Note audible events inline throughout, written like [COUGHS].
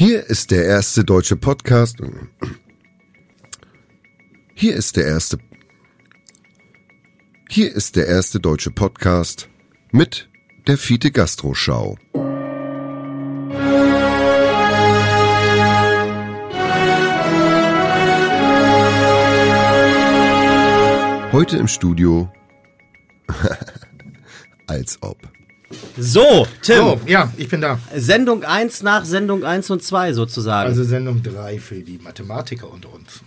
Hier ist der erste deutsche Podcast. Hier ist der erste. Hier ist der erste deutsche Podcast mit der Fiete Gastro Schau. Heute im Studio. [LAUGHS] Als ob. So, Tim. So, ja, ich bin da. Sendung 1 nach Sendung 1 und 2 sozusagen. Also Sendung 3 für die Mathematiker unter uns.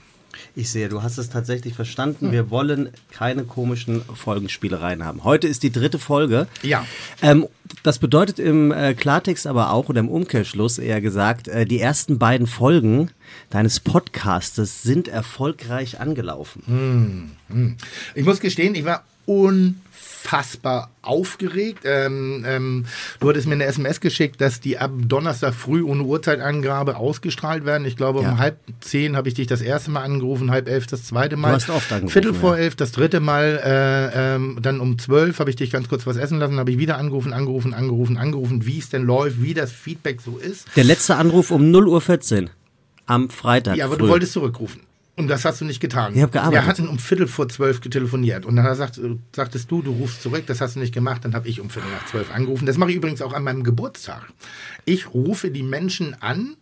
ich sehe, du hast es tatsächlich verstanden. Wir wollen keine komischen Folgenspielereien haben. Heute ist die dritte Folge. Ja. Ähm, das bedeutet im äh, Klartext aber auch oder im Umkehrschluss eher gesagt, äh, die ersten beiden Folgen deines Podcastes sind erfolgreich angelaufen. Ich muss gestehen, ich war unfassbar aufgeregt. Ähm, ähm, du hattest mir eine SMS geschickt, dass die ab Donnerstag früh ohne Uhrzeitangabe ausgestrahlt werden. Ich glaube, Ja. um halb zehn habe ich dich das erste Mal angerufen, halb elf das zweite Mal. hast oft angerufen, Viertel vor ja. elf das dritte Mal. Äh, ähm, dann um zwölf habe ich dich ganz kurz was essen lassen, habe ich wieder angerufen, angerufen, angerufen, angerufen, wie es denn läuft, wie das Feedback so ist. Der letzte Anruf um 0.14 Uhr am Freitag. Ja, aber früh. du wolltest zurückrufen. Und das hast du nicht getan. Ich hab gearbeitet. Wir hatten um Viertel vor zwölf getelefoniert. Und dann sagt, sagtest du, du rufst zurück, das hast du nicht gemacht. Dann habe ich um Viertel nach zwölf angerufen. Das mache ich übrigens auch an meinem Geburtstag. Ich rufe die Menschen an,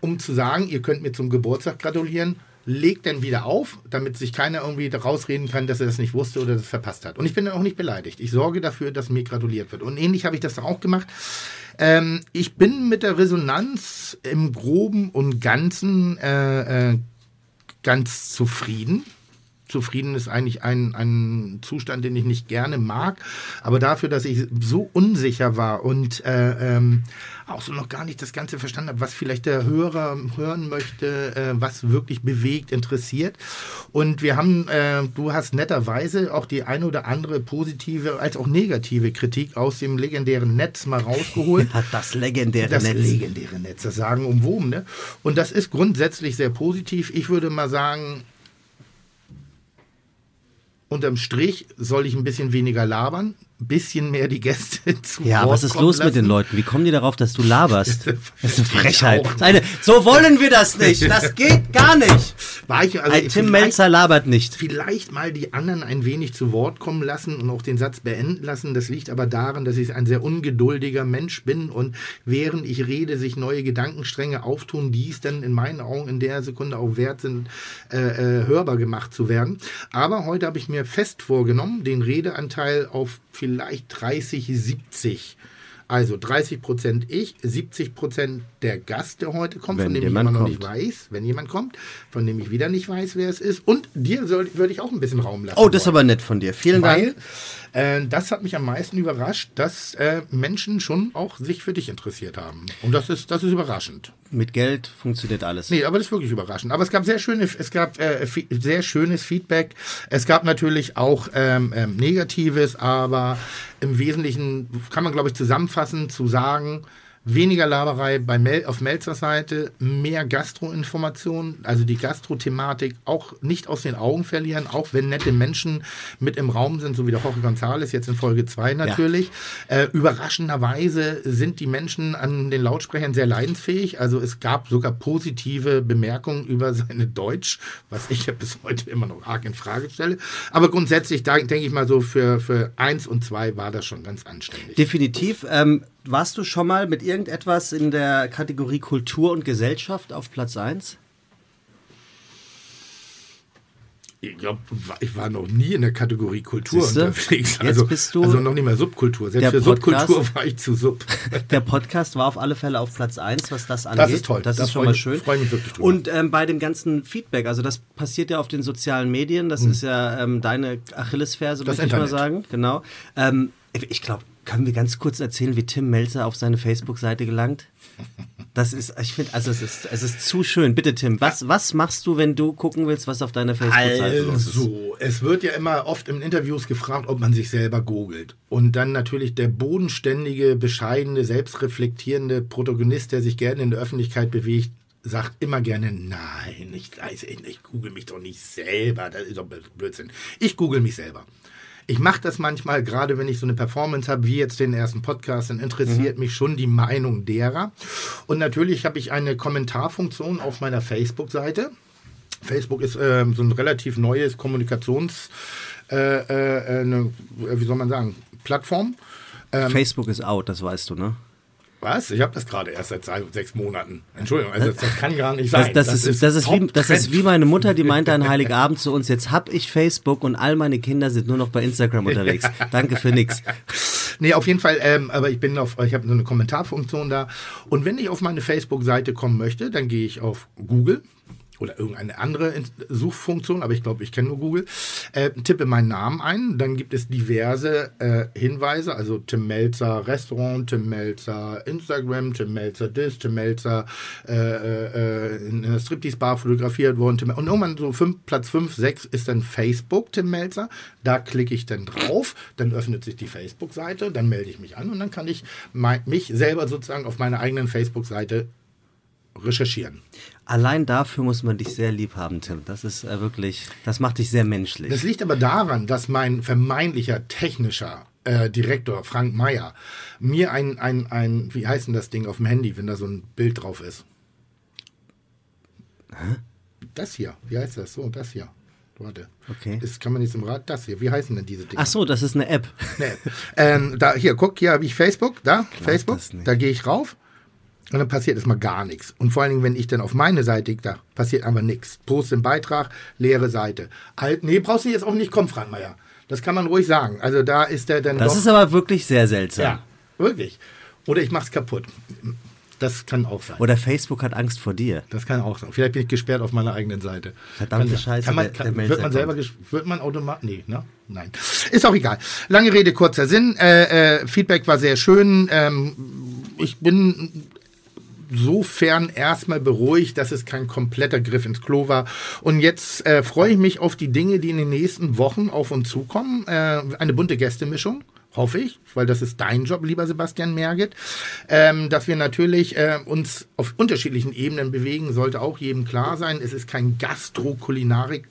um zu sagen, ihr könnt mir zum Geburtstag gratulieren. Legt dann wieder auf, damit sich keiner irgendwie rausreden kann, dass er das nicht wusste oder das verpasst hat. Und ich bin dann auch nicht beleidigt. Ich sorge dafür, dass mir gratuliert wird. Und ähnlich habe ich das auch gemacht. Ähm, ich bin mit der Resonanz im Groben und Ganzen äh, äh, ganz zufrieden. Zufrieden ist eigentlich ein, ein Zustand, den ich nicht gerne mag. Aber dafür, dass ich so unsicher war und äh, ähm, auch so noch gar nicht das Ganze verstanden habe, was vielleicht der Hörer hören möchte, äh, was wirklich bewegt, interessiert. Und wir haben, äh, du hast netterweise auch die eine oder andere positive als auch negative Kritik aus dem legendären Netz mal rausgeholt. [LAUGHS] Hat das legendäre Das Netz. legendäre Netz, das sagen umwoben. Ne? Und das ist grundsätzlich sehr positiv. Ich würde mal sagen, unterm Strich soll ich ein bisschen weniger labern, ein bisschen mehr die Gäste [LAUGHS] zu Ja, was ist los mit den lassen. Leuten? Wie kommen die darauf, dass du laberst? [LAUGHS] Das ist eine Frechheit. Eine, so wollen wir das nicht. Das geht gar nicht. War ich, also Ein Tim Melzer labert nicht. vielleicht mal die anderen ein wenig zu Wort kommen lassen und auch den Satz beenden lassen. Das liegt aber daran, dass ich ein sehr ungeduldiger Mensch bin und während ich rede, sich neue Gedankenstränge auftun, die es dann in meinen Augen in der Sekunde auch wert sind, äh, äh, hörbar gemacht zu werden. Aber heute habe ich mir fest vorgenommen, den Redeanteil auf vielleicht 30, 70 also 30 Prozent ich, 70 Prozent der Gast, der heute kommt, Wenn von dem ich immer noch kommt. nicht weiß, wenn jemand kommt, von dem ich wieder nicht weiß, wer es ist. Und dir soll, würde ich auch ein bisschen Raum lassen. Oh, das ist wollen. aber nett von dir. Vielen Weil Dank. Äh, das hat mich am meisten überrascht, dass äh, Menschen schon auch sich für dich interessiert haben. Und das ist, das ist überraschend. Mit Geld funktioniert alles. Nee, aber das ist wirklich überraschend. Aber es gab sehr schöne, es gab äh, sehr schönes Feedback. Es gab natürlich auch ähm, ähm, Negatives, aber im Wesentlichen kann man, glaube ich, zusammenfassen zu sagen, weniger Laberei bei Mel auf Melzers Seite, mehr Gastroinformation, also die Gastro-Thematik auch nicht aus den Augen verlieren, auch wenn nette Menschen mit im Raum sind, so wie der Jorge González jetzt in Folge 2 natürlich. Äh, überraschenderweise sind die Menschen an den Lautsprechern sehr leidensfähig. Also es gab sogar positive Bemerkungen über seine Deutsch, was ich ja bis heute immer noch arg in Frage stelle. Aber grundsätzlich da- denke ich mal so, für, für eins und zwei war das schon ganz anständig. Definitiv. Ähm, warst du schon mal mit irgendetwas in der Kategorie Kultur und Gesellschaft auf Platz 1? Ich glaube, ich war noch nie in der Kategorie Kultur Siehste? unterwegs. Jetzt Also, bist du- also noch nicht mal Subkultur. Selbst Der für Podcast- Subkultur war ich zu Sub. [LAUGHS] Der Podcast war auf alle Fälle auf Platz 1, was das angeht. ist toll. Das Da ist schon mal ich- schön. freu mich wirklich drüber. Und ähm, bei dem ganzen Feedback, also das passiert ja auf den sozialen Medien, das ist ja ähm, deine Achillesferse, Hm. Das möchte ich mal sagen. Genau. Ähm, ich glaube, können wir ganz kurz erzählen, wie Tim Melzer auf seine Facebook-Seite gelangt? Das ist, ich finde, also es ist, es ist zu schön. Bitte, Tim, was, was machst du, wenn du gucken willst, was auf deiner Facebook-Seite los ist? Also, es wird ja immer oft in Interviews gefragt, ob man sich selber googelt. Und dann natürlich der bodenständige, bescheidene, selbstreflektierende Protagonist, der sich gerne in der Öffentlichkeit bewegt, sagt immer gerne, nein, ich ich ich google mich doch nicht selber, das ist doch Blödsinn. Ich google mich selber. Ich mache das manchmal, gerade wenn ich so eine Performance habe, wie jetzt den ersten Podcast, dann interessiert mich schon die Meinung derer. Und natürlich habe ich eine Kommentarfunktion auf meiner Facebook-Seite. Facebook ist ähm, so ein relativ neues Kommunikations, äh, äh, eine, wie soll man sagen, Plattform. Facebook ist out, das weißt du, ne? Was? Ich habe das gerade erst seit zwei- sechs Monaten. Entschuldigung, also das, das kann gar nicht sein. Das, das, ist, das, ist wie, das ist wie meine Mutter, die meinte an Heiligabend zu uns, jetzt hab ich Facebook und all meine Kinder sind nur noch bei Instagram unterwegs. [LAUGHS] Danke für nix. Nee, auf jeden Fall, ähm, aber ich bin auf, ich habe so eine Kommentarfunktion da. Und wenn ich auf meine Facebook-Seite kommen möchte, dann gehe ich auf Google oder irgendeine andere Suchfunktion, aber ich glaube, ich kenne nur Google, äh, tippe meinen Namen ein, dann gibt es diverse äh, Hinweise, also Tim Melzer Restaurant, Tim Melzer Instagram, Tim Melzer Dis, Tim Melzer äh, äh, in einer Striptease-Bar fotografiert worden, Tim, und irgendwann so fünf, Platz 5, 6 ist dann Facebook, Tim Melzer, da klicke ich dann drauf, dann öffnet sich die Facebook-Seite, dann melde ich mich an und dann kann ich mein, mich selber sozusagen auf meiner eigenen Facebook-Seite recherchieren. Allein dafür muss man dich sehr lieb haben, Tim. Das ist äh, wirklich, das macht dich sehr menschlich. Das liegt aber daran, dass mein vermeintlicher technischer äh, Direktor Frank Meyer mir ein, ein, ein, wie heißt denn das Ding auf dem Handy, wenn da so ein Bild drauf ist? Das hier, wie heißt das? So, das hier. Warte. Okay. Das kann man jetzt im Rad, das hier. Wie heißen denn diese Dinge? Ach so, das ist eine App. Nee. ähm, da, hier, guck, hier habe ich Facebook, da, Facebook, das nicht. da gehe ich rauf und dann passiert erstmal gar nichts. Und vor allen Dingen, wenn ich dann auf meine Seite, da passiert einfach nichts. Poste einen Beitrag, leere Seite. Halt, nee, brauchst du jetzt auch nicht kommen, Frank Meier. Das kann man ruhig sagen. Also da ist der dann Das doch, ist aber wirklich sehr seltsam. ja, wirklich. Oder ich mach's kaputt. Das kann auch sein. Oder Facebook hat Angst vor dir. Das kann auch sein. Vielleicht bin ich gesperrt auf meiner eigenen Seite. Verdammte kann, Scheiße, Kann man, kann, wird man selber, wird man automatisch, nee, ne? Nein. Ist auch egal. Lange Rede, kurzer Sinn. Äh, äh, Feedback war sehr schön. Ähm, ich bin sofern erstmal beruhigt, dass es kein kompletter Griff ins Klo war. Und jetzt äh, freue ich mich auf die Dinge, die in den nächsten Wochen auf uns zukommen. Äh, eine bunte Gästemischung. Hoffe ich, weil das ist dein Job, lieber Sebastian Merget. Ähm, dass wir natürlich äh, uns auf unterschiedlichen Ebenen bewegen, sollte auch jedem klar sein. Es ist kein Gastro-Kulinarik-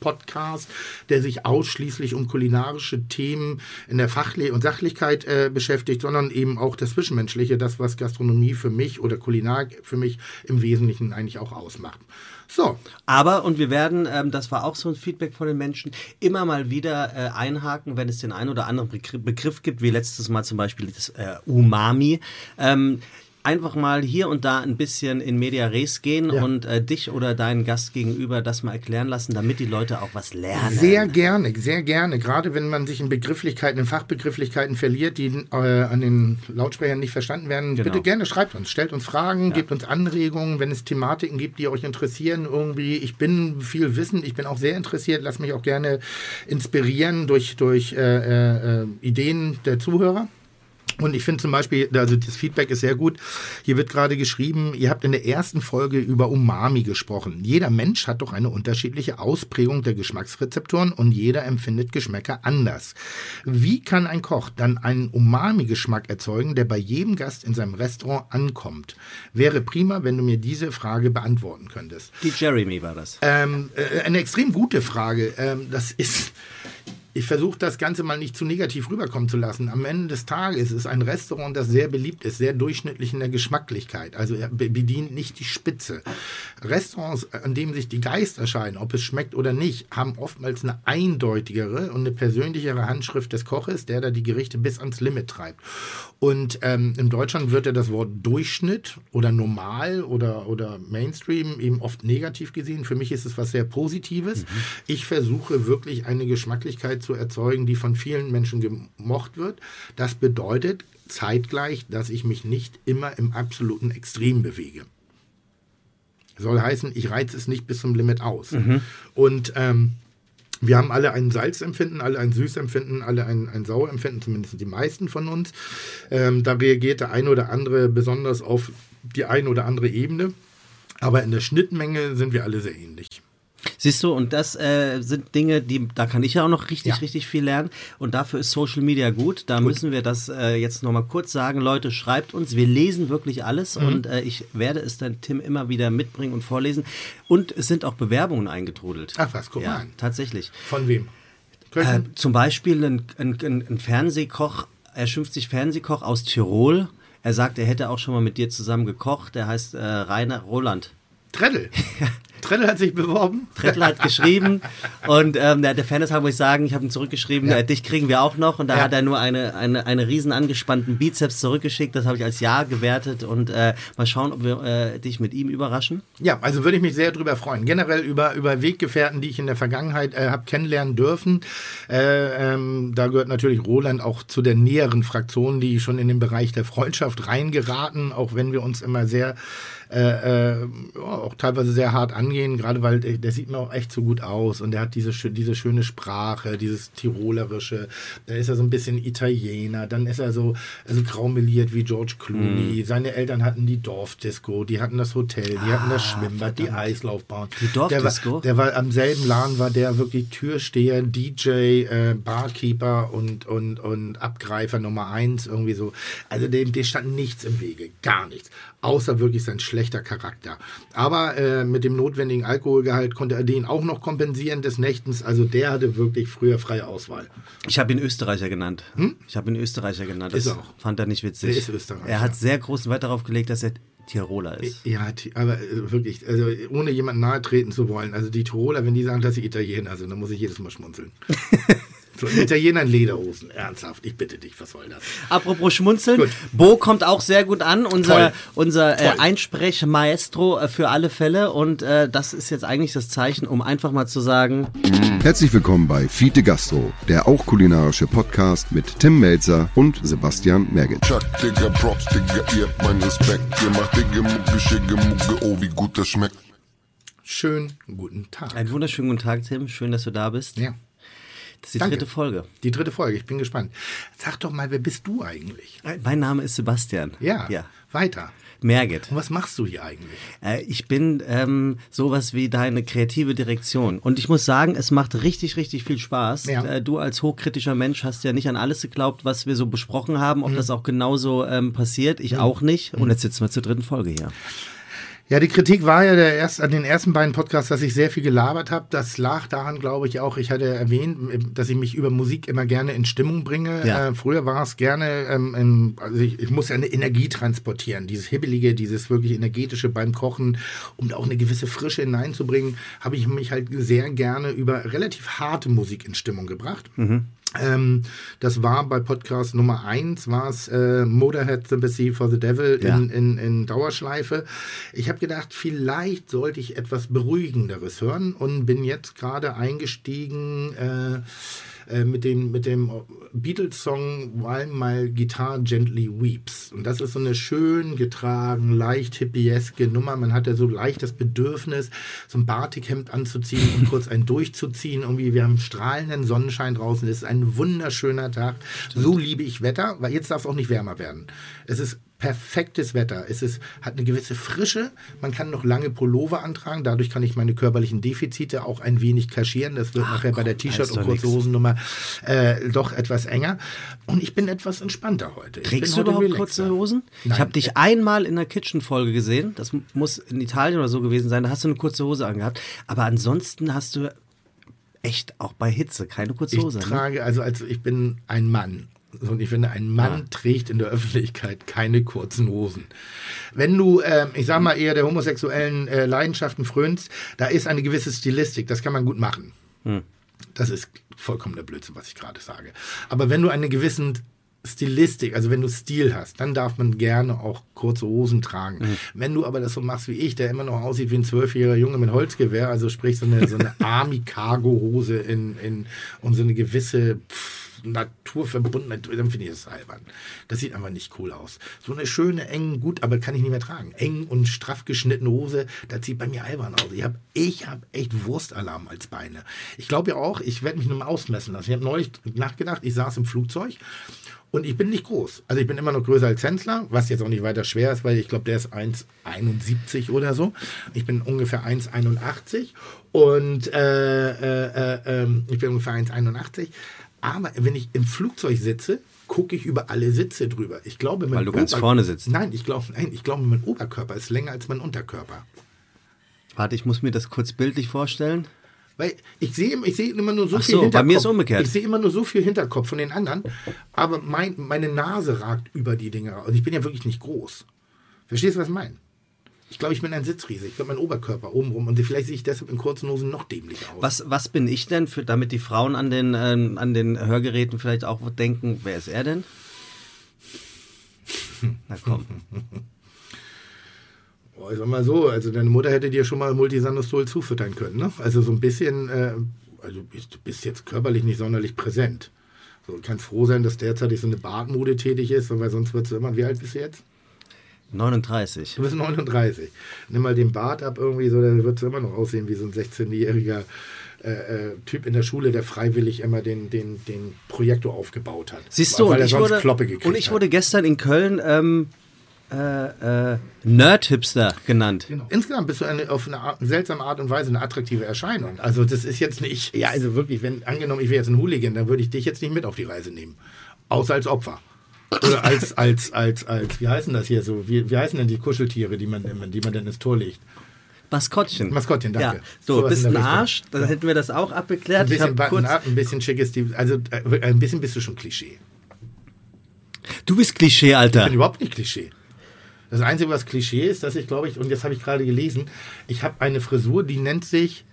Podcast, der sich ausschließlich um kulinarische Themen in der Fachli und Sachlichkeit äh, beschäftigt, sondern eben auch das Zwischenmenschliche, das, was Gastronomie für mich oder Kulinarik für mich im Wesentlichen eigentlich auch ausmacht. So, Aber, und wir werden, ähm, das war auch so ein Feedback von den Menschen, immer mal wieder äh, einhaken, wenn es den einen oder anderen Begriff, Begriff gibt, wie letztes Mal zum Beispiel das äh, Umami. Ähm, einfach mal hier und da ein bisschen in Media Res gehen Ja. und äh, dich oder deinen Gast gegenüber das mal erklären lassen, damit die Leute auch was lernen. Sehr gerne, sehr gerne. Gerade wenn man sich in Begrifflichkeiten, in Fachbegrifflichkeiten verliert, die äh, an den Lautsprechern nicht verstanden werden. Genau. Bitte gerne schreibt uns, stellt uns Fragen, gebt uns Anregungen, wenn es Thematiken gibt, die euch interessieren. Irgendwie, ich bin viel Wissen, ich bin auch sehr interessiert. Lasst mich auch gerne inspirieren durch, durch äh, äh, Ideen der Zuhörer. Und ich finde zum Beispiel, also das Feedback ist sehr gut. Hier wird gerade geschrieben, ihr habt in der ersten Folge über Umami gesprochen. Jeder Mensch hat doch eine unterschiedliche Ausprägung der Geschmacksrezeptoren und jeder empfindet Geschmäcker anders. Wie kann ein Koch dann einen Umami-Geschmack erzeugen, der bei jedem Gast in seinem Restaurant ankommt? Wäre prima, wenn du mir diese Frage beantworten könntest. Die Jeremy war das. Ähm, äh, eine extrem gute Frage. Ähm, das ist. Ich versuche das Ganze mal nicht zu negativ rüberkommen zu lassen. Am Ende des Tages ist ein Restaurant, das sehr beliebt ist, sehr durchschnittlich in der Geschmacklichkeit. Also er be- bedient nicht die Spitze. Restaurants, an denen sich die Geister scheiden, ob es schmeckt oder nicht, haben oftmals eine eindeutigere und eine persönlichere Handschrift des Koches, der da die Gerichte bis ans Limit treibt. Und ähm, in Deutschland wird ja das Wort Durchschnitt oder normal oder, oder Mainstream eben oft negativ gesehen. Für mich ist es was sehr Positives. Ich versuche wirklich eine Geschmacklichkeit zu erzeugen, die von vielen Menschen gemocht wird. Das bedeutet zeitgleich, dass ich mich nicht immer im absoluten Extrem bewege. Soll heißen, ich reize es nicht bis zum Limit aus. Und ähm, wir haben alle ein Salzempfinden, alle ein Süßempfinden, alle ein, ein Sauerempfinden, zumindest die meisten von uns. Ähm, da reagiert der eine oder andere besonders auf die eine oder andere Ebene. Aber in der Schnittmenge sind wir alle sehr ähnlich. Siehst du, und das äh, sind Dinge, die, da kann ich ja auch noch richtig, Ja. richtig viel lernen. Und dafür ist Social Media gut. Da müssen wir das äh, jetzt nochmal kurz sagen. Leute, schreibt uns. Wir lesen wirklich alles Mhm. und äh, ich werde es dann Tim immer wieder mitbringen und vorlesen. Und es sind auch Bewerbungen eingetrudelt. Ach was, guck ja, mal an. Tatsächlich. Von wem? Äh, zum Beispiel ein, ein, ein, ein Fernsehkoch, er schimpft sich Fernsehkoch aus Tirol. Er sagt, er hätte auch schon mal mit dir zusammen gekocht. Der heißt äh, Rainer Roland. Treddel. [LAUGHS] Treddel hat sich beworben. Trettler hat geschrieben und ähm, der, der Fairness muss ich sagen, ich habe ihm zurückgeschrieben, Ja. äh, dich kriegen wir auch noch und da Ja. hat er nur eine, eine, eine riesen angespannten Bizeps zurückgeschickt, das habe ich als Ja gewertet und äh, mal schauen, ob wir äh, dich mit ihm überraschen. Ja, also würde ich mich sehr drüber freuen. Generell über, über Weggefährten, die ich in der Vergangenheit äh, habe kennenlernen dürfen. Äh, ähm, da gehört natürlich Roland auch zu der näheren Fraktion, die schon in den Bereich der Freundschaft reingeraten, auch wenn wir uns immer sehr äh, auch teilweise sehr hart angehen, gerade weil der, sieht mir auch echt so gut aus und der hat diese, diese schöne Sprache, dieses Tirolerische, dann ist er so ein bisschen Italiener, dann ist er so also graumeliert wie George Clooney, seine Eltern hatten die Dorfdisco, die hatten das Hotel, die hatten das Schwimmbad, die Eislaufbahn. Die Dorfdisco? Der war, der war am selben Laden, war der wirklich Türsteher, DJ, äh, Barkeeper und, und, und Abgreifer Nummer eins, irgendwie so. Also dem, dem stand nichts im Wege, gar nichts. Außer wirklich sein schlechter Charakter. Aber äh, mit dem notwendigen Alkoholgehalt konnte er den auch noch kompensieren des Nächtens. Also der hatte wirklich früher freie Auswahl. Ich habe ihn Österreicher genannt. Ich habe ihn Österreicher genannt. Das Hm? Ist auch. fand er nicht witzig. Er ist Österreicher. Er hat sehr großen Wert darauf gelegt, dass er Tiroler ist. Ja, aber äh, wirklich, also ohne jemanden nahe treten zu wollen. Also die Tiroler, wenn die sagen, dass sie Italiener sind, dann muss ich jedes Mal schmunzeln. [LAUGHS] so, ein Italiener in Lederhosen, ernsthaft, ich bitte dich, was soll das? Apropos Schmunzeln, Gut. Bo kommt auch sehr gut an, unser, Toll. unser äh. Einsprechmaestro äh, für alle Fälle. Und äh, das ist jetzt eigentlich das Zeichen, um einfach mal zu sagen, Herzlich willkommen bei Fiete Gastro, der auch kulinarische Podcast mit Tim Melzer und Sebastian Merget. Chuck, Digga, Props, Digga, ihr habt meinen Respekt. Ihr macht Digga, Mucke, Schicke, Mucke, oh, wie gut das schmeckt. Schönen guten Tag. einen wunderschönen guten Tag, Tim. Schön, dass du da bist. Ja, Das ist die Danke. dritte Folge. die dritte Folge, ich bin gespannt. Sag doch mal, wer bist du eigentlich? Äh, Mein Name ist Sebastian. Ja, ja. weiter. Merget. Und was machst du hier eigentlich? Äh, ich bin ähm, sowas wie deine kreative Direktion. Und ich muss sagen, es macht richtig, richtig viel Spaß. Ja. Äh, du als hochkritischer Mensch hast ja nicht an alles geglaubt, was wir so besprochen haben, ob das auch genauso ähm, passiert. Ich auch nicht. Und jetzt sitzen wir zur dritten Folge hier. Ja, die Kritik war ja der erst, an den ersten beiden Podcasts, dass ich sehr viel gelabert habe. Das lag daran, glaube ich, auch, ich hatte erwähnt, dass ich mich über Musik immer gerne in Stimmung bringe. Ja. Äh, früher war es gerne, ähm, im, also ich, ich muss ja eine Energie transportieren, dieses Hibbelige, dieses wirklich energetische beim Kochen, um da auch eine gewisse Frische hineinzubringen, habe ich mich halt sehr gerne über relativ harte Musik in Stimmung gebracht. Ähm, das war bei Podcast Nummer 1, war es äh, Motorhead Sympathy for the Devil Ja. in, in, in Dauerschleife. Ich habe gedacht, vielleicht sollte ich etwas Beruhigenderes hören und bin jetzt gerade eingestiegen äh, äh, mit dem, mit dem Beatles-Song While My Guitar Gently Weeps. Und das ist so eine schön getragen, leicht hippieske Nummer. Man hat ja so leicht das Bedürfnis, so ein Batikhemd anzuziehen und [LAUGHS] kurz einen durchzuziehen. Irgendwie, wir haben strahlenden Sonnenschein draußen. Es ist ein wunderschöner Tag. So liebe ich Wetter, weil jetzt darf es auch nicht wärmer werden. Es ist perfektes Wetter. Es ist, hat eine gewisse Frische. Man kann noch lange Pullover antragen. Dadurch kann ich meine körperlichen Defizite auch ein wenig kaschieren. Das wird nachher bei der komm, T-Shirt- und kurze Hosennummer äh, doch etwas enger. Und ich bin etwas entspannter heute. Ich Trägst du heute überhaupt kurze Hosen? Nein. Ich habe dich einmal in der Kitchen-Folge gesehen. Das muss in Italien oder so gewesen sein. Da hast du eine kurze Hose angehabt. Aber ansonsten hast du echt auch bei Hitze keine kurze Ich Hose. Ne? trage, also, also ich bin ein Mann. Und ich finde, ein Mann trägt in der Öffentlichkeit keine kurzen Hosen. Wenn du, ähm, ich sag mal, eher der homosexuellen äh, Leidenschaften frönst, da ist eine gewisse Stilistik, das kann man gut machen. Das ist vollkommener Blödsinn, was ich gerade sage. Aber wenn du eine gewissen Stilistik, also wenn du Stil hast, dann darf man gerne auch kurze Hosen tragen. Wenn du aber das so machst wie ich, der immer noch aussieht wie ein zwölfjähriger Junge mit Holzgewehr, also sprich so eine, so eine [LAUGHS] Army-Cargo-Hose in, in, und so eine gewisse pff, Naturverbundenheit, dann finde ich das albern. Das sieht einfach nicht cool aus. So eine schöne, eng, gut, aber kann ich nicht mehr tragen. Eng und straff geschnittene Hose, das sieht bei mir albern aus. Ich habe ich hab echt Wurstalarm als Beine. Ich glaube ja auch, ich werde mich nur mal ausmessen lassen. Ich habe neulich nachgedacht, ich saß im Flugzeug und ich bin nicht groß. Also ich bin immer noch größer als Hensler, was jetzt auch nicht weiter schwer ist, weil ich glaube, der ist 1,71 oder so. Ich bin ungefähr 1,81 und äh, äh, äh, ähm, ich bin ungefähr 1,81. Aber wenn ich im Flugzeug sitze, gucke ich über alle Sitze drüber. Ich glaube, mein Weil du ganz vorne sitzt. Nein, ich glaube, nein, ich glaube, mein Oberkörper ist länger als mein Unterkörper. Warte, ich muss mir das kurz bildlich vorstellen. Weil ich sehe ich sehe immer nur so Ach viel so, bei Hinterkopf. mir ist umgekehrt. Ich sehe immer nur so viel Hinterkopf von den anderen, aber mein, meine Nase ragt über die Dinger. Und ich bin ja wirklich nicht groß. Verstehst du, was ich meine? Ich glaube, ich bin ein Sitzriese. Ich glaube, mein Oberkörper obenrum. Und vielleicht sehe ich deshalb in kurzen Hosen noch dämlicher aus. Was, was bin ich denn, für, damit die Frauen an den, ähm, an den Hörgeräten vielleicht auch denken, wer ist er denn? [LAUGHS] Na komm. Boah, ich sag mal so, also deine Mutter hätte dir schon mal Multisanostol zufüttern können, ne? Also so ein bisschen, äh, also du bist jetzt körperlich nicht sonderlich präsent. So, du kannst froh sein, dass derzeit so eine Bartmode tätig ist, weil sonst wird du immer, wie alt bist du jetzt? 39. Du bist 39. Nimm mal den Bart ab irgendwie so, dann wird es immer noch aussehen wie so ein 16-jähriger äh, äh, Typ in der Schule, der freiwillig immer den, den, den Projektor aufgebaut hat. Siehst weil, du, weil und er ich, sonst wurde, und ich wurde gestern in Köln ähm, äh, äh, Nerd-Hipster genannt. Genau. Insgesamt bist du eine, auf eine Art, seltsame Art und Weise eine attraktive Erscheinung. Also das ist jetzt nicht, ja, also wirklich, wenn angenommen, ich wäre jetzt ein Hooligan, dann würde ich dich jetzt nicht mit auf die Reise nehmen. Außer als Opfer. Oder als, als, als, als, wie heißen das hier so? Wie, wie heißen denn die Kuscheltiere, die man, die man dann ins Tor legt? Maskottchen. Maskottchen, danke. Ja. So, Sowas bist in ein. Arsch, dann hätten wir das auch abgeklärt. Ein Ich bisschen Button up, ein bisschen schickes, die, also äh, ein bisschen bist du schon Klischee. du bist Klischee, Ich Alter. bin überhaupt nicht Klischee. Das Einzige, was Klischee ist, dass ich glaube ich, und jetzt habe ich gerade gelesen, ich habe eine Frisur, die nennt sich,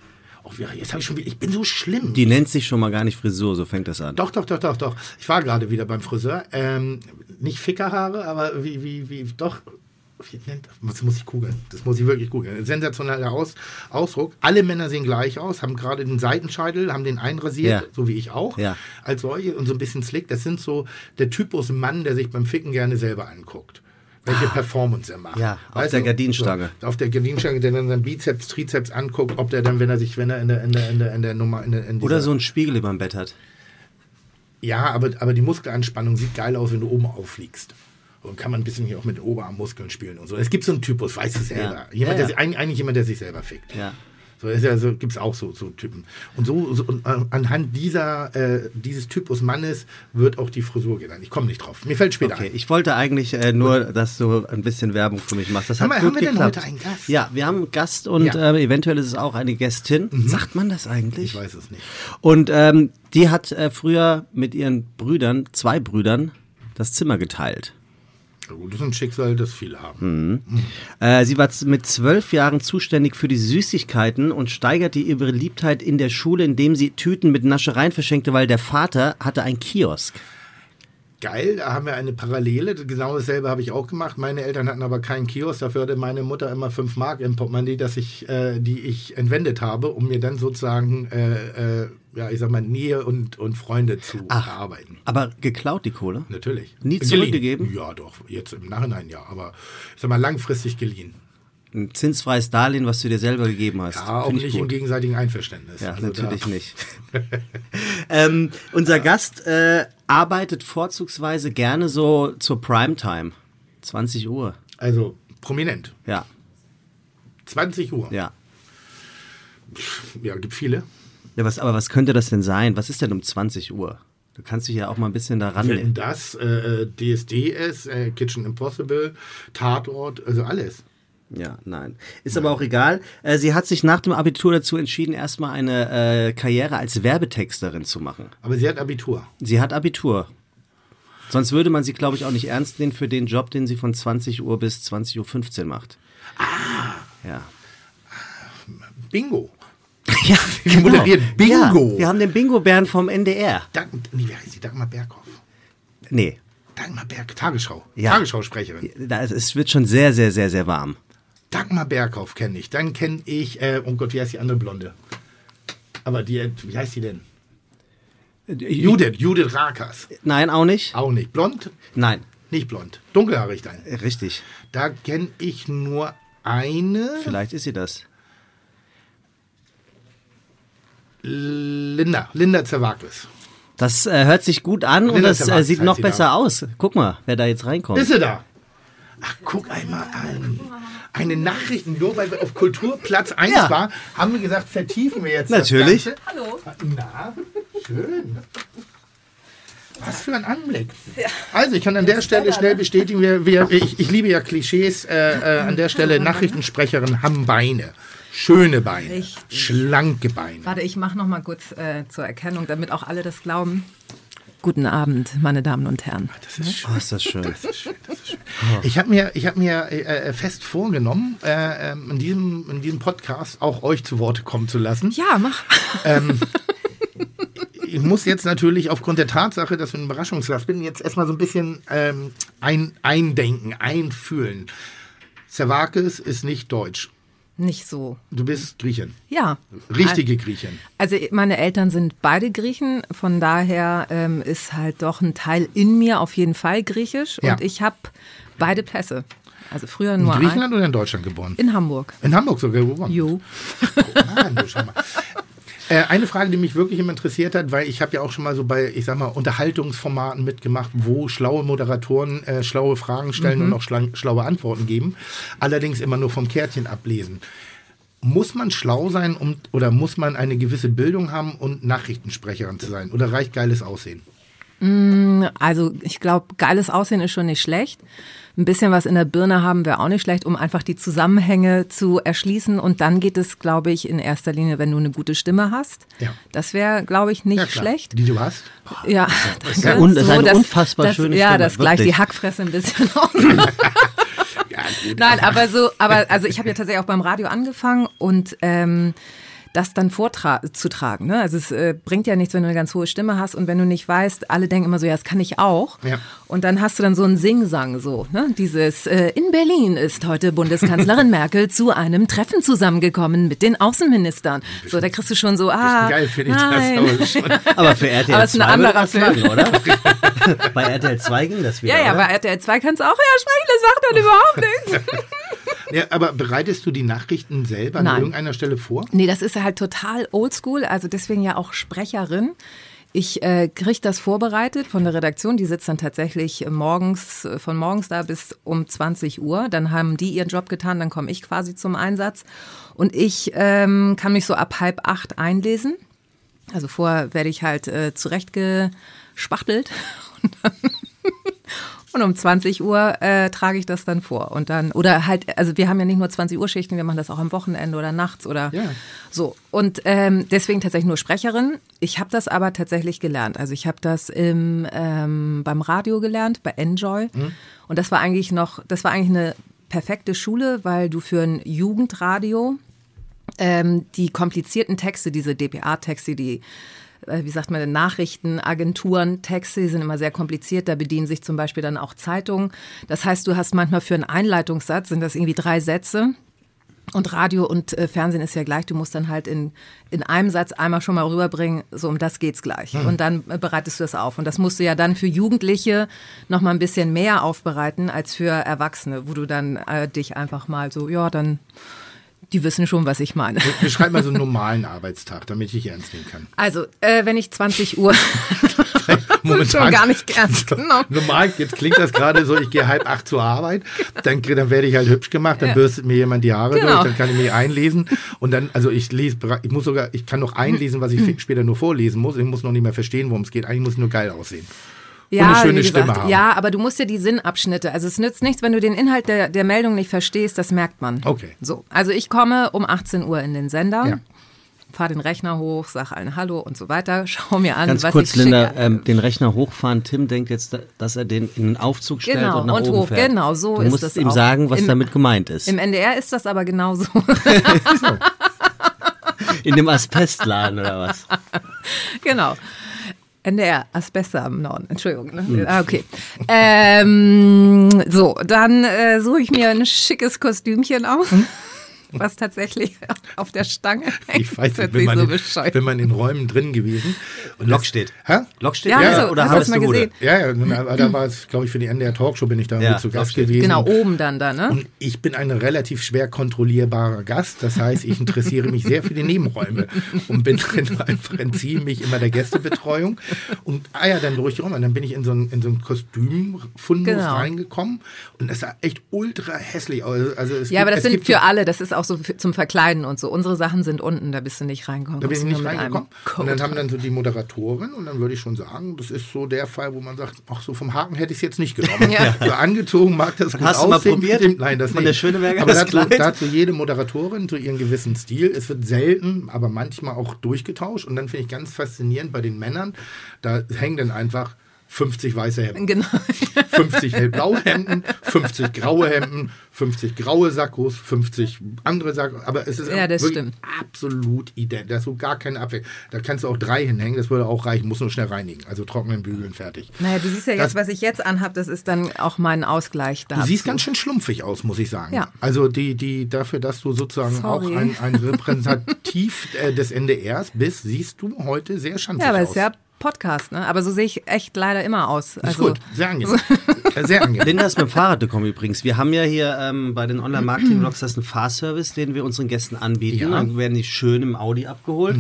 oh, jetzt habe ich schon wieder, ich bin so schlimm. Die nennt sich schon mal gar nicht Frisur, so fängt das an. Doch, doch, doch, doch, doch. Ich war gerade wieder beim Friseur. Ähm, nicht Fickerhaare, aber wie, wie, wie, doch. Das? Muss ich googeln. Das muss ich wirklich googeln. Sensationeller Aus, Ausdruck. Alle Männer sehen gleich aus, haben gerade den Seitenscheitel, haben den einrasiert, Ja. so wie ich auch. Ja. Als solche und so ein bisschen slick. Das sind so der Typus Mann, der sich beim Ficken gerne selber anguckt. Welche Performance er macht. Ah. Ja, auf Weißt der? Gardinenstange. So, auf der Gardinenstange, der dann seinen Bizeps, Trizeps anguckt, ob der dann, wenn er sich, wenn er in der, in der, in der, in der Nummer, in der, in Oder so ein Spiegel über dem Bett hat. ja, aber, aber die Muskelanspannung sieht geil aus, wenn du oben auffliegst. Und kann man ein bisschen hier auch mit Oberarmmuskeln spielen und so. Es gibt so einen Typus, weißt du selber. Ja. Jemand, Ja, Der, ja. eigentlich eigentlich jemand, der sich selber fickt. Ja. So ist ja so, gibt es auch so, so Typen. Und so, so und an- anhand dieser, äh, dieses Typus Mannes wird auch die Frisur genannt. Ich komme nicht drauf. Mir fällt später Okay, ein. ich wollte eigentlich äh, nur, dass du ein bisschen Werbung für mich machst. Das hat mal, gut haben wir denn geklappt. heute einen Gast? Ja, wir haben einen Gast und Ja. Mhm. äh, eventuell ist es auch eine Gästin. Sagt man das eigentlich? Ich weiß es nicht. Und ähm, die hat äh, früher mit ihren Brüdern, zwei Brüdern, das Zimmer geteilt. Das ist ein Schicksal, das viele haben. Äh, sie war mit zwölf Jahren zuständig für die Süßigkeiten und steigerte ihre Beliebtheit in der Schule, indem sie Tüten mit Naschereien verschenkte, weil der Vater hatte einen Kiosk. Geil, da haben wir eine Parallele. Genau dasselbe habe ich auch gemacht. Meine Eltern hatten aber keinen Kiosk. Dafür hatte meine Mutter immer fünf Mark im Portemonnaie, dass ich, äh, die ich entwendet habe, um mir dann sozusagen, äh, äh, ja, ich sag mal, Nähe und, und Freunde zu erarbeiten. Aber geklaut die Kohle? Natürlich. Nie Geliehen. zurückgegeben? Ja, doch. Jetzt im Nachhinein ja. Aber ich sag mal, langfristig geliehen. Ein zinsfreies Darlehen, was du dir selber gegeben hast. Ja, auch nicht im gut. gegenseitigen Einverständnis. Ja, Also natürlich da, nicht. [LAUGHS] ähm, unser Gast äh, arbeitet vorzugsweise gerne so zur Primetime. 20 Uhr. Also prominent. Ja, 20 Uhr. ja. ja gibt viele. Ja was, aber was könnte das denn sein? Was ist denn um 20 Uhr? Du kannst dich ja auch mal ein bisschen daran. Wenn das äh, DSD ist, äh, Kitchen Impossible, Tatort, also alles. Ja, nein. Ist aber auch egal. Äh, sie hat sich nach dem Abitur dazu entschieden, erstmal eine äh, Karriere als Werbetexterin zu machen. Aber sie hat Abitur. Sie hat Abitur. Sonst würde man sie, glaube ich, auch nicht ernst nehmen für den Job, den sie von 20 Uhr bis 20.15 Uhr macht. Ah. Ja. Bingo. Ja, [LAUGHS] Die moderiert Bingo. Ja, wir haben den Bingo-Bären vom NDR. Dank, nee, wie heißt die? Dagmar Berghoff. Nee, Dagmar Berg, Tagesschau. Ja. Tagesschausprecherin. es wird schon sehr, sehr, sehr, sehr warm. Dagmar Berghoff kenne ich. Dann kenne ich, äh, oh Gott, wie heißt die andere Blonde? Aber die, äh, wie heißt die denn? Judith, Judith Rakers. Nein, auch nicht? Auch nicht. Blond? Nein, Nicht blond. Dunkelhaarig dann. richtig. Da kenne ich nur eine. Vielleicht ist sie das. Linda. Linda Zerwakis. Das äh, hört sich gut an und Linda das äh, sieht noch besser da. aus. Guck mal, wer da jetzt reinkommt. Ist sie da? Ach, guck einmal an. Eine Nachricht, nur weil wir auf Kulturplatz 1 Ja. waren, haben wir gesagt, vertiefen wir jetzt Natürlich. das Ganze. Hallo. Na, schön. Was für ein Anblick. Also, ich kann an der Stelle schnell bestätigen, wir, wir, ich, ich liebe ja Klischees. Äh, äh, an der Stelle, Nachrichtensprecherinnen haben Beine. Schöne Beine. Richtig. Schlanke Beine. Warte, ich mache noch mal kurz äh, zur Erkennung, damit auch alle das glauben. Guten Abend, meine Damen und Herren. Das ist schön. Oh, ist das schön. Ich habe mir, ich hab mir äh, fest vorgenommen, äh, ähm, in, diesem, in diesem Podcast auch euch zu Worte kommen zu lassen. Ja, mach. ich muss jetzt natürlich aufgrund der Tatsache, dass wir ein Überraschungsgast bin, jetzt erstmal so ein bisschen ähm, ein, eindenken, einfühlen. Servakis ist nicht deutsch. Nicht so. Du bist Griechin. Ja. Richtige Griechin. Also meine Eltern sind beide Griechen, von daher ähm, ist halt doch ein Teil in mir auf jeden Fall griechisch Ja. und ich habe beide Pässe. Also früher In nur Griechenland oder in Deutschland geboren? ein, in Hamburg. In Hamburg sogar geboren. Jo. Mann, du schau [LAUGHS] mal. Äh, eine Frage, die mich wirklich immer interessiert hat, weil ich habe ja auch schon mal so bei, ich sag mal, Unterhaltungsformaten mitgemacht, wo schlaue Moderatoren äh, schlaue Fragen stellen und auch schlang, schlaue Antworten geben. Allerdings immer nur vom Kärtchen ablesen. Muss man schlau sein um, oder muss man eine gewisse Bildung haben und Nachrichtensprecherin zu sein? Oder reicht geiles Aussehen? Also ich glaube, geiles Aussehen ist schon nicht schlecht. Ein bisschen was in der Birne haben wäre auch nicht schlecht, um einfach die Zusammenhänge zu erschließen. Und dann geht es, glaube ich, in erster Linie, wenn du eine gute Stimme hast. Ja. Das wäre, glaube ich, nicht Ja, schlecht. Die du hast? Ja, ist danke. ja un- das ist eine dass- unfassbar dass, schöne Ja, Stimme, das gleicht die. Hackfresse ein bisschen [LAUGHS] aus. Nein, aber so, aber also ich habe ja tatsächlich auch beim Radio angefangen und ähm, das dann vorzutragen. Ne? Also es äh, bringt ja nichts, wenn du eine ganz hohe Stimme hast und wenn du nicht weißt, alle denken immer so, ja, das kann ich auch. Ja. Und dann hast du dann so einen Singsang so, ne? Dieses äh, in Berlin ist heute Bundeskanzlerin [LAUGHS] Merkel zu einem Treffen zusammengekommen mit den Außenministern. So, da kriegst du schon so, ah, Geil finde ich nein. das. Aber schon. [LAUGHS] Aber für RTL Aber es ist ein 2 würde anderer das lang, oder? [LAUGHS] Bei RTL 2 ging das wieder, Ja, ja, oder? bei RTL 2 kannst du auch ja sprechen, das macht dann überhaupt nichts. Ja, aber bereitest du die Nachrichten selber an Nein. irgendeiner Stelle vor? Nee, das ist halt total oldschool, also deswegen ja auch Sprecherin. Ich äh, kriege das vorbereitet von der Redaktion. Die sitzt dann tatsächlich morgens, äh, von morgens da bis um 20 Uhr. Dann haben die ihren Job getan, dann komme ich quasi zum Einsatz. Und ich ähm, kann mich so ab halb acht einlesen. Also vorher werde ich halt äh, zurechtgespachtelt. [LAUGHS] Und, dann und um 20 Uhr äh, trage ich das dann vor. Und dann, oder halt, also wir haben ja nicht nur 20 Uhr Schichten, wir machen das auch am Wochenende oder nachts oder Ja. so. Und ähm, deswegen tatsächlich nur Sprecherin. Ich habe das aber tatsächlich gelernt. Also ich habe das im, ähm, beim Radio gelernt, bei Enjoy. Und das war eigentlich noch, das war eigentlich eine perfekte Schule, weil du für ein Jugendradio ähm, die komplizierten Texte, diese DPA-Texte, die, wie sagt man, denn, Nachrichtenagenturen, Texte, die sind immer sehr kompliziert. Da bedienen sich zum Beispiel dann auch Zeitungen. Das heißt, du hast manchmal für einen Einleitungssatz, sind das irgendwie drei Sätze. Und Radio und äh, Fernsehen ist ja gleich. Du musst dann halt in, in einem Satz einmal schon mal rüberbringen, so um das geht's gleich. Und dann äh, bereitest du das auf. Und das musst du ja dann für Jugendliche noch mal ein bisschen mehr aufbereiten als für Erwachsene, wo du dann äh, dich einfach mal so, ja, dann, die wissen schon, was ich meine. Beschreib mal so einen normalen Arbeitstag, damit ich ernst nehmen kann. Also, äh, wenn ich 20 Uhr [LAUGHS] schon gar nicht ernst [LAUGHS] genommen. Normal, jetzt klingt das gerade so, ich gehe halb acht zur Arbeit, dann, dann werde ich halt hübsch gemacht, dann Ja. bürstet mir jemand die Haare Genau. durch, dann kann ich mich einlesen und dann, also ich lese, ich muss sogar, ich kann noch einlesen, was ich Hm. später nur vorlesen muss, ich muss noch nicht mehr verstehen, worum es geht, eigentlich muss ich nur geil aussehen. Eine schöne wie Stimme haben. Ja, aber du musst ja die Sinnabschnitte. Also es nützt nichts, wenn du den Inhalt der, der Meldung nicht verstehst, das merkt man. Okay. So, also ich komme um 18 Uhr in den Sender, Ja. fahre den Rechner hoch, sag allen Hallo und so weiter, [LAUGHS] schau mir an, Ganz was kurz, ich Linda, schicke. ähm, den Rechner hochfahren. Tim denkt jetzt, da- dass er den in den Aufzug stellt Genau, und nach und oben hoch. fährt. Genau, so du ist musst das ihm auch. sagen, was Im- damit gemeint ist. Im NDR ist das aber genauso. [LAUGHS] [LAUGHS] in dem Asbestladen oder was? genau. NDR, Asbeste am Norden, Entschuldigung. Ne? Hm. Ah, okay. Ähm, so, dann äh, suche ich mir ein schickes Kostümchen aus, was tatsächlich [LAUGHS] auf der Stange hängt. Ich weiß nicht, wenn sich man, so in, bescheuert. wenn man in Räumen drin gewesen. Und steht. Hä? Lok steht Ja, ja, du- oder hast du gesehen? Ja, ja, aber da war es, glaube ich, für die NDR Talkshow bin ich da Ja, mit zu Gast gewesen. Genau, oben dann da, ne? Und ich bin ein relativ schwer kontrollierbarer Gast. Das heißt, ich interessiere mich sehr für die Nebenräume und bin [LAUGHS] drin einfach entziehe mich immer der Gästebetreuung. Und ah ja, dann durch rum. Und dann bin ich in so ein, in so ein Kostümfundus Genau. reingekommen. Und es sah echt ultra hässlich aus. Also es Ja, gibt, aber das es sind gibt für alle. Das ist auch so für, zum Verkleiden und so. Unsere Sachen sind unten, da bist du nicht reingekommen. Da bin ich nicht reingekommen. Und dann haben dann so die Moderatorin und dann würde ich schon sagen, das ist so der Fall, wo man sagt, ach so vom Haken hätte ich es jetzt nicht genommen. [LAUGHS] Ja. So angezogen mag das gut Hast du mal aussehen, probiert? Stimmt, nein, das Von nicht. der Schöneberger aber das dazu, dazu jede Moderatorin zu ihrem gewissen Stil. Es wird selten, aber manchmal auch durchgetauscht. Und dann finde ich ganz faszinierend bei den Männern, da hängen dann einfach 50 weiße Hemden. Genau. [LAUGHS] 50 hellblaue Hemden, 50 graue Hemden, 50 graue Sakkos, 50 andere Sakkos. Aber es ist Ja, absolut ident. Da ist so gar keine Abwechslung. Da kannst du auch drei hinhängen, das würde auch reichen, muss nur schnell reinigen. Also trocknen, bügeln, fertig. Naja, du siehst ja Das- jetzt, was ich jetzt anhab, das ist dann auch mein Ausgleich da. Du siehst ganz schön schlumpfig aus, muss ich sagen. Ja. Also die, die, dafür, dass du sozusagen Sorry. auch ein, ein Repräsentativ äh, des NDRs bist, siehst du heute sehr schanzig Ja, aber es aus. ist ja Podcast, ne? Aber so sehe ich echt leider immer aus. ist Also, gut, sehr angenehm. [LAUGHS] Sehr angenehm. Linda ist mit dem Fahrrad gekommen übrigens. Wir haben ja hier ähm, bei den Online-Marketing-Blogs das einen Fahrservice, den wir unseren Gästen anbieten. Ja. Dann werden die schön im Audi abgeholt.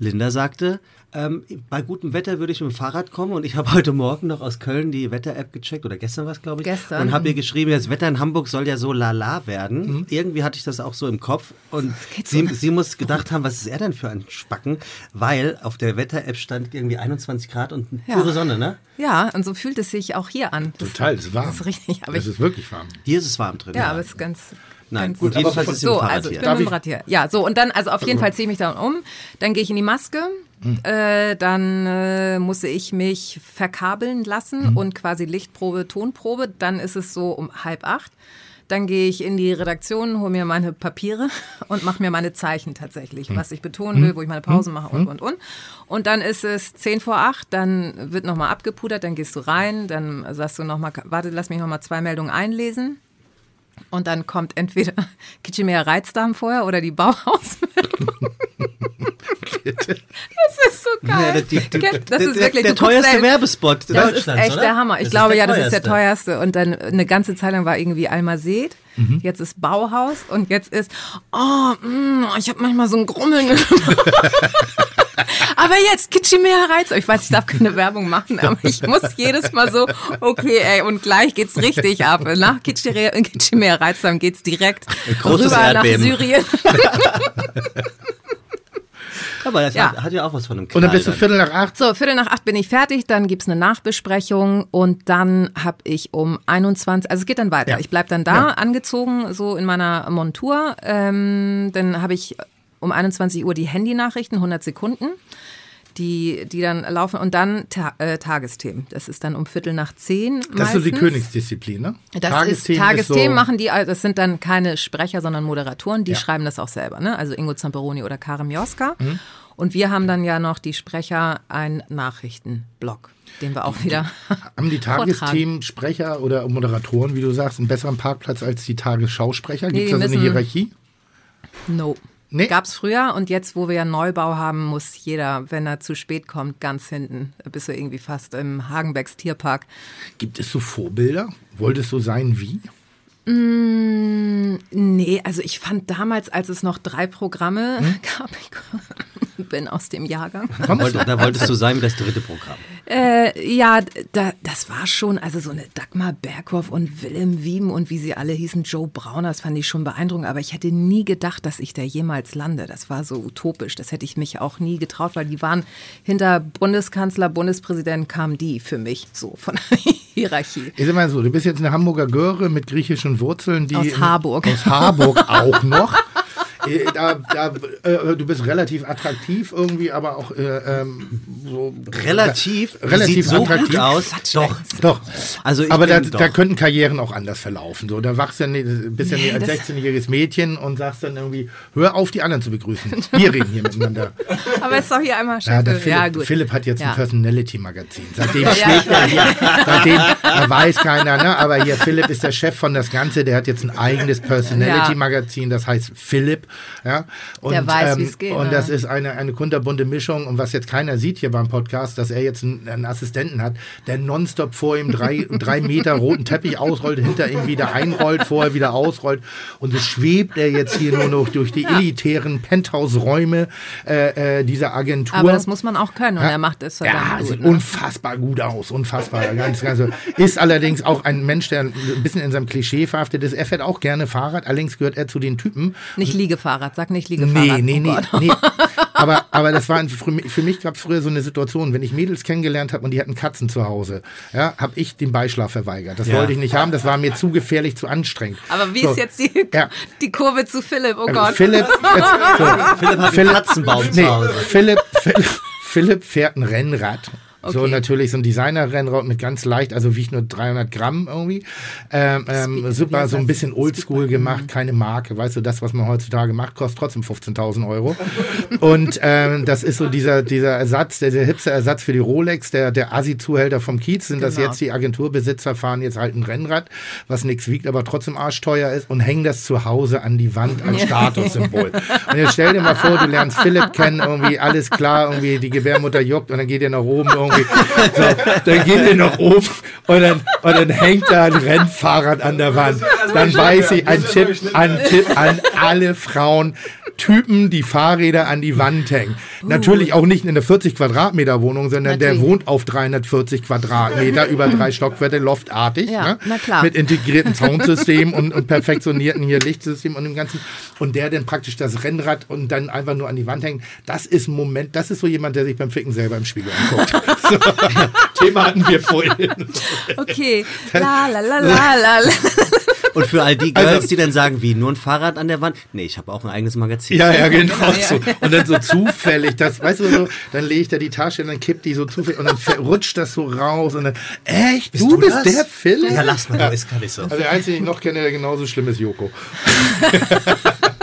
Linda sagte, ähm, bei gutem Wetter würde ich mit dem Fahrrad kommen und ich habe heute Morgen noch aus Köln die Wetter-App gecheckt oder gestern was, glaube ich. Gestern. Und habe ihr geschrieben, das Wetter in Hamburg soll ja so lala werden. Irgendwie hatte ich das auch so im Kopf und sie, so. sie muss gedacht haben, was ist er denn für ein Spacken? Weil auf der Wetter-App stand irgendwie 21 Grad und Ja. pure Sonne, ne? ja, und so fühlt es sich auch hier an. Das, Total, es ist warm. Das ist richtig. Aber es ist wirklich warm. Hier ist es warm drin. ja, aber es ist ganz. Nein, ganz gut, aber jedenfalls ist mit So, dem Fahrrad also ich hier. bin Darf mit dem Rad hier. Ja, so und dann, also auf jeden Fall ziehe ich mich dann um, dann gehe ich in die Maske, Hm. äh, dann äh, musste ich mich verkabeln lassen Hm. und quasi Lichtprobe, Tonprobe. Dann ist es so um halb acht. Dann gehe ich in die Redaktion, hole mir meine Papiere [LAUGHS] und mache mir meine Zeichen tatsächlich, Hm. was ich betonen will, wo ich meine Pausen mache und, und, und. Und dann ist es zehn vor acht, dann wird nochmal abgepudert, dann gehst du rein, dann sagst du nochmal, warte, lass mich nochmal zwei Meldungen einlesen. Und dann kommt entweder [LAUGHS] Kitchemer Reizdarm vorher oder die Bauhausmeldung. das ist so geil. Ja, die- die- das der- ist wirklich der guckst teuerste Werbespot Das ist Deutschlands, echt oder? der Hammer. Ich Das glaube, der ja, das ist der teuerste. teuerste. Und dann eine ganze Zeit lang war irgendwie Almased. Mhm. Jetzt ist Bauhaus und jetzt ist, oh, mm, ich habe manchmal so ein Grummeln. [LAUGHS] [LAUGHS] aber jetzt Kitschimea Reiz. Ich weiß, ich darf keine Werbung machen, aber ich muss jedes Mal so, okay, ey, und gleich geht's richtig ab. Nach Kitschimea Reiz, dann geht's direkt großes rüber nach Erdbeben. Syrien. [LAUGHS] Aber das Ja. hat, hat ja auch was von einem Und dann bist du Knall Viertel nach acht. So, Viertel nach acht bin ich fertig, dann gibt's eine Nachbesprechung und dann habe ich um 21, also es geht dann weiter. Ja. Ich bleib dann da angezogen, so in meiner Montur. Ähm, dann habe ich um 21 Uhr die Handynachrichten, 100 Sekunden, die, die dann laufen und dann ta äh, Tagesthemen. Das ist dann um Viertel nach zehn Das ist so die. Königsdisziplin, ne? Das ist Tagesthemen Tagesthemen so- machen die, also das sind dann keine Sprecher, sondern Moderatoren, die schreiben das auch selber, ne? Also Ingo Zamperoni oder Karim Joska. Mhm. Und wir haben dann ja noch die Sprecher einen Nachrichtenblock, den wir auch wieder Haben die vortragen. Tagesthemen Sprecher oder Moderatoren, wie du sagst, einen besseren Parkplatz als die Tagesschausprecher? Gibt es die da so eine Hierarchie? No. Nee. Gab's früher und jetzt, wo wir ja Neubau haben, muss jeder, wenn er zu spät kommt, ganz hinten. Bist du irgendwie fast im Hagenbecks Tierpark. Gibt es so Vorbilder? Wolltest du sein wie? Mm, nee, also ich fand damals, als es noch drei Programme Hm? [LAUGHS] gab, ich [LAUGHS] bin aus dem Jahrgang. Wollte, da wolltest du sein wie das dritte Programm. Äh, ja, da, das war schon, also so eine Dagmar Berghoff und Willem Wieben und wie sie alle hießen, Joe Brauner, das fand ich schon beeindruckend, aber ich hätte nie gedacht, dass ich da jemals lande. Das war so utopisch, das hätte ich mich auch nie getraut, weil die waren hinter Bundeskanzler, Bundespräsident kamen die für mich so von der [LAUGHS] Hierarchie. Ich sag mal so, du bist jetzt eine Hamburger Göre mit griechischen Wurzeln, die. Aus Harburg. Aus Harburg auch noch. [LAUGHS] Äh, Da, da, äh, du bist relativ attraktiv irgendwie, aber auch äh, ähm, so. Relativ, Relativ sieht so attraktiv. gut aus. Doch. Doch. Also ich aber da, bin da doch. könnten Karrieren auch anders verlaufen. So, da wachst du ja nicht, bist ja Nee, als das- 16-jähriges Mädchen und sagst dann irgendwie, hör auf, die anderen zu begrüßen. Wir reden hier miteinander. Aber ist doch hier einmal Ja, schön. Ja, Philipp, gut. Philipp hat jetzt Ja. ein Personality-Magazin. Seitdem Ja, schlägt ja. er hier. [LAUGHS] Seitdem er weiß keiner, ne? Aber hier Philipp ist der Chef von das Ganze. Der hat jetzt ein eigenes Personality-Magazin. Das heißt Philipp. Ja? Und, Der weiß, wie's geht, Und das ist eine, eine kunterbunte Mischung. Und was jetzt keiner sieht hier beim Podcast, dass er jetzt einen, einen Assistenten hat, der nonstop vor ihm drei, [LAUGHS] drei Meter roten Teppich ausrollt, hinter ihm wieder einrollt, vorher wieder ausrollt. Und so schwebt er jetzt hier nur noch durch die elitären Penthouse-Räume äh, äh, dieser Agentur. Aber das muss man auch können und er macht es Ja, verdammt sieht gut. Ne? unfassbar gut aus, unfassbar. Ganz, ganz, ist allerdings auch ein Mensch, der ein bisschen in seinem Klischee verhaftet ist. Er fährt auch gerne Fahrrad, allerdings gehört er zu den Typen. Nicht Liegefahrrad, sag nicht Liegefahrrad. Nee, nee, oh nee, nee. [LAUGHS] Aber, aber das war ein, für mich, gab es früher so eine Situation, wenn ich Mädels kennengelernt habe und die hatten Katzen zu Hause, ja, habe ich den Beischlaf verweigert. Das Ja. wollte ich nicht haben, das war mir zu gefährlich, zu anstrengend. Aber wie So. ist jetzt die, Ja. die Kurve zu Philipp? Oh Gott. Philipp, [LAUGHS] jetzt, so. Philipp hat einen Katzenbaum zu nee, Hause. Philipp, Philipp, Philipp fährt ein Rennrad. So Okay. natürlich so ein Designer-Rennrad mit ganz leicht, also wiegt nur 300 Gramm irgendwie. Ähm, ähm, super, so ein bisschen oldschool gemacht, keine Marke. Weißt du, das, was man heutzutage macht, kostet trotzdem 15.000 Euro. [LAUGHS] Und ähm, das ist so dieser, dieser Ersatz, der, der hipste Ersatz für die Rolex, der, der Assi-Zuhälter vom Kiez, sind das Genau. jetzt die Agenturbesitzer, fahren jetzt halt ein Rennrad, was nichts wiegt, aber trotzdem arschteuer ist und hängen das zu Hause an die Wand als Statussymbol. [LAUGHS] Und jetzt stell dir mal vor, du lernst Philipp kennen, irgendwie alles klar, irgendwie die Gebärmutter juckt und dann geht ihr nach oben irgendwie. So, dann geht ihr nach oben und dann, und dann hängt da ein Rennfahrrad an der Wand. Dann weiß ich, ein Tipp, ein Tipp an alle Frauen, Typen, die Fahrräder an die Wand hängen. Natürlich auch nicht in einer 40 Quadratmeter Wohnung, sondern der Natürlich. wohnt auf 340 Quadratmeter [LAUGHS] über drei Stockwerke loftartig. Ja, ne? na klar. Mit integriertem Soundsystem und, und perfektionierten hier Lichtsystem und dem Ganzen. Und der dann praktisch das Rennrad und dann einfach nur an die Wand hängt. Das ist ein Moment, das ist so jemand, der sich beim Ficken selber im Spiegel anguckt. [LAUGHS] so, Thema hatten wir vorhin. Okay. La la la la la. la. Und für all die Girls, Also- die dann sagen, wie, nur ein Fahrrad an der Wand? Nee, ich habe auch ein eigenes Magazin. Ja, ja, genau so. Und dann so zufällig, das, weißt du, so, dann lege ich da die Tasche und dann kippt die so zufällig und dann rutscht das so raus und dann, echt, du, du bist das? der Philipp? Ja, lass mal, du ist gar nicht so. Also der Einzige, den ich noch kenne, der genauso schlimm ist, Joko. [LAUGHS]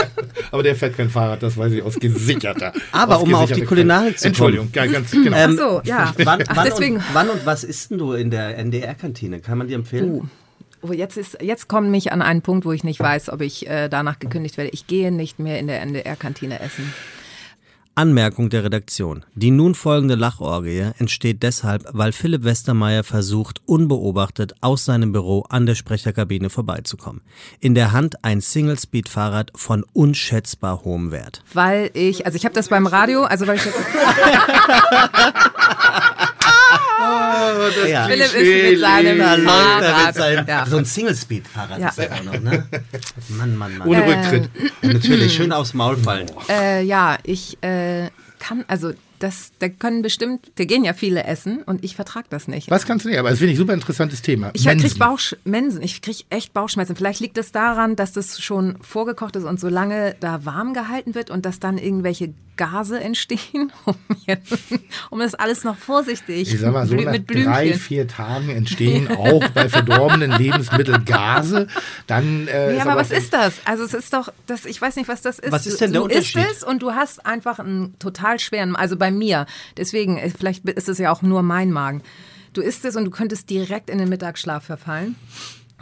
Aber der fährt kein Fahrrad, das weiß ich aus gesicherter. [LAUGHS] Aber aus um auf die Kulinarik zu kommen. Entschuldigung, ja, ganz genau. Ähm, Ach so, ja. Wann, Ach, wann, deswegen. und, wann und was isst denn du in der NDR-Kantine? Kann man dir empfehlen? Uh. Oh, jetzt, ist, jetzt komme mich an einen Punkt, wo ich nicht weiß, ob ich äh, danach gekündigt werde. Ich gehe nicht mehr in der NDR-Kantine essen. Anmerkung der Redaktion. Die nun folgende Lachorgie entsteht deshalb, weil Philipp Westermeier versucht, unbeobachtet aus seinem Büro an der Sprecherkabine vorbeizukommen. In der Hand ein Single-Speed-Fahrrad von unschätzbar hohem Wert. Weil ich, also ich habe das beim Radio, also weil ich jetzt, [LAUGHS] Ja. Philipp ist mit seinem Da läuft er mit Fahrrad. seinem, Ja. So ein Single-Speed-Fahrrad Ja. ist er auch noch, ne? Mann, Mann, Mann. Ohne Rücktritt. Natürlich, schön aufs Maul fallen. Äh, ja, ich äh, kann, also das, da können bestimmt, da gehen ja viele essen und ich vertrag das nicht. Was kannst du nicht? Aber das finde ich ein super interessantes Thema. Ich Mensen. krieg Bauch, Mensen, ich krieg echt Bauchschmerzen. Vielleicht liegt es daran, dass das schon vorgekocht ist und so lange da warm gehalten wird und dass dann irgendwelche Gase entstehen, [LAUGHS] um, jetzt, um das alles noch vorsichtig Ich sag mal so, nach mit drei, vier Tagen entstehen auch bei verdorbenen Lebensmitteln Gase. Dann, äh, Ja, aber was auch- ist das? Also es ist doch, das, ich weiß nicht, was das ist. Was ist denn der du Unterschied? isst es und du hast einfach einen total schweren, also bei mir, deswegen, äh, vielleicht ist es ja auch nur mein Magen. Du isst es und du könntest direkt in den Mittagsschlaf verfallen.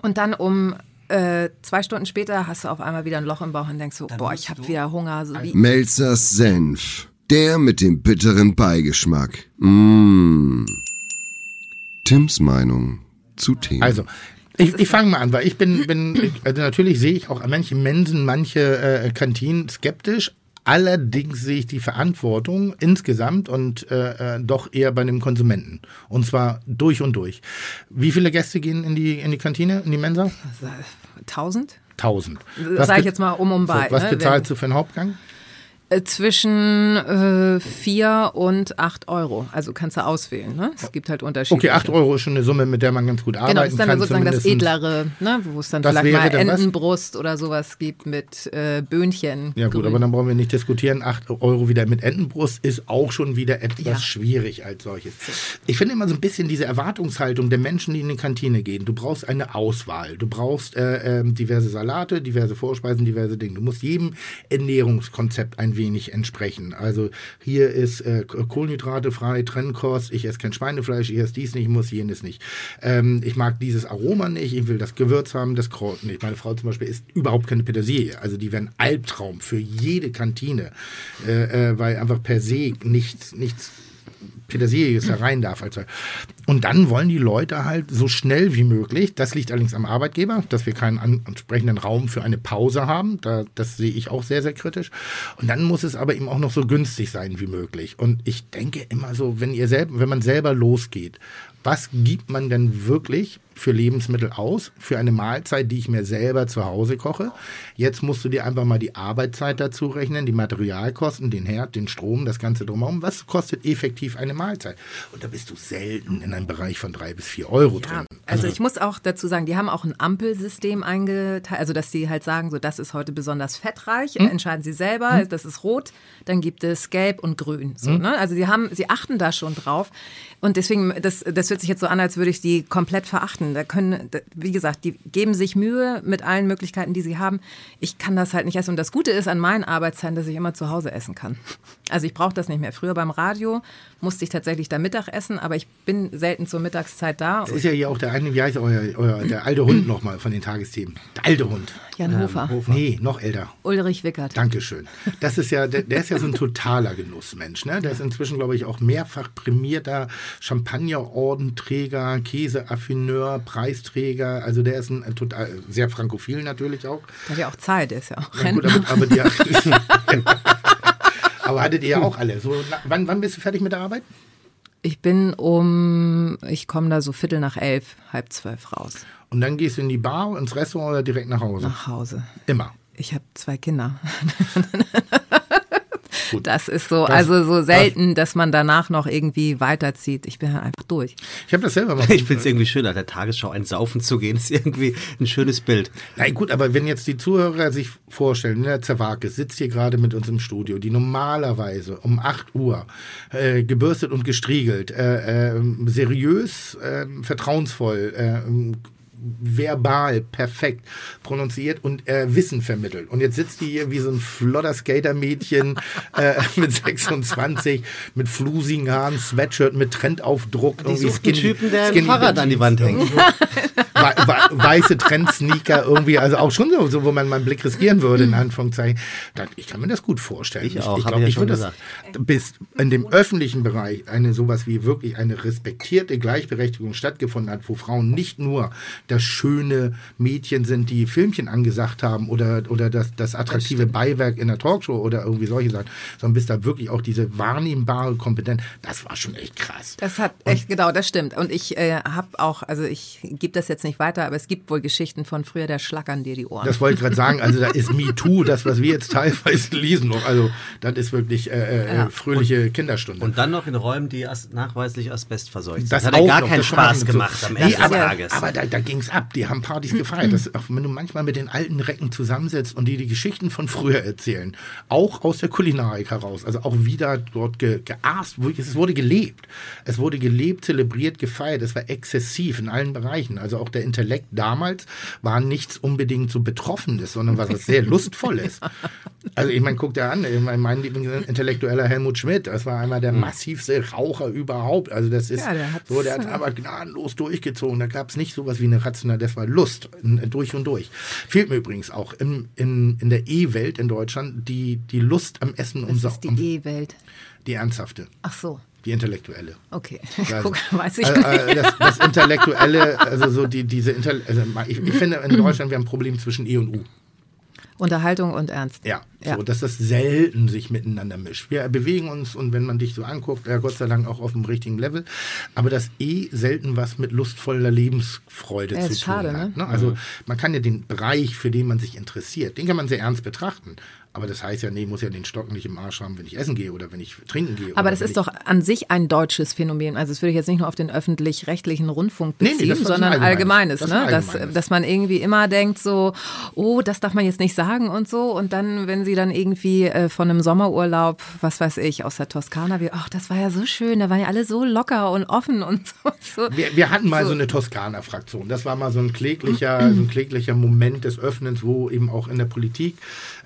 Und dann um äh, zwei Stunden später hast du auf einmal wieder ein Loch im Bauch und denkst so, boah, ich habe wieder Hunger. So wie, Melzers Senf. Der mit dem bitteren Beigeschmack. Mmh. Tims Meinung zu Themen. Also, ich, ich fange mal an, weil ich bin, bin also natürlich sehe ich auch manche Mensen, manche äh, Kantinen skeptisch. Allerdings sehe ich die Verantwortung insgesamt und äh, äh, doch eher bei dem Konsumenten. Und zwar durch und durch. Wie viele Gäste gehen in die, in die Kantine, in die Mensa? Tausend? Tausend. Das sage ich jetzt mal um und bei. So, was ne? bezahlst du für einen Hauptgang? Äh, Zwischen äh, vier und acht Euro. Also kannst du auswählen. Ne? Es gibt halt Unterschiede. Okay, 8 Euro ist schon eine Summe, mit der man ganz gut arbeiten Genau, das ist dann kann. sozusagen das edlere, ne, wo es dann Das vielleicht mal dann was? Entenbrust oder sowas gibt mit äh, Böhnchen. Ja gut, grün. aber dann brauchen wir nicht diskutieren. 8 Euro wieder mit Entenbrust ist auch schon wieder etwas Ja. schwierig als solches. Ich finde immer so ein bisschen diese Erwartungshaltung der Menschen, die in die Kantine gehen. Du brauchst eine Auswahl. Du brauchst äh, ähm, diverse Salate, diverse Vorspeisen, diverse Dinge. Du musst jedem Ernährungskonzept ein wenig entsprechen. Also hier ist äh, Kohlenhydrate frei, Trennkost, ich esse kein Schweinefleisch, ich esse dies nicht, ich muss jenes nicht. Ähm, ich mag dieses Aroma nicht, ich will das Gewürz haben, das Kraut nicht. Meine Frau zum Beispiel isst überhaupt keine Petersilie. Also die wären Albtraum für jede Kantine, äh, äh, weil einfach per se nichts, nichts Petersilie da rein darf. Also. Und dann wollen die Leute halt so schnell wie möglich, das liegt allerdings am Arbeitgeber, dass wir keinen entsprechenden Raum für eine Pause haben. Da, das sehe ich auch sehr, sehr kritisch. Und dann muss es aber eben auch noch so günstig sein wie möglich. Und ich denke immer so, wenn ihr selber, wenn man selber losgeht, was gibt man denn wirklich für Lebensmittel aus, für eine Mahlzeit, die ich mir selber zu Hause koche. Jetzt musst du dir einfach mal die Arbeitszeit dazu rechnen, die Materialkosten, den Herd, den Strom, das Ganze drumherum. Was kostet effektiv eine Mahlzeit? Und da bist du selten in einem Bereich von drei bis vier Euro Ja, drin. also ich muss auch dazu sagen, die haben auch ein Ampelsystem eingeteilt, also dass die halt sagen, so das ist heute besonders fettreich, Hm? entscheiden sie selber, das ist rot, dann gibt es gelb und grün. So, Hm? ne? Also sie haben, sie achten da schon drauf. Und deswegen, das, das hört sich jetzt so an, als würde ich die komplett verachten. Da können, wie gesagt, die geben sich Mühe mit allen Möglichkeiten, die sie haben. Ich kann das halt nicht essen. Und das Gute ist an meinen Arbeitszeiten, dass ich immer zu Hause essen kann. Also ich brauche das nicht mehr. Früher beim Radio musste ich tatsächlich da Mittag essen, aber ich bin selten zur Mittagszeit da. Das ist ja hier auch der eine, wie heißt euer, euer der alte Hund [CLEARS THROAT] nochmal von den Tagesthemen? Der alte Hund. Jan Hofer. Nee, noch älter. Ulrich Wickert. Dankeschön. Das ist ja, der, der ist ja so ein [LAUGHS] totaler Genussmensch. Ne? Der ist inzwischen, glaube ich, auch mehrfach prämierter Champagner-Ordenträger, Käseaffineur, Preisträger. Also der ist ein, ein total, sehr frankophil natürlich auch. Der hat ja auch Zeit, der ist ja auch Ja, gut, aber, aber, die, aber hattet ihr ja auch alle. So, na, wann, wann bist du fertig mit der Arbeit? Ich bin um, ich komme da so Viertel nach elf, halb zwölf raus, Und dann gehst du in die Bar, ins Restaurant oder direkt nach Hause? nach Hause. Immer. Ich habe zwei Kinder. [LAUGHS] Gut. Das ist so, Das- also so selten, dass man danach noch irgendwie weiterzieht. Ich bin halt einfach durch. Ich habe das selber mal. [LAUGHS] Ich finde es irgendwie schön, nach der Tagesschau ein Saufen zu gehen. [LAUGHS] ist irgendwie ein schönes Bild. Nein, gut, aber wenn jetzt die Zuhörer sich vorstellen, der Zerwakis sitzt hier gerade mit uns im Studio, die normalerweise um 8 Uhr äh, gebürstet und gestriegelt, äh, äh, seriös, äh, vertrauensvoll, äh, verbal perfekt prononziert und äh, Wissen vermittelt. Und jetzt sitzt die hier wie so ein flotter Skatermädchen [LAUGHS] äh, mit 26, mit flusigen Haaren, Sweatshirt, mit Trendaufdruck. Die irgendwie sucht Skinny- Typen, der ein Skinny Fahrrad an die Wand hängt. [LAUGHS] wei- wei- weiße Trendsneaker irgendwie, also auch schon so, wo man mal einen Blick riskieren würde, in Anführungszeichen. Da- Ich kann mir das gut vorstellen. Ich auch, ich, ich ja ich würde das bis in dem öffentlichen Bereich eine sowas wie wirklich eine respektierte Gleichberechtigung stattgefunden hat, wo Frauen nicht nur das schöne Mädchen sind, die Filmchen angesagt haben oder, oder das, das attraktive Beiwerk in der Talkshow oder irgendwie solche Sachen, sondern bis da wirklich auch diese wahrnehmbare Kompetenz, das war schon echt krass. Das hat echt, genau, das stimmt. Und ich äh, habe auch, also ich gebe das jetzt nicht weiter, aber es gibt wohl Geschichten von früher, da schlackern dir die Ohren. Das wollte ich gerade sagen. Also da ist MeToo, das, was wir jetzt teilweise lesen noch. Also das ist wirklich äh, äh, Ja. fröhliche Kinderstunde. Und dann noch in Räumen, die as nachweislich Asbest verseucht sind. das hat ja auch gar noch, keinen das Spaß gemacht am Nee, Ende des aber, Tages. aber da, da ging es ab. Die haben Partys gefeiert. Das, auch wenn du manchmal mit den alten Recken zusammensetzt und die die Geschichten von früher erzählen, auch aus der Kulinarik heraus, also auch wieder dort ge, geaßt, es wurde gelebt. Es wurde gelebt, zelebriert, gefeiert. Es war exzessiv in allen Bereichen. Also auch der Intellekt damals war nichts unbedingt so Betroffenes, sondern was sehr Lustvolles. [LAUGHS] Also ich meine, guck dir an, ich mein, mein Lieblingsintellektueller Helmut Schmidt, das war einmal der massivste Raucher überhaupt. Also das ist Ja, der so, der hat aber gnadenlos durchgezogen. Da gab es nicht sowas wie eine rationale, das war Lust, durch und durch. Fehlt mir übrigens auch im, in, in der E-Welt in Deutschland die, die Lust am Essen und das ist die E-Welt. die ernsthafte, Ach so, die intellektuelle. okay. Also, [LAUGHS] Guck, weiß ich äh, nicht. äh, das, das Intellektuelle, also so die, diese Intell also ich, ich finde in Deutschland wir haben ein Problem zwischen E und U. Unterhaltung und Ernst. Ja, Ja. so, dass das selten sich miteinander mischt. Wir bewegen uns und wenn man dich so anguckt, ja Gott sei Dank auch auf dem richtigen Level, aber das eh selten was mit lustvoller Lebensfreude Ja, zu ist tun schade, hat. ne? Ne? Also man kann ja den Bereich, für den man sich interessiert, den kann man sehr ernst betrachten. Aber das heißt ja, nee, muss ja den Stock nicht im Arsch haben, wenn ich essen gehe oder wenn ich trinken gehe. Aber das ist doch an sich ein deutsches Phänomen. Also das würde ich jetzt nicht nur auf den öffentlich-rechtlichen Rundfunk Nee, nee, beziehen, ist ein sondern allgemeines. allgemeines. Das ne? dass, allgemeines. dass man irgendwie immer denkt so, oh, das darf man jetzt nicht sagen und so. Und dann, wenn sie dann irgendwie äh, von einem Sommerurlaub, was weiß ich, aus der Toskana, wie, ach, das war ja so schön, da waren ja alle so locker und offen und [LAUGHS] so. so. Wir, wir hatten mal so, So. eine Toskana-Fraktion. Das war mal so ein kläglicher, so ein kläglicher Moment des Öffnens, wo eben auch in der Politik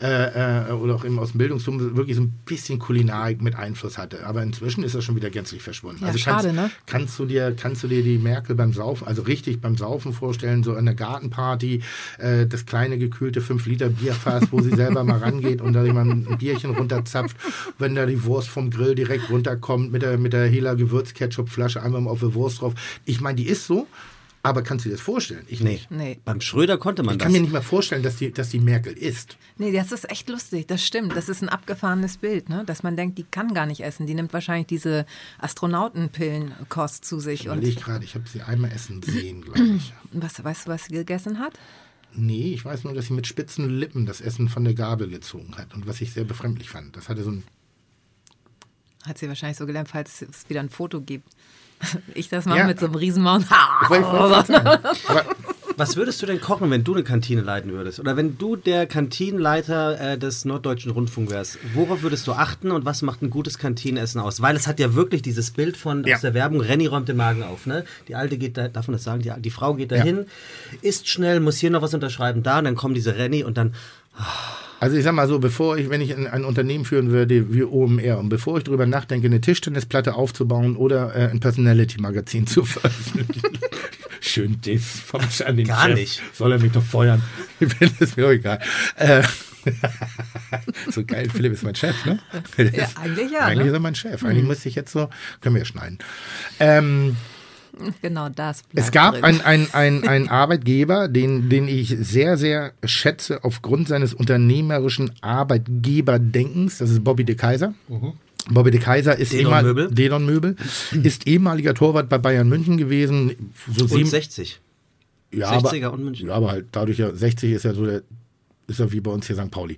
äh, äh, oder auch eben aus dem Bildungstum wirklich so ein bisschen Kulinarik mit Einfluss hatte. Aber inzwischen ist das schon wieder gänzlich verschwunden. Ja, also schade, kannst, ne? kannst du dir kannst du dir die Merkel beim Saufen, also richtig beim Saufen vorstellen, so an der Gartenparty, äh, das kleine gekühlte 5 Liter Bierfass, wo sie [LAUGHS] selber mal rangeht und da jemand ein Bierchen runterzapft, wenn da die Wurst vom Grill direkt runterkommt mit der mit der Hela Gewürzketchup-Flasche einfach mal auf die Wurst drauf. Ich meine, die ist so, aber kannst du dir das vorstellen? Ich Nee. nicht. Nee. Beim Schröder konnte man Ich das. kann mir nicht mal vorstellen, dass die, dass die Merkel ist. Nee, das ist echt lustig, das stimmt. Das ist ein abgefahrenes Bild, ne? dass man denkt, die kann gar nicht essen. Die nimmt wahrscheinlich diese Astronautenpillenkost zu sich. Ich Und überlege gerade, ich habe sie einmal essen sehen, glaube ich. was, weißt du, was sie gegessen hat? Nee, ich weiß nur, dass sie mit spitzen Lippen das Essen von der Gabel gezogen hat. Und was ich sehr befremdlich fand. Das hatte so ein. Hat sie wahrscheinlich so gelernt, falls es wieder ein Foto gibt. [LAUGHS] Ich das mache Ja. mit so einem Riesenmaul. [LAUGHS] Was würdest du denn kochen, wenn du eine Kantine leiten würdest? Oder wenn du der Kantinenleiter äh, des Norddeutschen Rundfunk wärst, worauf würdest du achten und was macht ein gutes Kantinenessen aus? Weil es hat ja wirklich dieses Bild von Ja. aus der Werbung, Renny räumt den Magen auf. Ne? Die Alte geht da, darf man das sagen? Die, die Frau geht da Ja. hin, isst schnell, muss hier noch was unterschreiben, da, und dann kommen diese Renny und dann Also ich sag mal so, bevor ich, wenn ich ein, ein Unternehmen führen würde wie OMR und bevor ich darüber nachdenke, eine Tischtennisplatte aufzubauen oder äh, ein Personality-Magazin zu veröffentlichen. [LAUGHS] Schön Diss vom an den Gar Chef. nicht. Soll er mich doch feuern. [LAUGHS] Ich finde es mir auch egal. Äh, [LAUGHS] so geil, Philipp ist mein Chef, ne? Ja, eigentlich ja, Eigentlich ne? ist er mein Chef. Eigentlich müsste ich jetzt so, können wir ja schneiden. Ähm, [LAUGHS] Genau das. es gab einen ein, ein, ein Arbeitgeber, den, den ich sehr, sehr schätze aufgrund seines unternehmerischen Arbeitgeberdenkens. Das ist Bobby de Kaiser. Bobby de Kaiser ist Dedon Möbel. Dedon Möbel, [CLEARS THROAT] ist ehemaliger Torwart bei Bayern München gewesen. So und sieben, 60. ja, 60er aber, und München. Ja, aber halt dadurch ja 60 ist ja so der ist ja wie bei uns hier St. Pauli.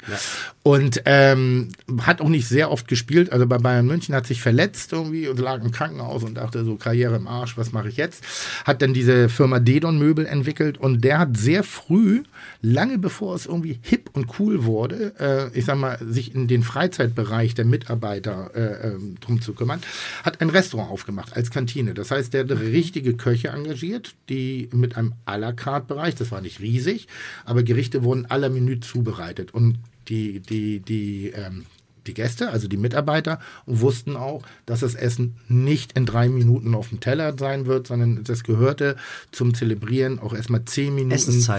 Und ähm, hat auch nicht sehr oft gespielt. Also bei Bayern München hat sich verletzt irgendwie und lag im Krankenhaus und dachte so, Karriere im Arsch, was mache ich jetzt? Hat dann diese Firma Dedon Möbel entwickelt und der hat sehr früh, lange bevor es irgendwie hip und cool wurde, äh, ich sag mal, sich in den Freizeitbereich der Mitarbeiter äh, ähm, drum zu kümmern, hat ein Restaurant aufgemacht als Kantine. Das heißt, der hat richtige Köche engagiert, die mit einem à la carte Bereich, das war nicht riesig, aber Gerichte wurden aller Menü zubereitet. Und die, die, die, ähm, die Gäste, also die Mitarbeiter, wussten auch, dass das Essen nicht in drei Minuten auf dem Teller sein wird, sondern das gehörte zum Zelebrieren auch erstmal zehn Minuten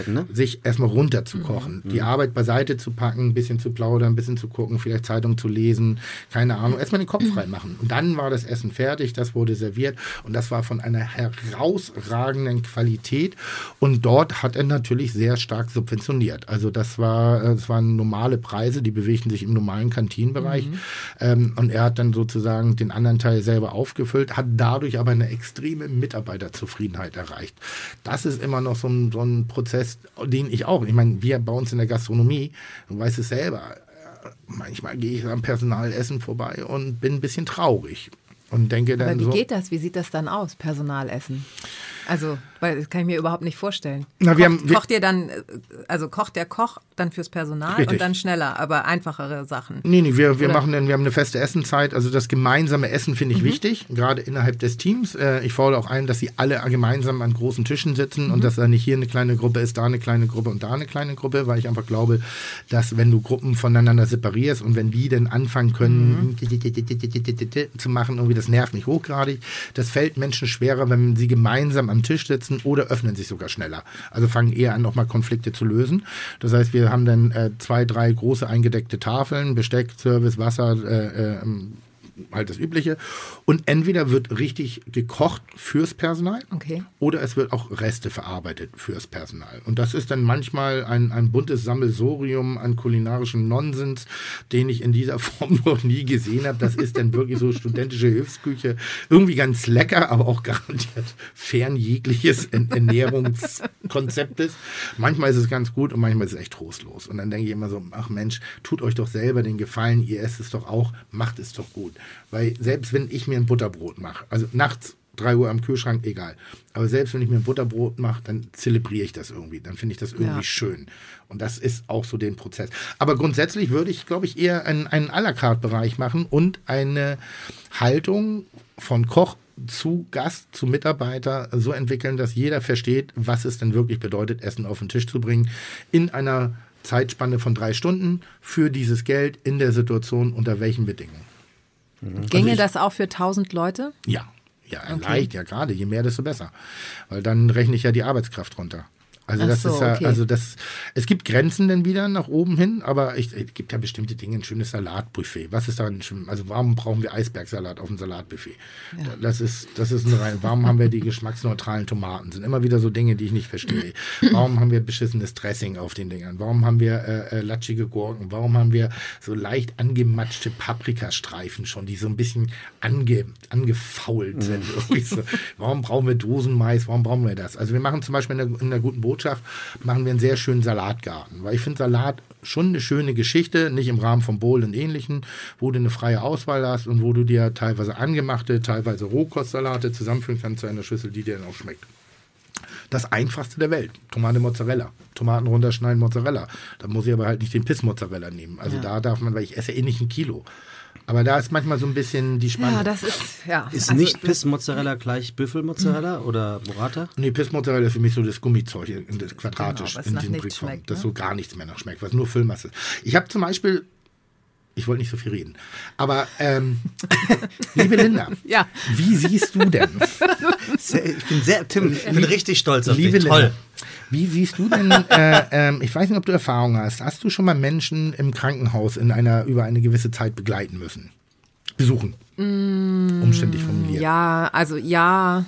ne? sich erstmal runterzukochen, die Arbeit beiseite zu packen, ein bisschen zu plaudern, ein bisschen zu gucken, vielleicht Zeitung zu lesen, keine Ahnung, erstmal den Kopf frei machen. Und dann war das Essen fertig, das wurde serviert und das war von einer herausragenden Qualität und dort hat er natürlich sehr stark subventioniert. Also das war, äh, das waren normale Preise, die bewegten sich im normalen Kantinenbereich ähm, und er hat dann sozusagen den anderen Teil selber aufgefüllt, hat dadurch aber eine extreme Mitarbeiterzufriedenheit erreicht. Das ist immer noch so ein, so ein Prozess, den ich auch, ich meine, wir bei uns in der Gastronomie, du weißt es selber, äh, manchmal gehe ich am Personalessen vorbei und bin ein bisschen traurig und denke dann Aber wie so, geht das? Wie sieht das dann aus, Personalessen? Also, weil das kann ich mir überhaupt nicht vorstellen. Na, kocht, haben- kocht ihr dann, äh, also kocht der Koch dann fürs Personal Richtig. und dann schneller, aber einfachere Sachen. Nee, nee, wir, wir Oder- machen dann, wir haben eine feste Essenzeit. Also das gemeinsame Essen finde ich wichtig, gerade innerhalb des Teams. Äh, ich fordere auch ein, dass sie alle gemeinsam an großen Tischen sitzen und dass da nicht hier eine kleine Gruppe ist, da eine kleine Gruppe und da eine kleine Gruppe, weil ich einfach glaube, dass wenn du Gruppen voneinander separierst und wenn die dann anfangen können zu machen, irgendwie das nervt mich hochgradig. Das fällt Menschen schwerer, wenn sie gemeinsam am Tisch sitzen oder öffnen sich sogar schneller. Also fangen eher an, nochmal Konflikte zu lösen. Das heißt, wir haben dann äh, zwei, drei große eingedeckte Tafeln, Besteck, Service, Wasser, äh, äh, halt das Übliche. Und entweder wird richtig gekocht fürs Personal Okay. oder es wird auch Reste verarbeitet fürs Personal. Und das ist dann manchmal ein, ein buntes Sammelsorium an kulinarischem Nonsens, den ich in dieser [LAUGHS] Form noch nie gesehen habe. Das ist dann wirklich so studentische Hilfsküche. Irgendwie ganz lecker, aber auch garantiert fern jegliches Ernährungskonzeptes. Manchmal ist es ganz gut und manchmal ist es echt trostlos. Und dann denke ich immer so, ach Mensch, tut euch doch selber den Gefallen, ihr esst es doch auch, macht es doch gut. Weil selbst wenn ich mir ein Butterbrot mache, also nachts 3 Uhr am Kühlschrank, egal. Aber selbst wenn ich mir ein Butterbrot mache, dann zelebriere ich das irgendwie. Dann finde ich das irgendwie Ja. schön. Und das ist auch so den Prozess. Aber grundsätzlich würde ich, glaube ich, eher einen, einen à la carte Bereich machen und eine Haltung von Koch zu Gast, zu Mitarbeiter so entwickeln, dass jeder versteht, was es denn wirklich bedeutet, Essen auf den Tisch zu bringen. In einer Zeitspanne von drei Stunden für dieses Geld in der Situation unter welchen Bedingungen. Ginge ich- das auch für 1000 Leute? Ja, ja, leicht, ja gerade. Je mehr, desto besser. Weil dann rechne ich ja die Arbeitskraft runter. Also Ach das so, ist ja, okay. also das, es gibt Grenzen dann wieder nach oben hin, aber ich, es gibt ja bestimmte Dinge, ein schönes Salatbuffet. Was ist daran schön? Also warum brauchen wir Eisbergsalat auf dem Salatbuffet? Das ist, das ist ein rein. Warum haben wir die geschmacksneutralen Tomaten? Sind immer wieder so Dinge, die ich nicht verstehe. Warum haben wir beschissenes Dressing auf den Dingern? Warum haben wir äh, äh, latschige Gurken? Warum haben wir so leicht angematschte Paprikastreifen schon, die so ein bisschen ange, angefault sind? So. Warum brauchen wir Dosenmais? Warum brauchen wir das? Also wir machen zum Beispiel in der, in der guten Botschaft machen wir einen sehr schönen Salatgarten, weil ich finde Salat schon eine schöne Geschichte, nicht im Rahmen von Bowl und ähnlichen, wo du eine freie Auswahl hast und wo du dir teilweise angemachte, teilweise Rohkostsalate zusammenführen kannst zu einer Schüssel, die dir dann auch schmeckt. Das einfachste der Welt. Tomate Mozzarella. Tomaten runterschneiden, Mozzarella. Da muss ich aber halt nicht den Piss-Mozzarella nehmen. Also Ja. da darf man, weil ich esse eh nicht ein Kilo. Aber da ist manchmal so ein bisschen die Spannung. Ja, das ist, ja. Ist also, nicht Piss-Mozzarella gleich Büffelmozzarella oder Burrata? Nee, Piss-Mozzarella ist für mich so das Gummizeug, in das quadratisch Genau, in nichts Brickformen, schmeckt, das ne? so gar nichts mehr nach schmeckt, was nur Füllmasse ist. Ich habe zum Beispiel, ich wollte nicht so viel reden, aber ähm, [LAUGHS] liebe Linda, Ja. wie siehst du denn, Sehr, ich bin sehr, Tim, ich bin richtig stolz auf liebe dich. Toll. Wie siehst du denn, äh, ähm, ich weiß nicht, ob du Erfahrung hast, hast du schon mal Menschen im Krankenhaus in einer über eine gewisse Zeit begleiten müssen? Besuchen? Umständlich formuliert. Mm, Ja, also ja,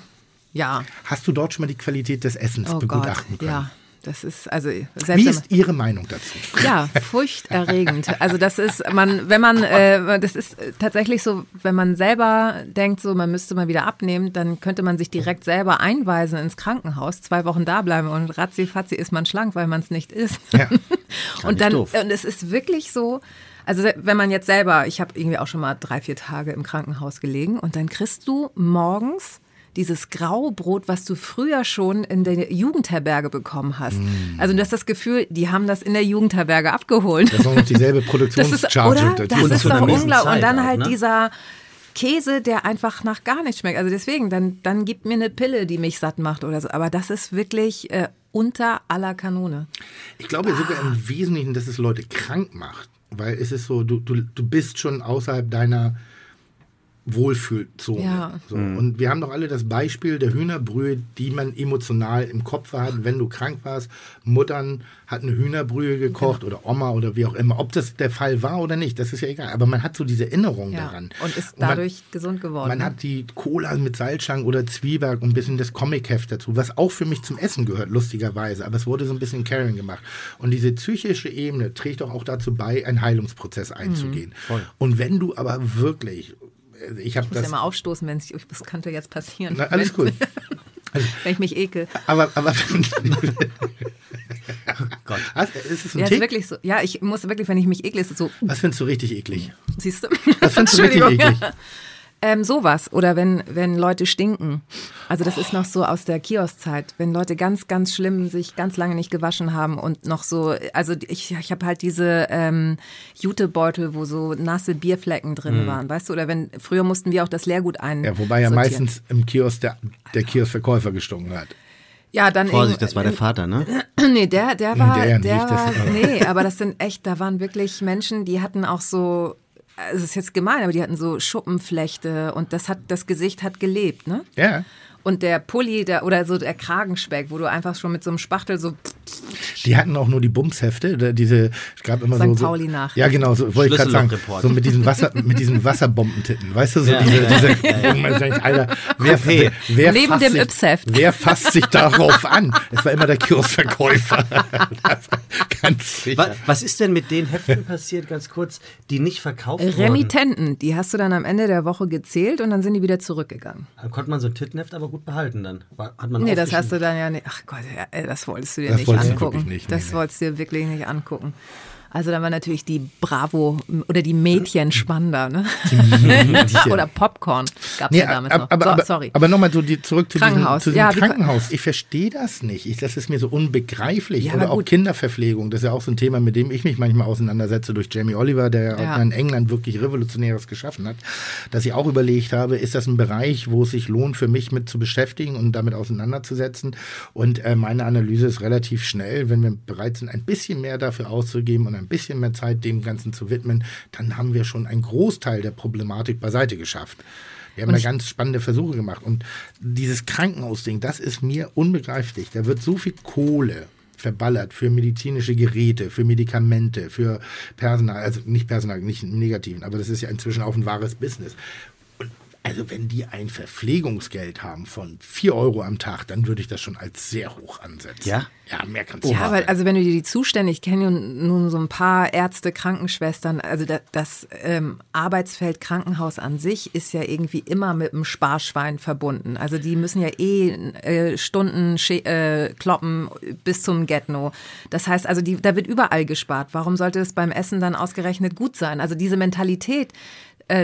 ja. Hast du dort schon mal die Qualität des Essens Oh Gott, begutachten können? ja. Das ist, also Wie selbst wenn man- ist Ihre Meinung dazu? Ja, furchterregend. Also das ist, man, wenn man, äh, das ist tatsächlich so, wenn man selber denkt, so man müsste mal wieder abnehmen, dann könnte man sich direkt selber einweisen ins Krankenhaus, zwei Wochen da bleiben und ratzi fatzi ist man schlank, weil man es nicht ist. Ja. [LAUGHS] und dann, doof. und es ist wirklich so, also wenn man jetzt selber, ich habe irgendwie auch schon mal drei, vier Tage im Krankenhaus gelegen und dann kriegst du morgens dieses Graubrot, was du früher schon in der Jugendherberge bekommen hast. Mm. Also du hast das Gefühl, die haben das in der Jugendherberge abgeholt. Das ist auch noch dieselbe Das ist, Produktionscharge. oder? Das ist doch unglaublich. Und dann halt ne? dieser Käse, der einfach nach gar nichts schmeckt. Also deswegen, dann, dann gib mir eine Pille, die mich satt macht oder so. Aber das ist wirklich äh, unter aller Kanone. Ich glaube sogar im Wesentlichen, dass es Leute krank macht. Weil es ist so, du, du, du bist schon außerhalb deiner Wohlfühlzone. Ja. So. Und wir haben doch alle das Beispiel der Hühnerbrühe, die man emotional im Kopf hat, wenn du krank warst. Muttern hat eine Hühnerbrühe gekocht oder Oma oder wie auch immer. Ob das der Fall war oder nicht, das ist ja egal. Aber man hat so diese Erinnerung Ja. daran. Und ist man- dadurch gesund geworden. man ne? hat die Cola mit Salzstangen oder Zwieback und ein bisschen das Comic-Heft dazu, was auch für mich zum Essen gehört, lustigerweise. Aber es wurde so ein bisschen Caring gemacht. Und diese psychische Ebene trägt doch auch dazu bei, einen Heilungsprozess einzugehen. Und wenn du aber wirklich, ich habe Ich muss das. ja mal aufstoßen, wenn es, das könnte jetzt passieren. Na, alles wenn, gut. [LAUGHS] Wenn ich mich ekel. Aber, aber [LAUGHS] Gott. Was, ist es ein Ja, ist Tick? wirklich so. Ja, ich muss wirklich, wenn ich mich ekle, ist es so, Was findest du richtig eklig? siehst du? Was findest du richtig eklig? [LAUGHS] Ähm, sowas. Oder wenn, wenn Leute stinken. Also das ist noch so aus der Kioszeit. Wenn Leute ganz, ganz schlimm sich ganz lange nicht gewaschen haben und noch so, also ich, ich habe halt diese ähm, Jutebeutel, wo so nasse Bierflecken drin waren, weißt du? Oder wenn, früher mussten wir auch das Leergut ein. Mhm. Ja, wobei ja sortieren. meistens im Kiosk der, der Kioskverkäufer gestunken hat. Ja, dann Vorsicht, das war der Vater, ne? [CLEARS THROAT] Nee, der, der war, der der, nicht, das- war, nee, aber das sind echt, da waren wirklich Menschen, die hatten auch so, es ist jetzt gemein, aber die hatten so Schuppenflechte und das hat, das Gesicht hat gelebt, ne? Ja. Und der Pulli der, oder so der Kragenspeck, wo du einfach schon mit so einem Spachtel so, Die hatten auch nur die Bumshefte, diese, es gab immer St. so, so. Pauli nach. Ja, genau, so wollte ich gerade sagen. So mit diesen Wasser, mit diesen Wasserbombentitten, weißt du, so Ja. diese, Alter, wer, Okay. wer, wer Neben fasst dem sich, Yps-Heft. wer fasst sich darauf an? Es war immer der Kioskverkäufer. [LAUGHS] Ganz sicher. Wa- Was ist denn mit den Heften passiert, ganz kurz, die nicht verkauft wurden? Remittenten, die hast du dann am Ende der Woche gezählt und dann sind die wieder zurückgegangen. Da konnte man so ein Tittenheft aber gut behalten dann. Hat man Nee, das hast du dann ja nicht. Ach Gott, ey, das wolltest du dir Das nicht angucken. nicht, das nee. wolltest du dir wirklich nicht angucken. Also dann war natürlich die Bravo oder die Mädchen spannender, ne? Mädchen. oder Popcorn. Gab's ja damals noch. aber, so, aber, sorry. aber nochmal so die, zurück zu Krankenhaus. diesem, zu diesem Ja, Krankenhaus. Ich verstehe das nicht. Ich, das ist mir so unbegreiflich. Ja, Oder auch. Kinderverpflegung. Das ist ja auch so ein Thema, mit dem ich mich manchmal auseinandersetze durch Jamie Oliver, der Ja. in England wirklich Revolutionäres geschaffen hat. Dass ich auch überlegt habe, ist das ein Bereich, wo es sich lohnt, für mich mit zu beschäftigen und damit auseinanderzusetzen? Und äh, meine Analyse ist relativ schnell. Wenn wir bereit sind, ein bisschen mehr dafür auszugeben und ein bisschen mehr Zeit dem Ganzen zu widmen, dann haben wir schon einen Großteil der Problematik beiseite geschafft. Wir haben da ganz spannende Versuche gemacht. Und dieses Krankenhausding, das ist mir unbegreiflich. Da wird so viel Kohle verballert für medizinische Geräte, für Medikamente, für Personal, also nicht Personal, nicht im Negativen, aber das ist ja inzwischen auch ein wahres Business. Also wenn die ein Verpflegungsgeld haben von 4 Euro am Tag, dann würde ich das schon als sehr hoch ansetzen. Ja? Ja, mehr kannst Ja, nicht aber sein. also wenn du dir die Zustände, ich kenne ja nun so ein paar Ärzte, Krankenschwestern, also das, das ähm, Arbeitsfeld Krankenhaus an sich ist ja irgendwie immer mit dem Sparschwein verbunden. Also die müssen ja eh äh, Stunden äh, kloppen bis zum Get-No. Das heißt also, die, da wird überall gespart. Warum sollte es beim Essen dann ausgerechnet gut sein? Also diese Mentalität,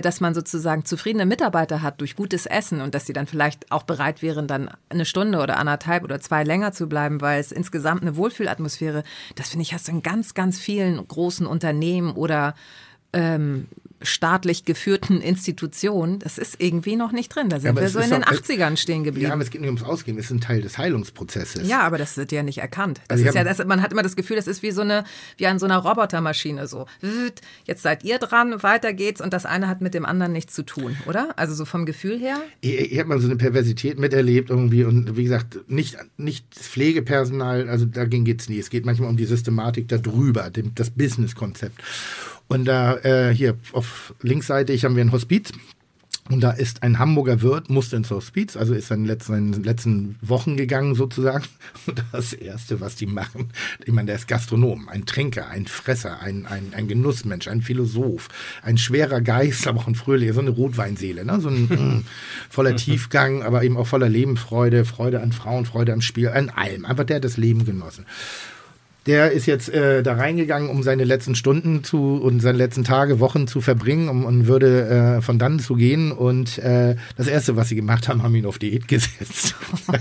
dass man sozusagen zufriedene Mitarbeiter hat durch gutes Essen und dass sie dann vielleicht auch bereit wären, dann eine Stunde oder anderthalb oder zwei länger zu bleiben, weil es insgesamt eine Wohlfühlatmosphäre, das finde ich, hast du in ganz, ganz vielen großen Unternehmen oder ähm, staatlich geführten Institutionen, das ist irgendwie noch nicht drin. Da sind aber wir so in den doch- 80ern stehen ja, geblieben. aber es geht nicht ums Ausgehen, es ist ein Teil des Heilungsprozesses. Ja, aber das wird ja nicht erkannt. Das Also ist ja, das, man hat immer das Gefühl, das ist wie so eine, wie an so einer Robotermaschine so. Jetzt seid ihr dran, weiter geht's und das eine hat mit dem anderen nichts zu tun, oder? Also so vom Gefühl her. Ich, ich habe mal so eine Perversität miterlebt irgendwie und wie gesagt, nicht, nicht das Pflegepersonal, also dagegen geht's nie. Es geht manchmal um die Systematik darüber, dem, das Businesskonzept. Und da äh, hier auf linksseitig haben wir ein Hospiz. Und da ist ein Hamburger Wirt, musste ins Hospiz, also ist in den letzten, in den letzten Wochen gegangen sozusagen. [LAUGHS] Und das Erste, was die machen, ich meine, der ist Gastronom, ein Trinker, ein Fresser, ein, ein, ein Genussmensch, ein Philosoph, ein schwerer Geist, aber auch ein fröhlicher, so eine Rotweinseele, ne? so ein [LAUGHS] mm, voller Tiefgang, aber eben auch voller Lebensfreude, Freude an Frauen, Freude am Spiel, an allem. Einfach der hat das Leben genossen. Der ist jetzt äh, da reingegangen, um seine letzten Stunden zu und seine letzten Tage, Wochen zu verbringen um, und würde äh, von dann zu gehen. Und äh, das Erste, was sie gemacht haben, haben ihn auf Diät gesetzt. [LAUGHS]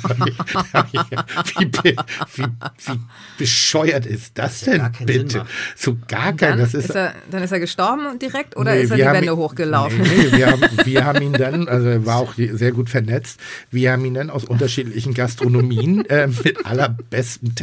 wie, wie, wie bescheuert ist das denn keinen Sinn bitte? So gar kein, Dann das ist, ist. er, dann ist er gestorben direkt oder Nee, ist er die Wände ihn- hochgelaufen? Nee, nee, wir, haben, [LAUGHS] wir haben ihn dann, also er war auch sehr gut vernetzt, wir haben ihn dann aus unterschiedlichen Gastronomien äh, mit allerbesten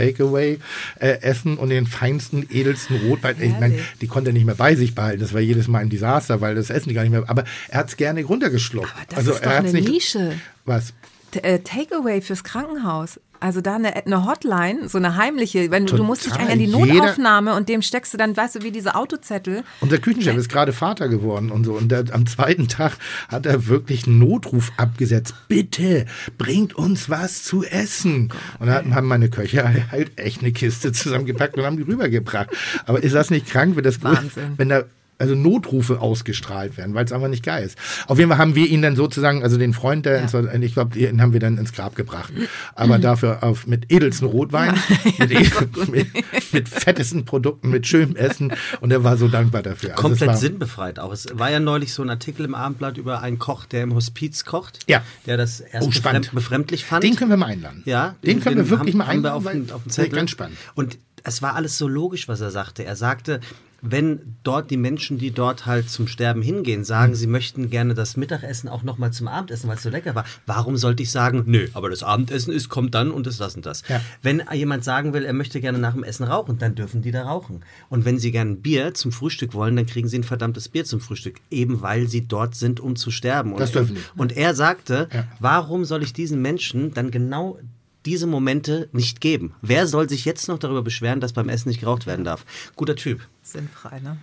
Takeaway-Essen und den feinsten, edelsten Rotwein. Ich meine, Herrlich. die konnte er nicht mehr bei sich behalten. Das war jedes Mal ein Desaster, weil das Essen die gar nicht mehr. Aber er hat es gerne runtergeschluckt. Das also ist er doch eine nicht. Nische. Was? Äh, Takeaway fürs Krankenhaus. Also da eine, eine Hotline, so eine heimliche, wenn du, du musst dich Total. eigentlich an die Jeder- Notaufnahme und dem steckst du dann, weißt du, wie diese Autozettel. Unser Küchenchef ist gerade Vater geworden und so. Und der, am zweiten Tag hat er wirklich einen Notruf abgesetzt. Bitte bringt uns was zu essen. und dann haben meine Köche halt echt eine Kiste zusammengepackt und haben die rübergebracht. Aber ist das nicht krank, wenn das Wahnsinn. wenn da also Notrufe ausgestrahlt werden, weil es einfach nicht geil ist. Auf jeden Fall haben wir ihn dann sozusagen, also den Freund, der, ins, ich glaube, den haben wir dann ins Grab gebracht. Aber dafür auf, mit edelsten Rotwein, [LAUGHS] mit, edel, mit, mit fettesten Produkten, mit schönem Essen und er war so dankbar dafür. Also Komplett war, sinnbefreit auch. Es war ja neulich so ein Artikel im Abendblatt über einen Koch, der im Hospiz kocht. Ja. Der das erst Oh, spannend. befremd, befremdlich fand. Den können wir mal einladen. Ja, den, können wir wirklich haben, mal haben wir einladen. auf, weil- den, auf den Zettel. Ganz spannend. Und es war alles so logisch, was er sagte. Er sagte, wenn dort die Menschen, die dort halt zum Sterben hingehen, Hm. sagen, sie möchten gerne das Mittagessen auch nochmal zum Abendessen, weil es so lecker war, warum sollte ich sagen, nö, aber das Abendessen ist, kommt dann und das und das. Ja. Wenn jemand sagen will, er möchte gerne nach dem Essen rauchen, dann dürfen die da rauchen. Und wenn sie gerne ein Bier zum Frühstück wollen, dann kriegen sie ein verdammtes Bier zum Frühstück, eben weil sie dort sind, um zu sterben. Das und, dürfen die. Und er sagte, Ja. warum soll ich diesen Menschen dann genau diese Momente nicht geben? Wer soll sich jetzt noch darüber beschweren, dass beim Essen nicht geraucht werden darf? Guter Typ. Sinnfrei, ne?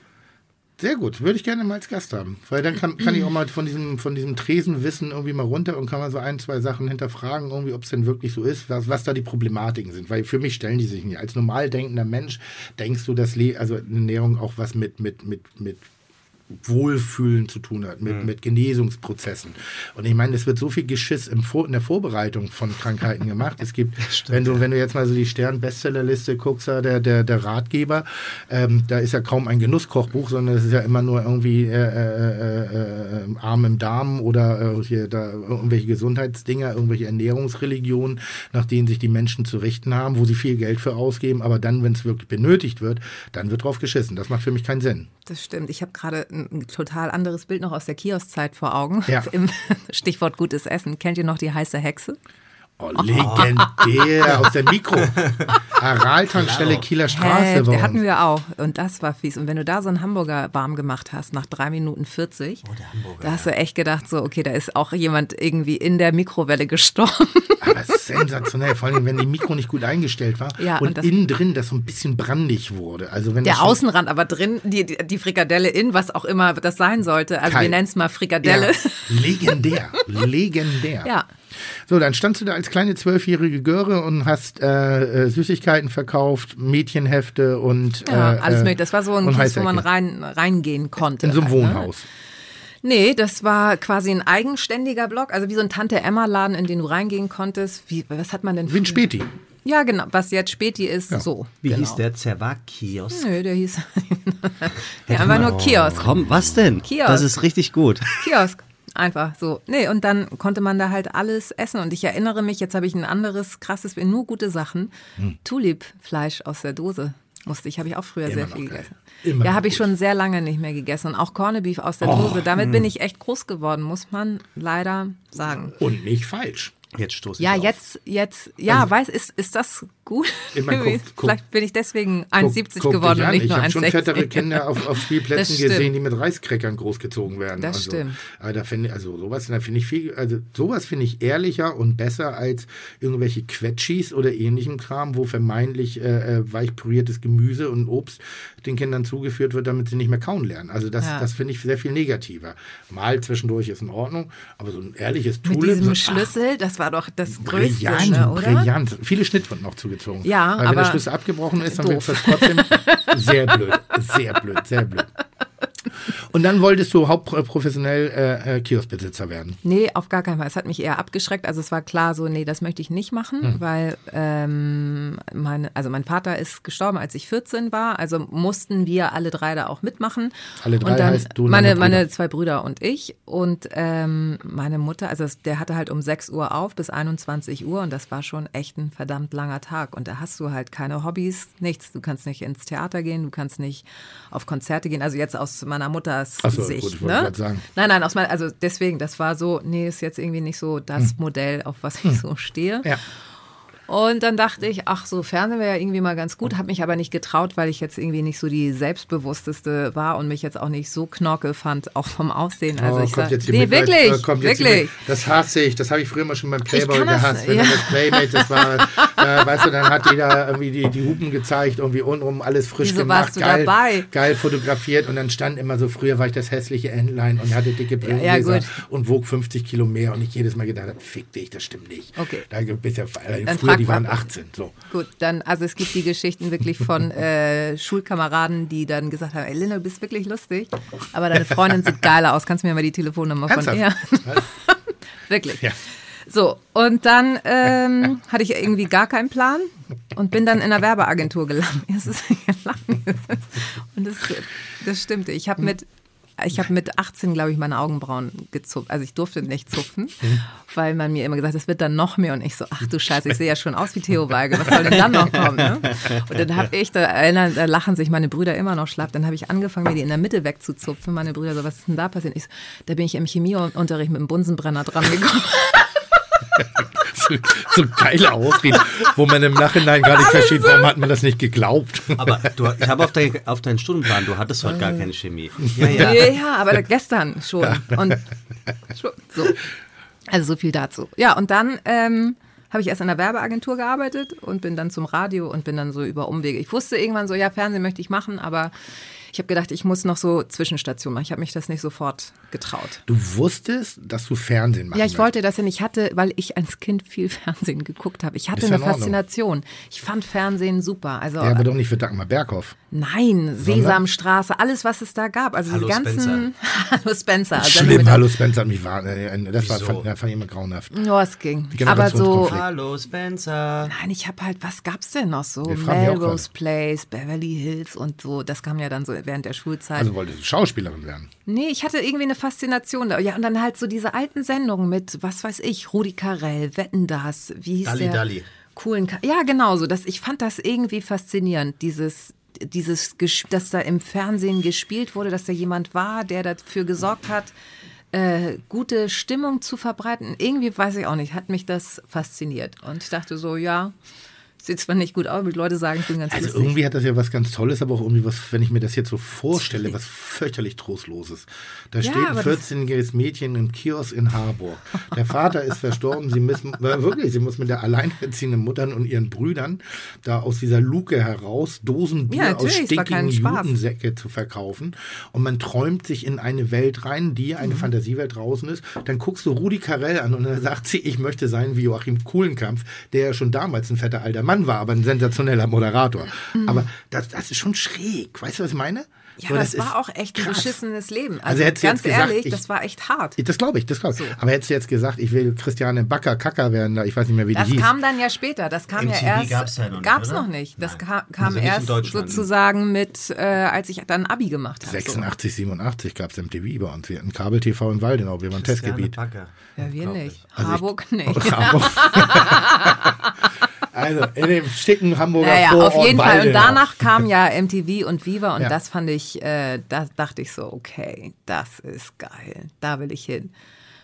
Sehr gut, würde ich gerne mal als Gast haben. Weil dann kann, kann ich auch mal von diesem, von diesem Tresenwissen irgendwie mal runter und kann mal so ein, zwei Sachen hinterfragen, irgendwie, ob es denn wirklich so ist, was, was da die Problematiken sind. Weil für mich stellen die sich nicht. Als normal denkender Mensch denkst du, dass Le also Ernährung auch was mit, mit, mit, mit Wohlfühlen zu tun hat, mit, mit Genesungsprozessen. Und ich meine, es wird so viel Geschiss im Vor in der Vorbereitung von Krankheiten gemacht. Es gibt, [LAUGHS] wenn du, wenn du jetzt mal so die Stern-Bestsellerliste guckst, da der, der, der Ratgeber, ähm, da ist ja kaum ein Genusskochbuch, sondern es ist ja immer nur irgendwie äh, äh, äh, äh, Arm im Darm oder äh, hier da irgendwelche Gesundheitsdinger, irgendwelche Ernährungsreligionen, nach denen sich die Menschen zu richten haben, wo sie viel Geld für ausgeben, aber dann, wenn es wirklich benötigt wird, dann wird drauf geschissen. Das macht für mich keinen Sinn. Das stimmt. Ich habe gerade ein total anderes Bild noch aus der Kioszeit vor Augen. Ja. [LAUGHS] Im Stichwort gutes Essen. Kennt ihr noch die heiße Hexe? Oh, legendär [LAUGHS] aus der Mikro. Araltankstelle Kieler Straße bei der hatten wir auch. Und das war fies. Und wenn du da so einen Hamburger warm gemacht hast, nach drei Minuten 40, da hast du echt gedacht, so, okay, da ist auch jemand irgendwie in der Mikrowelle gestorben. [LAUGHS] Aber sensationell, vor allem, wenn die Mikro nicht gut eingestellt war Ja, und, und das- innen drin das so ein bisschen brandig wurde. Also wenn Der Außenrand, aber drin die, die, Frikadelle in, was auch immer das sein sollte. Also Kalt. wir nennen es mal Frikadelle. Ja, legendär, legendär. [LAUGHS] Ja. So, dann standst du da als kleine zwölfjährige Göre und hast äh, äh, Süßigkeiten verkauft, Mädchenhefte und Ja, äh, alles äh, mögliche. Das war so ein Kies, wo man rein, reingehen konnte. in so einem halt, ne? Wohnhaus. Nee, das war quasi ein eigenständiger Block, also wie so ein Tante-Emma-Laden, in den du reingehen konntest. Wie, was hat man denn? Wie ein Späti. Ja, genau. Was jetzt Späti ist, so. Wie genau. hieß der? Zerwak-Kiosk? Nö, der hieß [LAUGHS] der einfach nur Kiosk. Komm, was denn? Kiosk. Das ist richtig gut. Kiosk. Einfach so. Nee, und dann konnte man da halt alles essen. Und ich erinnere mich, jetzt habe ich ein anderes krasses, nur gute Sachen. Tulip-Fleisch aus der Dose. Musste ich, habe ich auch früher Immer sehr viel geil. gegessen. Immer ja, habe ich schon sehr lange nicht mehr gegessen. Und auch Corned Beef aus der Oh, Dose. Damit bin ich echt groß geworden, muss man leider sagen. Und nicht falsch. Jetzt stoße ich Ja, auf. jetzt, jetzt, ja, weiß, ist, ist das gut? Ich mein, guck- guck- Vielleicht bin ich deswegen Guck- 1,70 guck geworden und nicht Ich nur habe schon fettere 1,60. Kinder [LAUGHS] auf, auf Spielplätzen gesehen, die mit Reiskräckern großgezogen werden. Das also, stimmt. Aber da finde also sowas, finde ich viel, also sowas finde ich ehrlicher und besser als irgendwelche Quetschis oder ähnlichem Kram, wo vermeintlich äh, äh, weich püriertes Gemüse und Obst den Kindern zugeführt wird, damit sie nicht mehr kauen lernen. Also das, Ja. das finde ich sehr viel negativer. Mal zwischendurch ist in Ordnung, aber so ein ehrliches Mit Tulip. diesem ach, Schlüssel, das war doch das Größte, Brillant, ne, oder? brillant. Viele Schnittwunden noch zugezogen. Ja, Weil wenn der Schlüssel abgebrochen ist, dann wird das trotzdem sehr blöd. Sehr blöd, sehr blöd. Und dann wolltest du hauptprofessionell äh, äh, Kioskbesitzer werden. Nee, auf gar keinen Fall. Es hat mich eher abgeschreckt. Also es war klar so, nee, das möchte ich nicht machen, Hm. weil ähm, meine, also mein Vater ist gestorben, als ich 14 war. Also mussten wir alle drei da auch mitmachen. Alle drei und dann heißt du meine, meine zwei Brüder und ich. Und ähm, meine Mutter, also der hatte halt um 6 Uhr auf bis 21 Uhr und das war schon echt ein verdammt langer Tag. Und da hast du halt keine Hobbys, nichts. Du kannst nicht ins Theater gehen, du kannst nicht auf Konzerte gehen. Also jetzt aus meiner Mutters Ach so, Sicht. gut, ich ne? sagen. Nein, nein, aus meiner, also deswegen, das war so, nee, ist jetzt irgendwie nicht so das Modell, auf was ich so stehe. Hm. Ja. Und dann dachte ich, ach so, Fernsehen wäre ja irgendwie mal ganz gut, habe mich aber nicht getraut, weil ich jetzt irgendwie nicht so die selbstbewussteste war und mich jetzt auch nicht so knorke fand, auch vom Aussehen. Also oh, ich kommt sag, jetzt die nee, Mitleid- wirklich, äh, wirklich. Das hasse ich. Das habe ich früher mal schon beim Playboy das- gehasst. Wenn ja. das Playmate, das war, äh, weißt du, dann hat jeder irgendwie die, die Hupen gezeigt, irgendwie untenrum alles frisch Wieso gemacht, warst du geil, dabei? geil fotografiert und dann stand immer so, früher war ich das hässliche Entlein und hatte dicke ja, Brillengläser gut. und wog 50 Kilo mehr und ich jedes Mal gedacht habe, fick dich, das stimmt nicht. Okay. Da es ja, früher, die waren mal- 18, so. Gut, dann, also es gibt die Geschichten wirklich von [LAUGHS] äh, Schulkameraden, die dann gesagt haben, ey Linda, du bist wirklich lustig, aber deine Freundin sieht geiler aus, kannst du mir mal die Telefonnummer von ihr? [LAUGHS] wirklich. Ja. So, und dann ähm, hatte ich irgendwie gar keinen Plan und bin dann in einer Werbeagentur gelandet. [LAUGHS] Ist. Und das, das stimmte. Ich habe mit, ich habe mit 18, glaube ich, meine Augenbrauen gezupft. Also ich durfte nicht zupfen, weil man mir immer gesagt hat, es wird dann noch mehr. Und ich so, ach du Scheiße, ich sehe ja schon aus wie Theo Weigel. Was soll denn dann noch kommen? Ne? Und dann habe ich, da, erinnern, da lachen sich meine Brüder immer noch schlapp. Dann habe ich angefangen, mir die in der Mitte wegzuzupfen. Meine Brüder so, was ist denn da passiert? Ich so, da bin ich im Chemieunterricht mit dem Bunsenbrenner dran gekommen. [LAUGHS] so, so geile Ausreden, wo man im Nachhinein gar nicht versteht, warum hat man das nicht geglaubt. Aber du, ich habe auf, dein, auf deinen Stundenplan, du hattest heute gar keine Chemie. Ja, ja. Ja, ja aber gestern schon. Und schon, so. Also so viel dazu. Ja, und dann ähm, habe ich erst in der Werbeagentur gearbeitet und bin dann zum Radio und bin dann so über Umwege. Ich wusste irgendwann so, ja, Fernsehen möchte ich machen, aber Ich habe gedacht, ich muss noch so Zwischenstationen machen. Ich habe mich das nicht sofort getraut. Du wusstest, dass du Fernsehen machen Ja, ich möchtest. wollte das ja nicht. Ich hatte, weil ich als Kind viel [LAUGHS] Fernsehen geguckt habe. Ich hatte ja eine. Faszination. Ich fand Fernsehen super. Also Ja, aber doch nicht für Dagmar Berghoff. nein, Sesamstraße, alles, was es da gab. Also Hallo, die ganzen. [LAUGHS] Hallo Spencer. Also Schlimm, Hallo Spencer hat mich wahr. äh, Das war, fand, das fand ich immer grauenhaft. Ja, es ging. Aber so. Hallo Spencer. Nein, ich habe halt, was gab's denn noch so? Ja Melrose Place, Beverly Hills und so. Das kam ja dann so während der Schulzeit. Also wolltest du Schauspielerin werden. Nee, ich hatte irgendwie eine Faszination. da. Ja, und dann halt so diese alten Sendungen mit, was weiß ich, Rudi Carell, Wetten das, wie hieß Dalli der? Dalli. Coolen Ka Ja, genau so. Das, ich fand das irgendwie faszinierend, dieses, dieses, dass da im Fernsehen gespielt wurde, dass da jemand war, der dafür gesorgt hat, äh, gute Stimmung zu verbreiten. Irgendwie weiß ich auch nicht, hat mich das fasziniert. Und ich dachte so, ja, sieht zwar nicht gut aus, aber die Leute sagen, ich bin ganz Also lustig. irgendwie hat das ja was ganz Tolles, aber auch irgendwie was, wenn ich mir das jetzt so vorstelle, was fürchterlich Trostloses. Da Ja, steht ein aber das- 14-jähriges Mädchen im Kiosk in Harburg. Der Vater ist verstorben, sie müssen, [LAUGHS] äh, wirklich, sie muss mit der alleinerziehenden Mutter und ihren Brüdern da aus dieser Luke heraus Dosen Bier Ja, aus stinkigen. Judensäcke zu verkaufen. Und man träumt sich in eine Welt rein, die eine Mhm. Fantasiewelt draußen ist. Dann guckst du Rudi Carell an und dann sagt sie, ich möchte sein wie Joachim Kuhlenkampf, der ja schon damals ein fetter alter Mann war, aber ein sensationeller Moderator. Aber das, das ist schon schräg. Weißt du, was ich meine? Mhm. Ja, So, aber das das war auch echt ein krass. beschissenes Leben. Also Also, ganz jetzt gesagt, ehrlich, ich- das war echt hart. Das glaube ich, das glaube ich. Aber hättest du jetzt gesagt, ich will Christiane Backer Kacker werden, da, ich weiß nicht mehr, wie die Das hieß. kam dann ja später. Das kam MTV ja erst. gab's ja noch nicht, gab's noch nicht. Das Nein. ka kam Also erst Deutschland. sozusagen mit, äh, als ich dann Abi gemacht habe. 86, 87 gab es MTV bei uns. Wir hatten Kabel-TV in Waldenau, wir waren Testgebiet. Backer. So. Ja, wir nicht. Also ich- Harburg nicht. [LAUGHS] [LAUGHS] also in dem schicken Hamburger Naja, Vorort auf jeden Fall. Und danach kam ja MTV und Viva und Ja. das fand ich, äh, da dachte ich so, okay, das ist geil. Da will ich hin.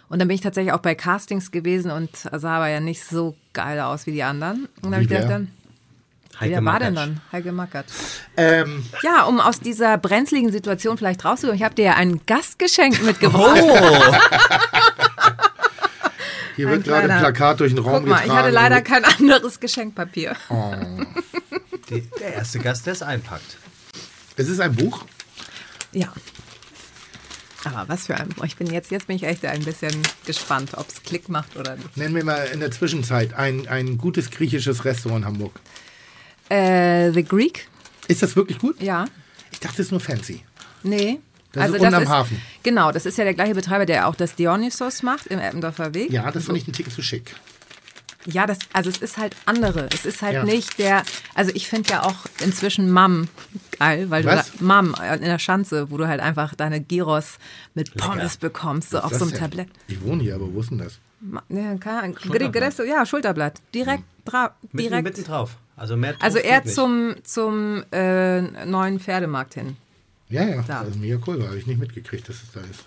Und dann bin ich tatsächlich auch bei Castings gewesen und sah aber ja nicht so geil aus wie die anderen. Und dann habe ich gedacht, dann, Heike wer war denn dann? Heike Mackert. Ähm, Ja, um aus dieser brenzligen Situation vielleicht rauszukommen, ich habe dir ja ein Gastgeschenk mitgebracht. [LAUGHS] hier wird gerade ein Plakat durch den Raum Guck mal, getragen. ich hatte leider kein anderes Geschenkpapier. [LAUGHS] Die, der erste Gast, der es einpackt. Es ist ein Buch. Ja. Aber was für ein. Ich bin jetzt, jetzt bin ich echt ein bisschen gespannt, ob es Klick macht oder nicht. Nennen wir mal in der Zwischenzeit ein, ein gutes griechisches Restaurant in Hamburg. Äh, The Greek? Ist das wirklich gut? Ja. Ich dachte, es ist nur fancy. Nee. Das ist unten am Hafen. Genau, das ist ja der gleiche Betreiber, der auch das Dionysos macht im Eppendorfer Weg. Ja, das fand ich einen Ticken zu schick. Ja, das, also es ist halt andere. Es ist halt Ja. nicht der, also ich finde ja auch inzwischen Mam geil, weil du Was? Mam in der Schanze, wo du halt einfach deine Gyros mit Pommes bekommst, so auf so einem denn? Tablett. Ich wohne hier, aber wo ist denn das? Ja, keine Ahnung. Schulterblatt. Ja, Schulterblatt. Direkt, dra Mitten, direkt. mitten drauf. Also mehr Also eher zum, zum äh, neuen Pferdemarkt hin. Ja, ja, Da. das ist mega cool, habe ich nicht mitgekriegt, dass es da ist.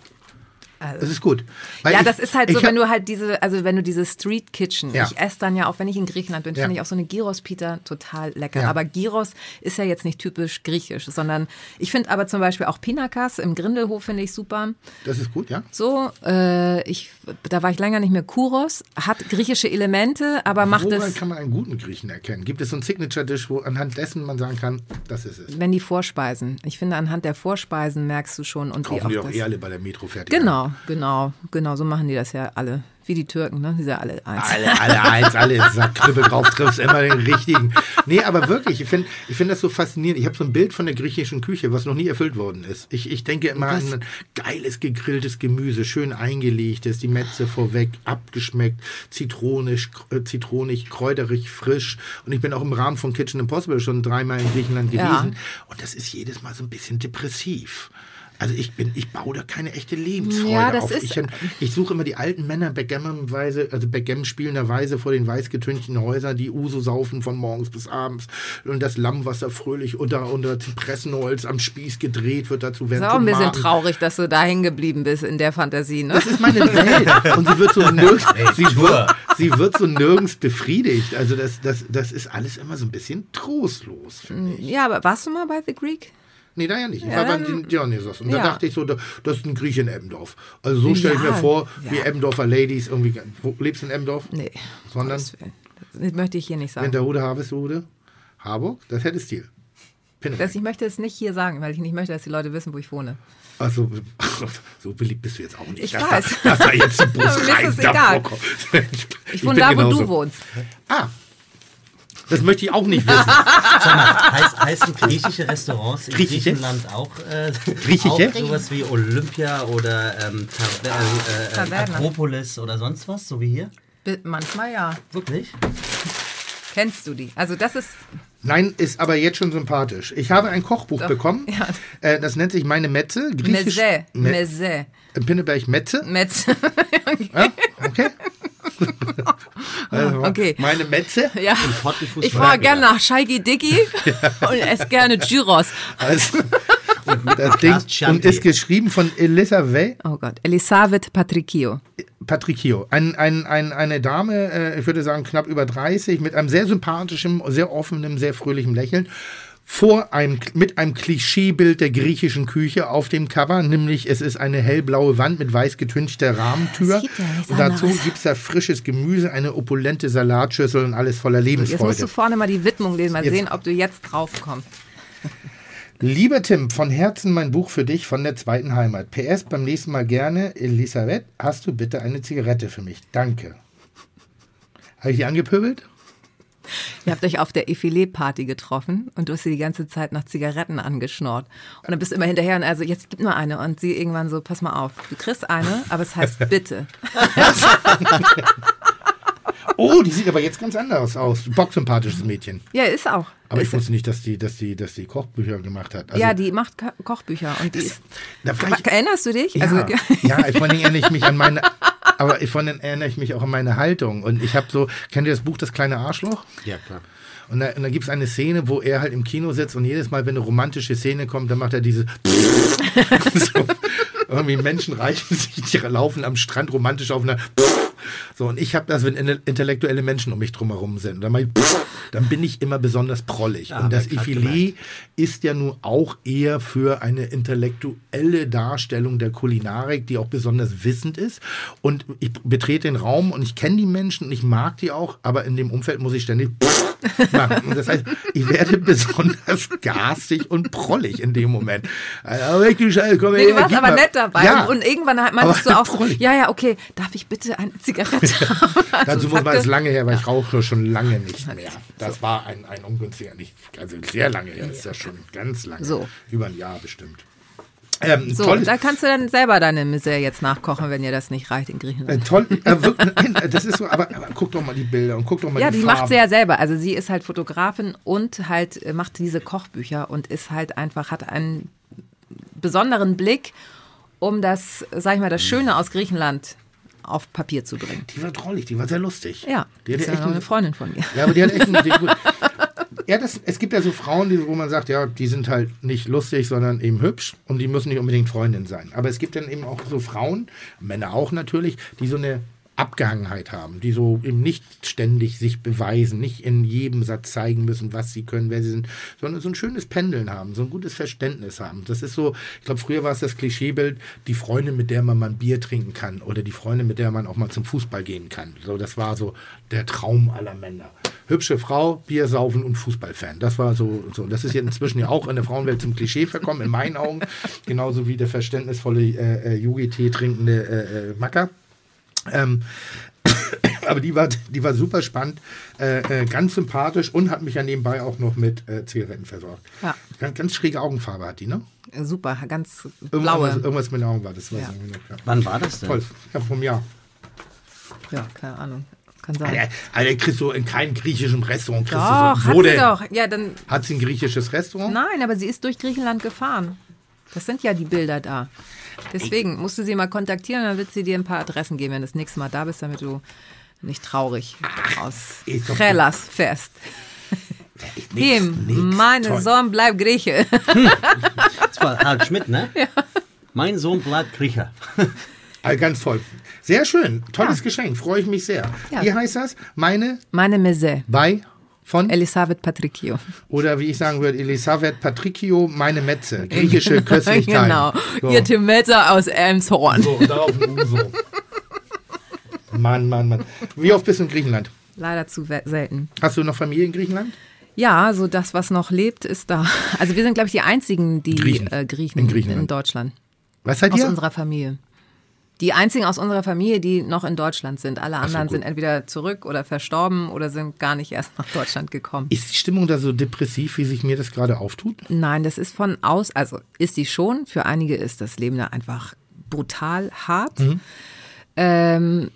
Also- Das ist gut. Ja, ich- das ist halt so, wenn du halt diese, also wenn du diese Street Kitchen, Ja. ich esse dann ja auch, wenn ich in Griechenland bin, Ja. finde ich auch so eine Gyros Pita total lecker. Ja. Aber Gyros ist ja jetzt nicht typisch griechisch, sondern ich finde aber zum Beispiel auch Pinakas im Grindelhof finde ich super. Das ist gut, ja? So, äh, ich, da war ich länger nicht mehr. Kuros hat griechische Elemente, aber macht Woran es, kann man einen guten Griechen erkennen? Gibt es so einen Signature-Dish, wo anhand dessen man sagen kann, das ist es? wenn die Vorspeisen. Ich finde, anhand der Vorspeisen merkst du schon und wie Kaufen auch die das. eh alle bei der Metro fertig. Genau, genau, genau, so machen die das ja alle. Wie die Türken, ne? Die sind ja alle eins. Alle, alle eins, alle Sackknüppel drauf triffst, immer den richtigen. Nee, aber wirklich, ich finde ich find das so faszinierend. Ich habe so ein Bild von der griechischen Küche, was noch nie erfüllt worden ist. Ich, ich denke immer Was? an ein geiles gegrilltes Gemüse, schön eingelegtes, die Metze vorweg, abgeschmeckt, zitronisch, äh, zitronig, kräuterig, frisch. Und ich bin auch im Rahmen von Kitchen Impossible schon dreimal in Griechenland Ja. gewesen. Und das ist jedes Mal so ein bisschen depressiv. Also ich bin, ich baue da keine echte Lebensfreude Ja, das auf. ist- ich, ich suche immer die alten Männer Backgammon-Weise, also Backgammon spielenderweise vor den weißgetünchten Häusern, die Uso saufen von morgens bis abends und das Lammwasser fröhlich unter, unter Zypressenholz am Spieß gedreht wird dazu werden Ist auch ein bisschen Tomaten- traurig, dass du da hängen geblieben bist in der Fantasie, ne? Das ist meine Welt. Und sie wird so [LAUGHS] nirgends, sie wird, sie wird so nirgends befriedigt. Also das, das, das ist alles immer so ein bisschen trostlos, finde ich. Ja, aber warst du mal bei The Greek? Nee, da ja nicht. Ich Ja, war beim Dionysos. Und ja. da dachte ich so, da- das ist ein Grieche in Eppendorf. Also so stelle ich mir vor, wie ja. Eppendorfer Ladies irgendwie. Wo, lebst du in Eppendorf? Nee. Sondern. Das möchte ich hier nicht sagen. Winterhude, Harvestehude? Harburg? Das hätte Stil. Das, ich möchte es nicht hier sagen, weil ich nicht möchte, dass die Leute wissen, wo ich wohne. Also, [LAUGHS] so beliebt bist du jetzt auch nicht. Ich dass weiß. Da, dass da jetzt ein [LAUGHS] Mir ist Bus es egal. Ich wohne [LAUGHS] da, wo genauso. du wohnst. Ah, das möchte ich auch nicht [LAUGHS] wissen. Sag mal, heiß, heißen griechische Restaurants in Griechische? Griechenland auch, äh, Griechische? auch sowas wie Olympia oder ähm, äh, äh. Akropolis oder sonst was, so wie hier? Manchmal ja. Wirklich? Kennst du die? Also das ist, Nein, ist aber jetzt schon sympathisch. Ich habe ein Kochbuch Doch, bekommen. ja. Äh, das nennt sich Meine Metze. Griechisch. Meze, Me Meze, in Pinneberg Metze. Metz. [LAUGHS] Ja, okay. [LAUGHS] Also, Okay. Meine Metze. ja. Ich fahre gerne nach Scheigi Diggi [LAUGHS] und esse gerne Gyros. Also, das Ding, und ist geschrieben von Elisabeth Oh Gott, Elisabeth Patricchio. Patricchio. Ein, ein, ein, eine Dame, äh, ich würde sagen knapp über 30, mit einem sehr sympathischen, sehr offenen, sehr fröhlichen Lächeln. Vor einem, mit einem Klischeebild der griechischen Küche auf dem Cover, nämlich es ist eine hellblaue Wand mit weiß getünchter Rahmentür. Ja und dazu gibt es da frisches Gemüse, eine opulente Salatschüssel und alles voller Jetzt musst Lebensfreude. du vorne mal die Widmung lesen, mal Jetzt. sehen, ob du jetzt drauf kommst. Lieber Tim, von Herzen mein Buch für dich von der zweiten Heimat. PS, beim nächsten Mal gerne. Elisabeth, hast du bitte eine Zigarette für mich? Danke. Habe ich die angepöbelt? Ihr habt euch auf der Effilé-Party getroffen und du hast sie die ganze Zeit nach Zigaretten angeschnort. Und dann bist du immer hinterher und also, jetzt gib nur eine. Und sie irgendwann so, pass mal auf, du kriegst eine, aber es heißt bitte. [LAUGHS] Oh, die sieht aber jetzt ganz anders aus. Bocksympathisches Mädchen. Ja, ist auch. Aber ich ist, wusste nicht, dass die, dass die, dass die Kochbücher gemacht hat. Also, ja, die macht Ko Kochbücher und die ist. Na, vielleicht- Erinnerst du dich? Ja, Also, ja, vor allen Dingen erinnere ich mich an meine, aber vor allen Dingen erinnere ich mich auch an meine Haltung. Und ich habe so, kennt ihr das Buch Das kleine Arschloch? Ja, klar. Und da, und da gibt es eine Szene, wo er halt im Kino sitzt und jedes Mal, wenn eine romantische Szene kommt, dann macht er diese. [LAUGHS] so, irgendwie Menschen reichen [LAUGHS] sich, die laufen am Strand romantisch auf einer. So, und ich habe das, wenn in- intellektuelle Menschen um mich drumherum sind. Dann, ich, dann bin ich immer besonders prollig. Ja, und das Effilé ist ja nun auch eher für eine intellektuelle Darstellung der Kulinarik, die auch besonders wissend ist. Und ich betrete den Raum und ich kenne die Menschen und ich mag die auch, aber in dem Umfeld muss ich ständig machen. Und das heißt, ich werde [LAUGHS] besonders garstig und prollig in dem Moment. Also, Scheiße, komm Nee, du warst aber mal. nett dabei. Ja, Und irgendwann meintest du auch, trollig. ja, ja, okay, darf ich bitte eine Zigarette haben? [LAUGHS] Also Dazu muss man es lange her, weil ich rauche schon lange nicht mehr. Das war ein, ein ungünstiger, nicht, also sehr lange her, ist ja schon ganz lange. So. Über ein Jahr bestimmt. Ähm, So, da kannst du dann selber deine Misere jetzt nachkochen, wenn dir das nicht reicht in äh, Griechenland. toll, äh, wirklich, nein, das ist so, aber, aber guck doch mal die Bilder und guck doch mal Ja, die die Farben. macht sie ja selber. Also sie ist halt Fotografin und halt äh, macht diese Kochbücher und ist halt einfach, hat einen besonderen Blick, um das, sag ich mal, das Schöne aus Griechenland auf Papier zu bringen. Die war drollig, die war sehr lustig. Ja, die hatte ist echt eine Freundin von mir. Ja, aber die hat echt einen, [LAUGHS] die, gut. Ja, das, es gibt ja so Frauen, die, wo man sagt, ja, die sind halt nicht lustig, sondern eben hübsch und die müssen nicht unbedingt Freundin sein. Aber es gibt dann eben auch so Frauen, Männer auch natürlich, die so eine Abgehangenheit haben, die so eben nicht ständig sich beweisen, nicht in jedem Satz zeigen müssen, was sie können, wer sie sind, sondern so ein schönes Pendeln haben, so ein gutes Verständnis haben. Das ist so, ich glaube, früher war es das Klischeebild, die Freundin, mit der man mal ein Bier trinken kann oder die Freundin, mit der man auch mal zum Fußball gehen kann. So, das war so der Traum aller Männer. Hübsche Frau, Bier saufen und Fußballfan. Das war so, so. Das ist jetzt inzwischen ja auch in der Frauenwelt zum Klischee verkommen, in meinen Augen. Genauso wie der verständnisvolle äh, äh, Yugi-Tee trinkende äh, äh, Macker. Ähm, [COUGHS] aber die war, die war super spannend, äh, äh, ganz sympathisch und hat mich ja nebenbei auch noch mit äh, Zigaretten versorgt. Ja. Ganz, ganz schräge Augenfarbe hat die, ne? Super, ganz Irgendwas, blaue. irgendwas mit den Augen war das. Weiß Ja. ich nicht mehr. Wann war das denn? Toll, ja, vom Jahr. Ja, keine Ahnung. Kann sein. Alter, Alter, kriegst du in keinem griechischen Restaurant. Kriegst Doch, so, hat wo sie denn? doch. Ja, dann, Hat sie ein griechisches Restaurant? nein, aber sie ist durch Griechenland gefahren. Das sind ja die Bilder da. Deswegen musst du sie mal kontaktieren, dann wird sie dir ein paar Adressen geben, wenn du das nächste Mal da bist, damit du nicht traurig aus ist doch- Hellas fährst. Nix, Tim, nix. mein Toll. Sohn bleibt Grieche. Das war Harald Schmidt, ne? Ja. Mein Sohn bleibt Griecher. Also ganz toll. Sehr schön. Tolles Geschenk. Freue ich mich sehr. Ja. Wie heißt das? Meine Meine Mese, bei von Elisabeth Patricchio. oder wie ich sagen würde, Elisabeth Patricchio, meine Metze. Griechische [LAUGHS] Köstlichkeit. genau. So. Ihr Tim Melzer aus Elmshorn. So, darauf ein Uso. Mann, Mann, Mann. Wie oft bist du in Griechenland? Leider zu selten. Hast du noch Familie in Griechenland? Ja, so das, was noch lebt, ist da. Also wir sind, glaube ich, die einzigen, die Griechen. Äh, Griechen In in. Deutschland. Was seid Aus ihr? unserer Familie. Die einzigen aus unserer Familie, die noch in Deutschland sind. Alle anderen gut. sind entweder zurück oder verstorben oder sind gar nicht erst nach Deutschland gekommen. Ist die Stimmung da so depressiv, wie sich mir das gerade auftut? Nein, das ist von aus, also ist die schon. Für einige ist das Leben da einfach brutal hart. Ähm,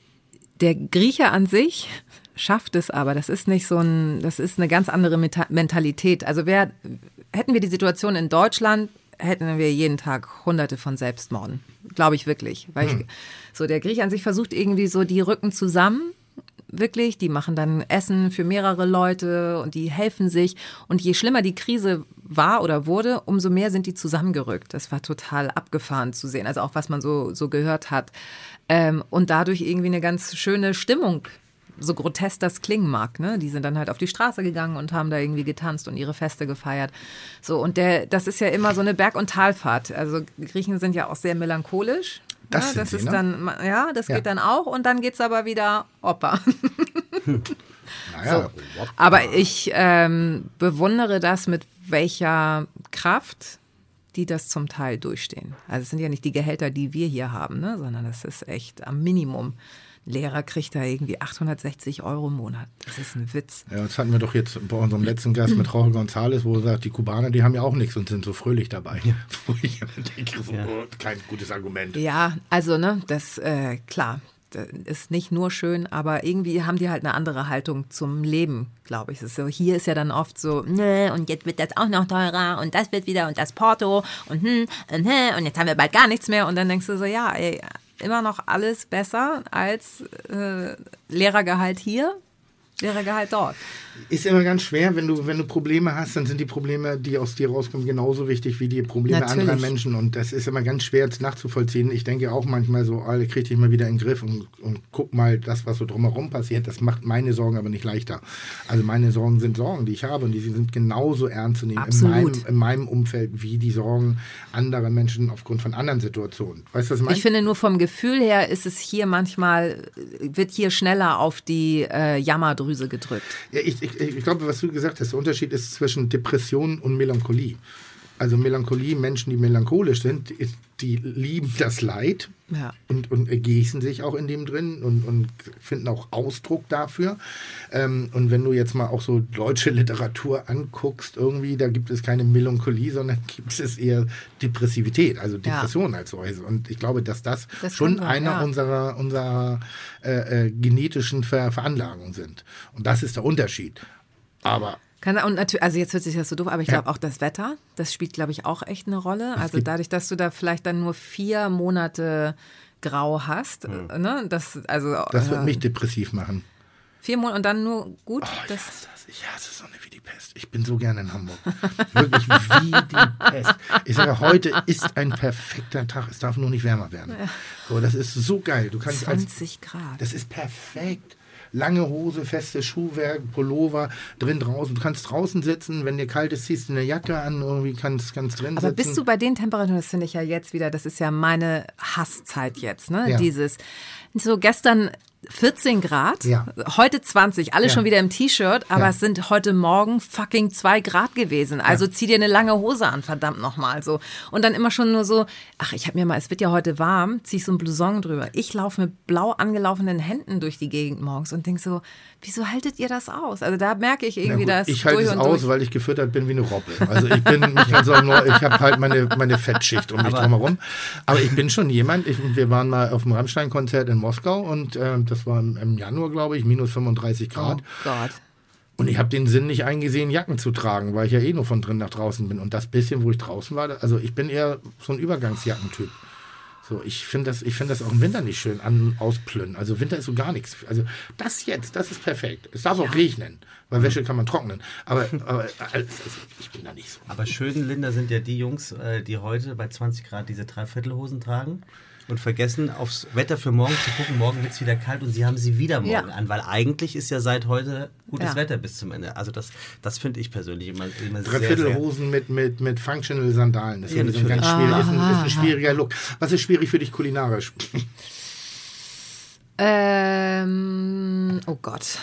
der Grieche an sich schafft es aber. Das ist nicht so ein, das ist eine ganz andere Mentalität. Also wer, hätten wir die Situation in Deutschland, hätten wir jeden Tag hunderte von Selbstmorden. Glaube ich wirklich. Weil ich, so der Grieche an sich versucht irgendwie so die Rücken zusammen wirklich. Die machen dann Essen für mehrere Leute und die helfen sich. Und je schlimmer die Krise war oder wurde, umso mehr sind die zusammengerückt. Das war total abgefahren zu sehen. Also auch was man so, so gehört hat. Ähm, und dadurch irgendwie eine ganz schöne Stimmung. So grotesk das klingen mag, ne? Die sind dann halt auf die Straße gegangen und haben da irgendwie getanzt und ihre Feste gefeiert. So, und der, das ist ja immer so eine Berg- und Talfahrt. Also Griechen sind ja auch sehr melancholisch. Das ja, das sie, ist ne? dann, ja, das Ja. geht dann auch und dann geht's aber wieder Opa. [LAUGHS] Naja, Aber ich ähm, bewundere das, mit welcher Kraft die das zum Teil durchstehen. Also es sind ja nicht die Gehälter, die wir hier haben, ne? sondern das ist echt am Minimum. Lehrer kriegt da irgendwie 860 Euro im Monat. Das ist ein Witz. Ja, das hatten wir doch jetzt bei unserem letzten Gast mit Jorge González, wo er sagt, die Kubaner, die haben ja auch nichts und sind so fröhlich dabei. [LAUGHS] Wo ich denke, so, oh, kein gutes Argument. Ja, also ne, das äh, klar, das ist nicht nur schön, aber irgendwie haben die halt eine andere Haltung zum Leben, glaube ich. Es ist so, hier ist ja dann oft so, ne, und jetzt wird das auch noch teurer und das wird wieder und das Porto und hm, und, hm, und jetzt haben wir bald gar nichts mehr und dann denkst du so, ja, ey, immer noch alles besser als äh, Lehrergehalt hier, Lehrergehalt dort. Ist immer ganz schwer, wenn du, wenn du Probleme hast, dann sind die Probleme, die aus dir rauskommen, genauso wichtig wie die Probleme Natürlich. anderer Menschen. Und das ist immer ganz schwer nachzuvollziehen. Ich denke auch manchmal so, alle krieg dich mal wieder in den Griff und, und guck mal, das, was so drumherum passiert, das macht meine Sorgen aber nicht leichter. Also meine Sorgen sind Sorgen, die ich habe und die sind genauso ernst zu nehmen in meinem, in meinem Umfeld wie die Sorgen anderer Menschen aufgrund von anderen Situationen. Weißt du, was ich meine? Ich finde nur vom Gefühl her ist es hier manchmal, wird hier schneller auf die äh, Jammerdrüse gedrückt. Ja, ich, ich, ich glaube, was du gesagt hast, der Unterschied ist zwischen Depression und Melancholie. Also Melancholie, Menschen, die melancholisch sind, die lieben das Leid Ja. und, und ergießen sich auch in dem drin und, und finden auch Ausdruck dafür. Ähm, und wenn du jetzt mal auch so deutsche Literatur anguckst, irgendwie, da gibt es keine Melancholie, sondern [LAUGHS] gibt es eher Depressivität, also Depression als solche. Und ich glaube, dass das, Das schon sein, einer ja. unserer, unserer äh, äh, genetischen Ver Veranlagungen sind. Und das ist der Unterschied. Aber Kann, und natürlich, also jetzt hört sich das so doof, aber ich Ja. glaube auch das Wetter, das spielt, glaube ich, auch echt eine Rolle. Also dadurch, dass du da vielleicht dann nur vier Monate grau hast, äh, ne, das, also das wird äh, mich depressiv machen. vier Monate und dann nur gut, Oh, ich hasse das. Ich hasse Sonne wie die Pest. Ich bin so gerne in Hamburg. Wirklich wie die Pest. Ich sage, heute ist ein perfekter Tag. Es darf nur nicht wärmer werden. So, das ist so geil. Du kannst als, 20 Grad. das ist perfekt. Lange Hose, festes Schuhwerk, Pullover, drin draußen. Du kannst draußen sitzen, wenn dir kalt ist, ziehst du eine Jacke an, irgendwie kannst, kannst drin Aber sitzen. bist du bei den Temperaturen, das finde ich ja jetzt wieder, das ist ja meine Hasszeit jetzt, ne? Ja. Dieses, so gestern 14 Grad, Ja. heute 20, alle Ja. schon wieder im T-Shirt, aber Ja. es sind heute Morgen fucking 2 Grad gewesen. Also zieh dir eine lange Hose an, verdammt nochmal so. Und dann immer schon nur so, ach, ich habe mir mal, es wird ja heute warm, zieh ich so ein Blouson drüber. Ich laufe mit blau angelaufenen Händen durch die Gegend morgens und denk so, wieso haltet ihr das aus? Also da merke ich irgendwie, das ich halte es und aus, durch. weil ich gefüttert bin wie eine Robbe. Also ich bin nicht also nur, ich habe halt meine, meine Fettschicht um mich drumherum. Aber ich bin schon jemand, ich, wir waren mal auf dem Rammstein-Konzert in Moskau und äh, das war im, Januar, glaube ich, minus 35 Oh Grad. Gott. Und ich habe den Sinn nicht eingesehen, Jacken zu tragen, weil ich ja eh nur von drin nach draußen bin. Und das bisschen, wo ich draußen war, also ich bin eher so ein Übergangsjackentyp. So, ich finde das, ich finde das auch im Winter nicht schön an, ausplünnen. Also Winter ist so gar nichts. Also das jetzt, das ist perfekt. Es darf auch regnen, weil Wäsche kann man trocknen. Aber, aber also, ich bin da nicht so. Aber Schödenlinder sind ja die Jungs, äh, die heute bei 20 Grad diese Dreiviertelhosen tragen und vergessen, aufs Wetter für morgen zu gucken. Morgen wird es wieder kalt und sie haben sie wieder morgen Ja. an, weil eigentlich ist ja seit heute gutes Ja. Wetter bis zum Ende. Also das, das finde ich persönlich immer, immer. Dreiviertelhosen mit, mit, mit Functional Sandalen. Das ist, Ja, sowieso ein ganz natürlich. schwierig, ist, ein, ist ein schwieriger Look. Was ist schwierig für dich kulinarisch? [LAUGHS] Ähm, oh Gott.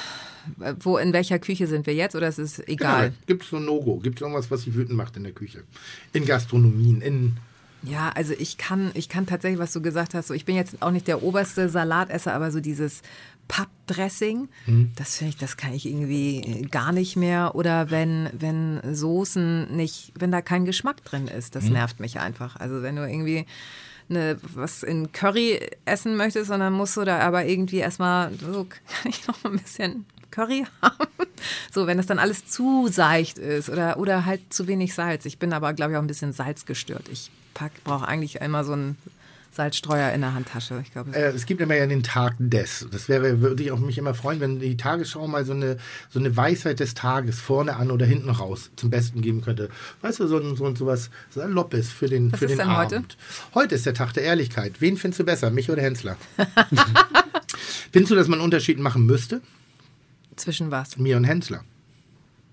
wo, in welcher Küche sind wir jetzt oder ist es egal? Genau, Gibt es so ein No-Go? Gibt es irgendwas, was sie wütend macht in der Küche? In Gastronomien, in. Ja, also ich kann, ich kann tatsächlich, was du gesagt hast, so ich bin jetzt auch nicht der oberste Salatesser, aber so dieses Pappdressing, das finde ich, das kann ich irgendwie äh, gar nicht mehr. Oder wenn, wenn Soßen nicht, wenn da kein Geschmack drin ist, das nervt mich einfach. Also wenn du irgendwie eine, was in Curry essen möchtest und dann musst du da aber irgendwie erstmal, so [LAUGHS] kann ich noch ein bisschen Curry haben. [LAUGHS] So, wenn das dann alles zu seicht ist oder, oder halt zu wenig Salz. Ich bin aber, glaube ich, auch ein bisschen salzgestört. Ich brauche eigentlich immer so einen Salzstreuer in der Handtasche. Ich glaube, Äh, es gibt immer ja den Tag des. Das wäre, würde ich auch mich immer freuen, wenn die Tagesschau mal so eine, so eine Weisheit des Tages vorne an oder hinten raus zum Besten geben könnte. Weißt du, so ein, so ein sowas Saloppes für den, Was für ist den denn heute? Abend. Heute ist der Tag der Ehrlichkeit. Wen findest du besser, mich oder Hensler? [LAUGHS] Findest du, dass man einen Unterschied machen müsste? zwischen was? Mir und Hensler.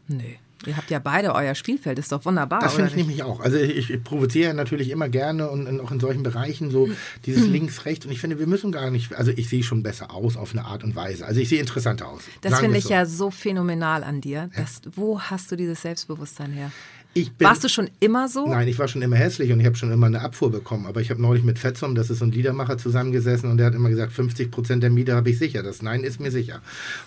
Nee. Ihr habt ja beide euer Spielfeld, ist doch wunderbar. Das finde ich nicht? nämlich auch. Also ich, ich provoziere natürlich immer gerne und, und auch in solchen Bereichen so dieses links, rechts. Und ich finde, wir müssen gar nicht, also ich sehe schon besser aus auf eine Art und Weise. Also ich sehe interessanter aus. Das finde ich so. ja so phänomenal an dir. Das, wo hast du dieses Selbstbewusstsein her? Bin, Warst du schon immer so? Nein, ich war schon immer hässlich und ich habe schon immer eine Abfuhr bekommen. Aber ich habe neulich mit Fetzum, das ist so ein Liedermacher, zusammengesessen und der hat immer gesagt, 50 Prozent der Miete habe ich sicher. Das Nein ist mir sicher.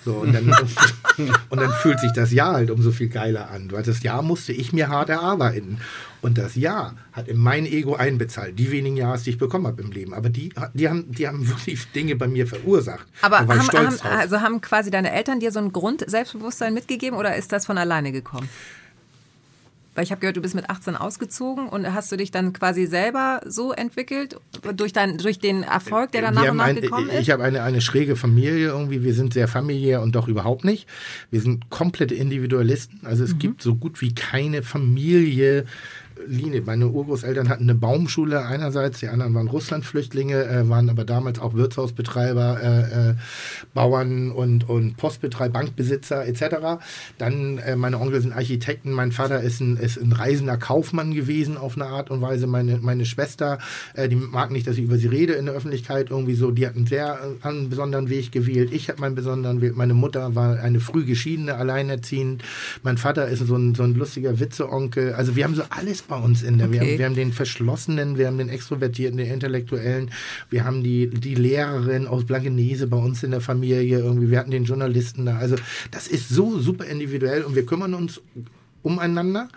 So, und, dann, [LAUGHS] und dann fühlt sich das Ja halt umso viel geiler an. Weil das Ja musste ich mir hart erarbeiten. Und das Ja hat in mein Ego einbezahlt. Die wenigen Ja's, die ich bekommen habe im Leben. Aber die, die, haben, die haben [LAUGHS] wirklich Dinge bei mir verursacht. Aber haben, stolz haben, also haben quasi deine Eltern dir so ein Grund-Selbstbewusstsein mitgegeben oder ist das von alleine gekommen? Weil ich habe gehört, du bist mit 18 ausgezogen und hast du dich dann quasi selber so entwickelt durch, dein, durch den Erfolg, der dann nach und ein, gekommen ist? ich habe eine, eine schräge Familie irgendwie. Wir sind sehr familiär und doch überhaupt nicht. Wir sind komplette Individualisten. Also Mhm. es gibt so gut wie keine Familie. Linie. Meine Urgroßeltern hatten eine Baumschule einerseits, die anderen waren Russlandflüchtlinge, äh, waren aber damals auch Wirtshausbetreiber, äh, äh, Bauern und, und Postbetreiber, Bankbesitzer etc. Dann äh, meine Onkel sind Architekten, mein Vater ist ein, ist ein reisender Kaufmann gewesen auf eine Art und Weise. Meine, meine Schwester, äh, die mag nicht, dass ich über sie rede in der Öffentlichkeit irgendwie so, die hat einen sehr äh, einen besonderen Weg gewählt. Ich habe meinen besonderen Weg. Meine Mutter war eine früh geschiedene, alleinerziehend. Mein Vater ist so ein, so ein lustiger Witzeonkel. Also wir haben so alles bei uns in der. Wir, Okay. haben, wir haben den Verschlossenen, wir haben den Extrovertierten, den Intellektuellen, wir haben die, die Lehrerin aus Blankenese bei uns in der Familie irgendwie, wir hatten den Journalisten da. Also das ist so super individuell und wir kümmern uns umeinander.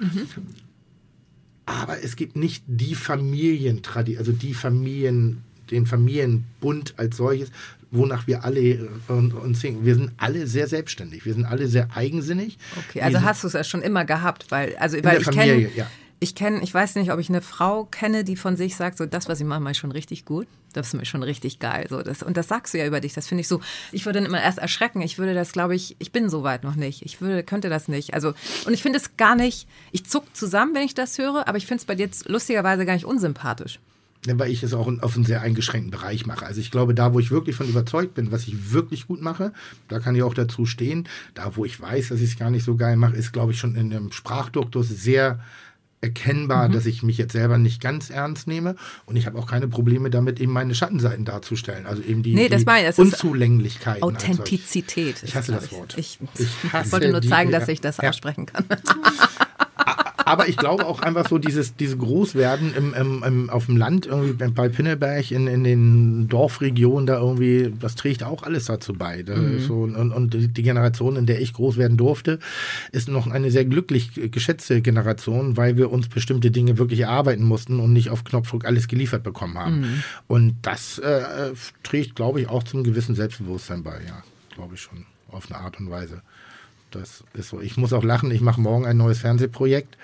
Aber es gibt nicht die Familientradition, also die Familien, den Familienbund als solches, wonach wir alle äh, uns singen. Wir sind alle sehr selbstständig, wir sind alle sehr eigensinnig. Okay, Wir also hast du es ja schon immer gehabt, weil also weil ich Familie, kenne ja. Ich kenne, ich weiß nicht, ob ich eine Frau kenne, die von sich sagt, so das, was ich mache, mache ich schon richtig gut. Das ist mir schon richtig geil. So, das, und das sagst du ja über dich. Das finde ich so. Ich würde dann immer erst erschrecken. Ich würde das, glaube ich, ich bin so weit noch nicht. Ich würde, könnte das nicht. Also, und ich finde es gar nicht, ich zuck zusammen, wenn ich das höre, aber ich finde es bei dir lustigerweise gar nicht unsympathisch. Weil ich es auch auf einen sehr eingeschränkten Bereich mache. Also ich glaube, da, wo ich wirklich von überzeugt bin, was ich wirklich gut mache, da kann ich auch dazu stehen. Da, wo ich weiß, dass ich es gar nicht so geil mache, ist, glaube ich, schon in dem Sprachduktus sehr erkennbar, Mhm. dass ich mich jetzt selber nicht ganz ernst nehme. Und ich habe auch keine Probleme damit, eben meine Schattenseiten darzustellen. Also eben die, Nee, das die meine ich, das Unzulänglichkeiten. Authentizität. Ich hasse das Wort. Ich, Ich [LAUGHS] hasse wollte nur die- zeigen, dass ich das Ja. aussprechen kann. [LAUGHS] Aber ich glaube auch einfach so, dieses, diese Großwerden im, im, im, auf dem Land, irgendwie bei Pinneberg, in, in den Dorfregionen, da irgendwie, das trägt auch alles dazu bei. Da ist so, und, und die Generation, in der ich groß werden durfte, ist noch eine sehr glücklich geschätzte Generation, weil wir uns bestimmte Dinge wirklich erarbeiten mussten und nicht auf Knopfdruck alles geliefert bekommen haben. Und das äh, trägt, glaube ich, auch zum gewissen Selbstbewusstsein bei, ja, glaube ich schon, auf eine Art und Weise. Das ist so. Ich muss auch lachen. Ich mache morgen ein neues Fernsehprojekt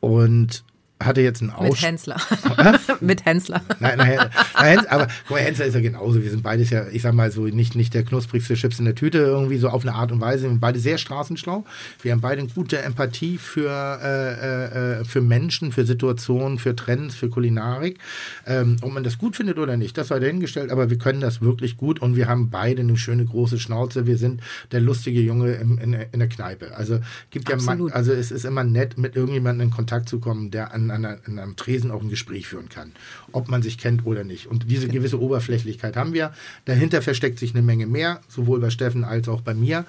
und hatte jetzt einen Mit Aus. Hensler. [LAUGHS] Mit Hensler. Nein, nein, nein, aber guck mal, Hensler ist ja genauso. Wir sind beides ja, ich sag mal so, nicht, nicht der knusprigste Chips in der Tüte, irgendwie so auf eine Art und Weise. Wir sind beide sehr straßenschlau. Wir haben beide eine gute Empathie für, äh, äh, für Menschen, für Situationen, für Trends, für Kulinarik. Ähm, ob man das gut findet oder nicht, das sei dahingestellt, aber wir können das wirklich gut und wir haben beide eine schöne große Schnauze. Wir sind der lustige Junge im, in, in der Kneipe. Also gibt ja man, also es ist immer nett, mit irgendjemandem in Kontakt zu kommen, der an an, an, an einem Tresen auch ein Gespräch führen kann, ob man sich kennt oder nicht. Und diese gewisse Oberflächlichkeit haben wir. Dahinter versteckt sich eine Menge mehr, sowohl bei Steffen als auch bei mir.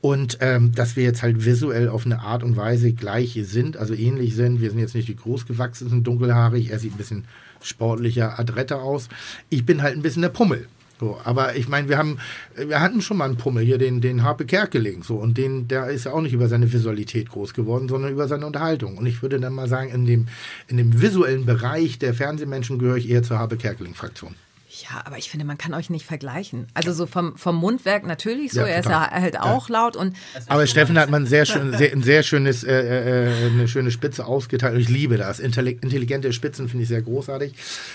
Und ähm, dass wir jetzt halt visuell auf eine Art und Weise gleich sind, also ähnlich sind. Wir sind jetzt nicht die großgewachsenen, dunkelhaarig. Er sieht ein bisschen sportlicher, adretter aus. Ich bin halt ein bisschen der Pummel. So, aber ich meine, wir haben, wir hatten schon mal einen Pummel hier, den, den Harpe Kerkeling, so, und den, der ist ja auch nicht über seine Visualität groß geworden, sondern über seine Unterhaltung. Und ich würde dann mal sagen, in dem, in dem visuellen Bereich der Fernsehmenschen gehöre ich eher zur Harpe Kerkeling-Fraktion. Ja, aber ich finde, man kann euch nicht vergleichen. Also so vom, vom Mundwerk natürlich so, Ja, er ist ja halt auch laut und Aber Steffen hat man sehr schön, [LAUGHS] sehr, ein sehr schönes, äh, äh, eine schöne Spitze ausgeteilt. Und ich liebe das. Intelli intelligente Spitzen finde ich sehr großartig.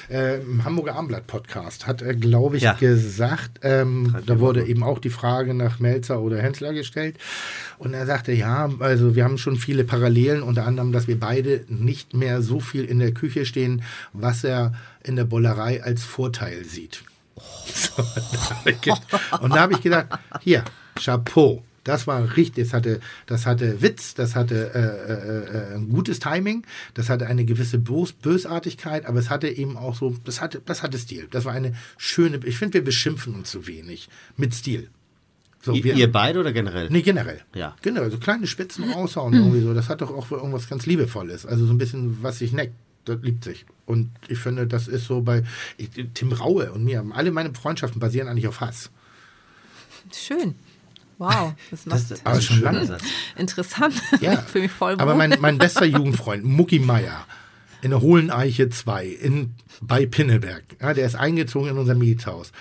Äh, Im Hamburger Armblatt Podcast hat er, glaube ich, Ja. gesagt, ähm, da wurde eben auch die Frage nach Melzer oder Hensler gestellt. Und er sagte, ja, also wir haben schon viele Parallelen, unter anderem, dass wir beide nicht mehr so viel in der Küche stehen, was er in der Bollerei als Vorteil sieht. So, [LAUGHS] da und da habe ich gedacht, hier, Chapeau. Das war richtig, das hatte, das hatte Witz, das hatte äh, äh, äh, ein gutes Timing, das hatte eine gewisse Bös Bösartigkeit, aber es hatte eben auch so, das hatte, das hatte Stil. Das war eine schöne, ich finde, wir beschimpfen uns zu wenig mit Stil. So, wir, ihr beide oder generell? Nee, generell. Ja. Generell, so kleine Spitzen [LAUGHS] raushauen irgendwie so. Das hat doch auch irgendwas ganz Liebevolles. Also so ein bisschen, was sich neckt, das liebt sich. Und ich finde, das ist so bei ich, Tim Raue und mir, alle meine Freundschaften basieren eigentlich auf Hass. schön. Wow, das macht Das, Aber das schon lange. Interessant. [LAUGHS] Ja. Ich fühle mich voll Aber mein, mein bester Jugendfreund, Mucki Meier, in der Hohlen Eiche 2 in, bei Pinneberg, ja, der ist eingezogen in unser Mietshaus.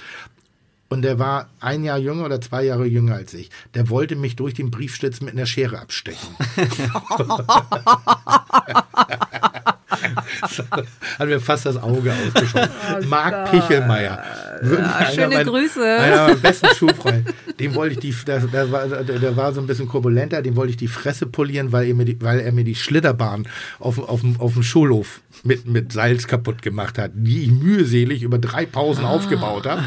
Und der war ein Jahr jünger oder zwei Jahre jünger als ich. Der wollte mich durch den Briefschlitz mit einer Schere abstechen. [LAUGHS] [LAUGHS] [LAUGHS] Hat mir fast das Auge ausgeschossen. Marc Pichelmeier. Wirklich einer schöne meiner- Grüße. Einer meiner besten Schulfreunde. Dem wollte ich die, der, der, war, der, war so ein bisschen korpulenter, dem wollte ich die Fresse polieren, weil er mir die, weil er mir die Schlitterbahn auf, auf, dem- auf dem Schulhof mit, mit Salz kaputt gemacht hat, die ich mühselig über drei Pausen aufgebaut habe.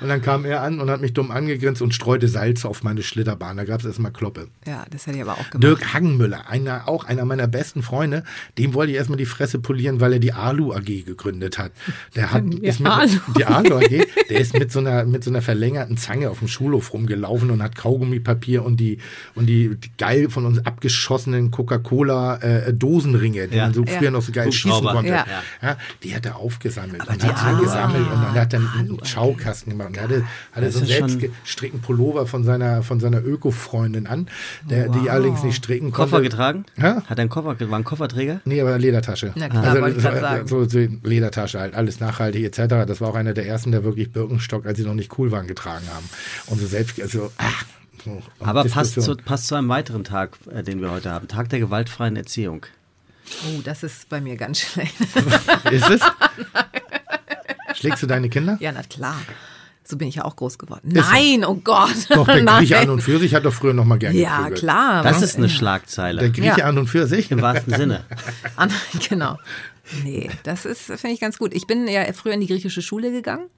Und dann kam er an und hat mich dumm angegrinst und streute Salz auf meine Schlitterbahn. Da gab es erstmal Kloppe. ja, das hätte ich aber auch gemacht. Dirk Hagenmüller, einer, auch einer meiner besten Freunde, dem wollte ich erstmal die Fresse polieren, weil er die Alu AG gegründet hat. Der hat [LAUGHS] Die ist mit, Alu. die Alu AG, der ist mit so einer mit so einer verlängerten Zange auf dem Schulhof rumgelaufen und hat Kaugummipapier und die und die, die geil von uns abgeschossenen Coca-Cola äh, die Ja. man so Ja. früher noch so geil schießen konnte. Ja. Ja. die hat er aufgesammelt Aber und die hat sie gesammelt und dann hat er einen. Schaukasten gemacht. Und er hatte, hatte so einen selbstgestrickten Pullover von seiner von seiner Öko-Freundin an, der die allerdings nicht stricken konnte. Koffer getragen? Ja? Hat er einen Koffer, war ein Kofferträger? Nee, aber Ledertasche. Na klar, wollte ich so, grad sagen. so, so Ledertasche halt, alles nachhaltig etc. Das war auch einer der ersten, der wirklich Birkenstock, als sie noch nicht cool waren, getragen haben. Und so selbst, also, ach, so, Aber passt zu, passt zu einem weiteren Tag, äh, den wir heute haben. Tag der gewaltfreien Erziehung. Oh, das ist bei mir ganz schlecht. [LAUGHS] Ist es? [LAUGHS] Schlägst du deine Kinder? ja, na klar. So bin ich ja auch groß geworden. Ist so. Nein, oh Gott. Doch, der [LAUGHS] Nein. Grieche an und für sich hat doch früher noch mal gerne Ja, geprügelt. klar. Das ist eine. Schlagzeile. Der Grieche Ja. an und für sich? Im wahrsten Sinne. An, genau. Nee, das ist, finde ich ganz gut. Ich bin ja früher in die griechische Schule gegangen.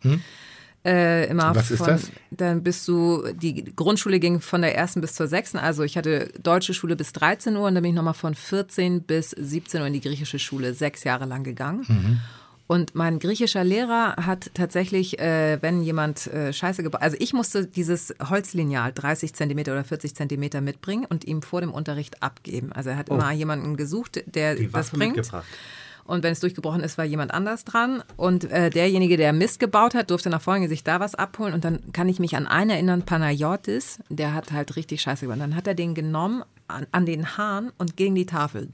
Äh, immer Hm? Was ist von, das? Dann bist du, die Grundschule ging von der ersten bis zur sechsten. Also ich hatte deutsche Schule bis 13 Uhr und dann bin ich nochmal von 14 bis 17 Uhr in die griechische Schule, sechs Jahre lang gegangen. Mhm. Und mein griechischer Lehrer hat tatsächlich, äh, wenn jemand äh, Scheiße gebaut, also ich musste dieses Holzlineal 30 Zentimeter oder 40 Zentimeter mitbringen und ihm vor dem Unterricht abgeben. Also er hat immer jemanden gesucht, der Oh. Das bringt. mitgebracht. Und wenn es durchgebrochen ist, war jemand anders dran. Und äh, derjenige, der Mist gebaut hat, durfte nach vorne sich da was abholen. Und dann kann ich mich an einen erinnern, Panayotis, der hat halt richtig scheiße gemacht. Dann hat er den genommen an, an den Haaren und gegen die Tafel.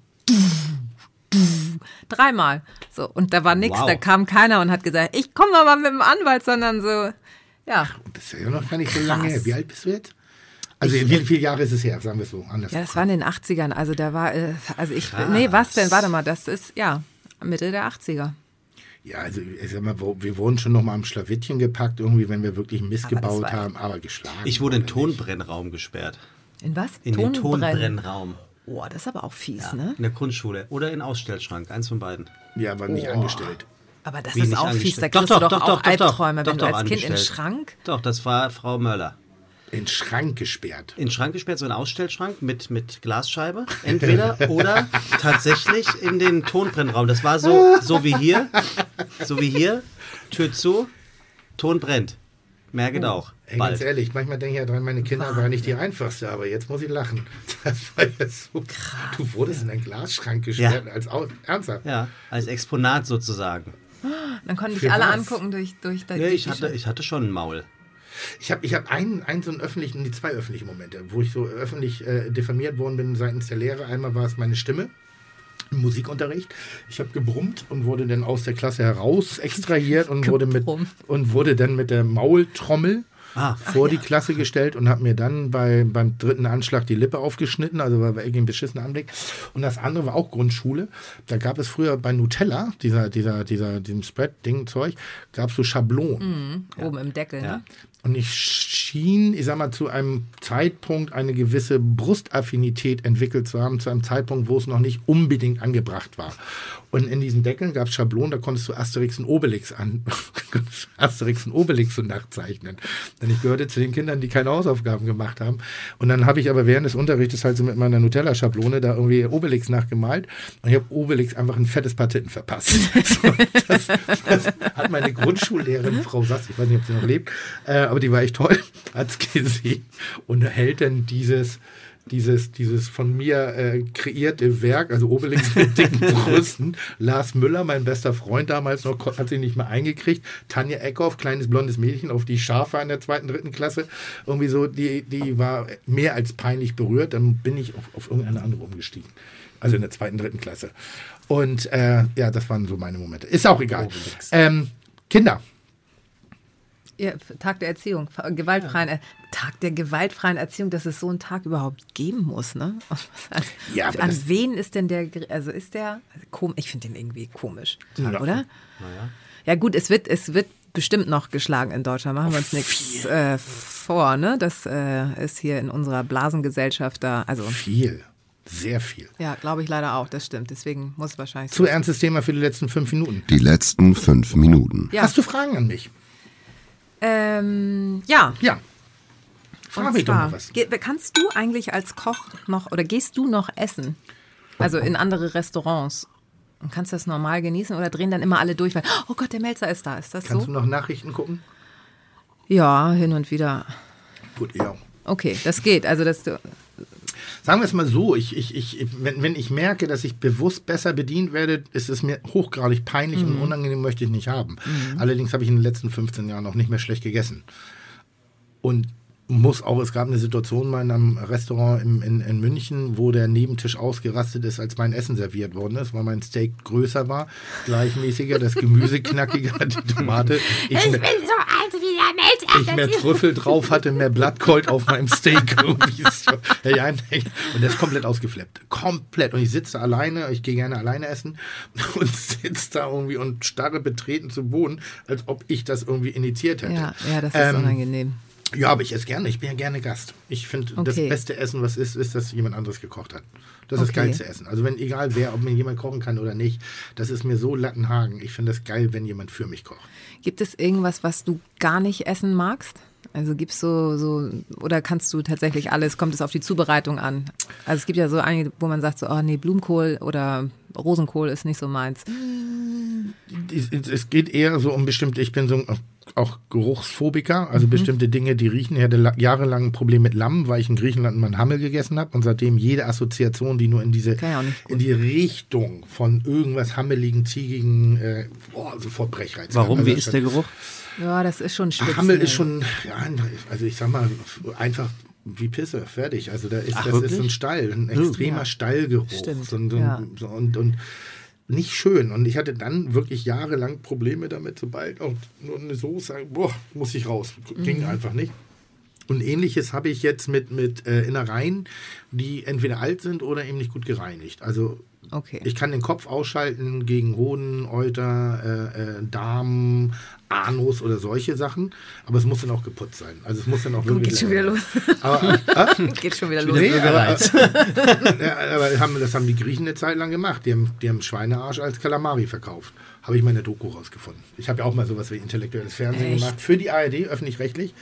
Dreimal. So, und da war nichts, Wow. da kam keiner und hat gesagt, ich komme aber mit dem Anwalt, sondern so, ja. Das ist ja noch gar nicht so lange Krass. her. Wie alt bist du jetzt? Also, wie viele Jahre ist es her? Sagen wir es so. Anders. Ja, das war in den 80ern. Also da war, äh, also ich, nee, was denn? Warte mal, das ist, ja, Mitte der 80er. Ja, also ich sag mal, wir wurden schon noch mal am Schlawittchen gepackt, irgendwie, wenn wir wirklich Mist Aber gebaut haben, aber geschlagen. Ich wurde in nicht. Tonbrennraum gesperrt. In was? In den Tonbrennen. Tonbrennraum. Oh, das ist aber auch fies, Ja, ne? In der Grundschule. Oder in Ausstellschrank. Eins von beiden. Ja, aber nicht angestellt. Aber das Wie ist nicht auch fies. Da kriegst du doch, auch Albträume, doch, wenn doch, du als Kind in den. Schrank. Doch, das war Frau Möller. In den Schrank gesperrt. in den Schrank gesperrt, so ein Ausstellschrank mit, mit Glasscheibe, entweder [LAUGHS] oder tatsächlich in den Tonbrennraum. Das war so, so wie hier, so wie hier, Tür zu, Ton brennt. Merket auch. Ey, ganz ehrlich, manchmal denke ich ja dran, meine Kinder waren nicht die einfachste, aber jetzt muss ich lachen. Das war ja so. Krass. Du wurdest in einen Glasschrank gesperrt als Au Ernsthaft. Ja, als Exponat sozusagen. Dann konnten dich alle was? angucken durch, durch Nee, ich, hatte, ich hatte schon ein Maul. Ich habe ich hab einen, einen so einen öffentlichen, nee, zwei öffentliche Momente, wo ich so öffentlich äh, diffamiert worden bin seitens der Lehrer. Einmal war es meine Stimme im Musikunterricht. Ich habe gebrummt und wurde dann aus der Klasse heraus extrahiert und wurde, mit, und wurde dann mit der Maultrommel Ah. vor die Klasse gestellt und habe mir dann bei, beim dritten Anschlag die Lippe aufgeschnitten, also war irgendwie ein beschissener Anblick. Und das andere war auch Grundschule. Da gab es früher bei Nutella, dieser, dieser, dieser, diesem Spread-Ding-Zeug, gab es so Schablonen. oben im Deckel. Ja. Ne? Und ich schien, ich sag mal, zu einem Zeitpunkt eine gewisse Brustaffinität entwickelt zu haben, zu einem Zeitpunkt, wo es noch nicht unbedingt angebracht war. Und in diesen Deckeln gab es Schablonen, da konntest du Asterix und Obelix an, [LAUGHS] Asterix und Obelix so nachzeichnen. Denn ich gehörte zu den Kindern, die keine Hausaufgaben gemacht haben. Und dann habe ich aber während des Unterrichtes halt so mit meiner Nutella-Schablone da irgendwie Obelix nachgemalt. Und ich habe Obelix einfach ein fettes Paar Titten verpasst. [LAUGHS] so, das, das hat meine Grundschullehrerin, Frau Sass, ich weiß nicht, ob sie noch lebt, äh, aber die war echt toll, [LAUGHS] hat es gesehen und hält dann dieses, dieses, dieses von mir äh, kreierte Werk, also Obelix mit [LAUGHS] dicken Brüsten, Lars Müller, mein bester Freund damals noch, hat sich nicht mehr eingekriegt, Tanja Eckhoff, kleines blondes Mädchen, auf die war in der zweiten, dritten Klasse, irgendwie so, die, die war mehr als peinlich berührt, dann bin ich auf, auf irgendeine andere umgestiegen. Also in der zweiten, dritten Klasse. Und äh, ja, das waren so meine Momente. Ist auch egal. Ähm, Kinder. Ja, Tag der Erziehung, gewaltfreien, Er- Tag der gewaltfreien Erziehung, dass es so einen Tag überhaupt geben muss, ne? [LAUGHS] Also, Ja, an wen ist denn der, also ist der, kom ich finde den irgendwie komisch, Ja. oder? Ja gut, es wird, es wird bestimmt noch geschlagen in Deutschland, machen wir uns nichts äh, vor, ne? Das äh, ist hier in unserer Blasengesellschaft da, also Viel. Sehr viel. ja, glaube ich leider auch, das stimmt, deswegen muss es wahrscheinlich Zu ernstes Thema für die letzten fünf Minuten. Die letzten fünf Minuten. Ja, Hast du Fragen an mich? Ähm, ja, Ja. Frag mich doch mal was. kannst du eigentlich als Koch noch oder gehst du noch essen? Also in andere Restaurants? Und kannst das normal genießen oder drehen dann immer alle durch, weil, oh Gott, der Melzer ist da. Ist das Kannst so? du noch Nachrichten gucken? Ja, hin und wieder. Gut, ja. Okay, das geht. Also, dass du. Sagen wir es mal so, ich, ich, ich, wenn, wenn ich merke, dass ich bewusst besser bedient werde, ist es mir hochgradig peinlich und unangenehm möchte ich nicht haben. Allerdings habe ich in den letzten 15 Jahren auch nicht mehr schlecht gegessen. Und muss auch, es gab eine Situation mal in einem Restaurant in, in, in München, wo der Nebentisch ausgerastet ist, als mein Essen serviert worden ist, weil mein Steak größer war, gleichmäßiger, das Gemüse knackiger, die Tomate. Ich, ich bin so alt wie der Melzer. Ich mehr Trüffel drauf hatte, mehr Blattgold auf meinem Steak. [LAUGHS] Und der ist komplett ausgeflippt. Komplett. Und ich sitze alleine, ich gehe gerne alleine essen [LAUGHS] und sitze da irgendwie und starre betreten zu Boden, als ob ich das irgendwie initiiert hätte. Ja, ja, das ist Ähm, unangenehm. Ja, aber ich esse gerne. Ich bin ja gerne Gast. Ich finde, das Okay. beste Essen, was ist, ist, dass jemand anderes gekocht hat. Das ist das Okay. geilste Essen. Also wenn, egal wer, ob mir jemand kochen kann oder nicht, das ist mir so Lattenhagen. Ich finde das geil, wenn jemand für mich kocht. Gibt es irgendwas, was du gar nicht essen magst? Also gibt's so, so, oder kannst du tatsächlich alles, kommt es auf die Zubereitung an? Also es gibt ja so einige, wo man sagt so, oh nee, Blumenkohl oder Rosenkohl ist nicht so meins. Es, es- es geht eher so um bestimmte, ich bin so ein auch Geruchsphobiker, Mhm. also bestimmte Dinge, die riechen. Ich hatte la- jahrelang ein Problem mit Lamm, weil ich in Griechenland mal einen Hammel gegessen habe und seitdem jede Assoziation, die nur in diese in die Richtung von irgendwas hammeligen, ziegigen, äh, boah, sofort Brechreiz. Warum? Also Wie ist der Geruch? Ja, das ist schon speziell. Hammel ist schon, ja, also ich sag mal, einfach wie Pisse, fertig. Also da ist, Ach, das ist wirklich? so ein Stall, ein extremer Ja. Stallgeruch. Stimmt, So, so, ja. so, und, und nicht schön. Und ich hatte dann wirklich jahrelang Probleme damit, sobald auch nur eine Soße, boah, muss ich raus. Ging Mhm. einfach nicht. Und ähnliches habe ich jetzt mit, mit äh, Innereien, die entweder alt sind oder eben nicht gut gereinigt. Also Okay. Ich kann den Kopf ausschalten gegen Hoden, Euter, äh, äh, Darm, Anus oder solche Sachen, aber es muss dann auch geputzt sein. Also es muss dann auch wirklich. geht schon wieder los. [LAUGHS] Aber, äh, [LAUGHS] Geht schon wieder los. nee, aber, [LAUGHS] ja, aber haben, das haben die Griechen eine Zeit lang gemacht. Die haben, die haben Schweinearsch als Kalamari verkauft. Habe ich mal in der Doku rausgefunden. Ich habe ja auch mal sowas wie intellektuelles Fernsehen Echt? gemacht. Für die ARD, öffentlich-rechtlich,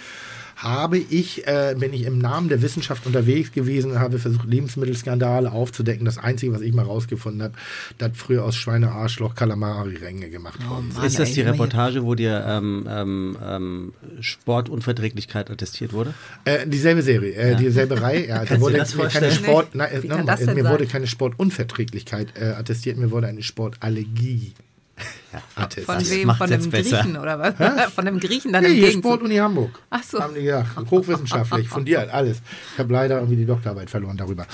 habe ich, äh, bin ich im Namen der Wissenschaft unterwegs gewesen und habe versucht, Lebensmittelskandale aufzudecken. Das Einzige, was ich mal rausgefunden habe, dass früher aus Schweinearschloch Kalamari-Ränge gemacht worden sind. Ist das die. Reportage, wo dir ähm, ähm, ähm, Sportunverträglichkeit attestiert wurde? Äh, dieselbe Serie, äh, dieselbe Reihe. Ja, [LAUGHS] da wurde mir keine? Sport, noch kann mal, mir sein? wurde keine Sportunverträglichkeit äh, attestiert, mir wurde eine Sportallergie attestiert. Von wem? Von dem. Griechen oder was? [LAUGHS] Von dem Griechen dann Nee, im hier. Sportuni Hamburg. Ach so. Haben die gesagt. Hochwissenschaftlich, fundiert, alles. Ich habe leider irgendwie die Doktorarbeit verloren darüber.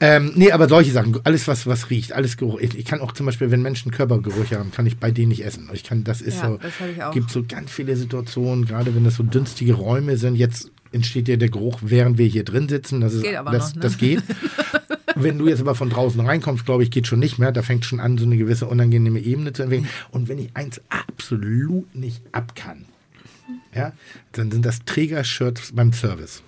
Ähm, nee, aber solche Sachen, alles was, was riecht, alles Geruch. Ich, ich kann auch zum Beispiel, wenn Menschen Körpergerüche haben, kann ich bei denen nicht essen. Ich kann, das ist Ja, so, das hab ich auch. gibt so ganz viele Situationen, gerade wenn das so dünstige Räume sind. Jetzt entsteht ja der Geruch, während wir hier drin sitzen. Das ist, Geht aber das, noch, ne? das geht. [LAUGHS] Wenn du jetzt aber von draußen reinkommst, glaube ich, geht schon nicht mehr. Da fängt schon an, so eine gewisse unangenehme Ebene zu entwickeln. Und wenn ich eins absolut nicht ab kann, ja, dann sind das Trägershirts beim Service.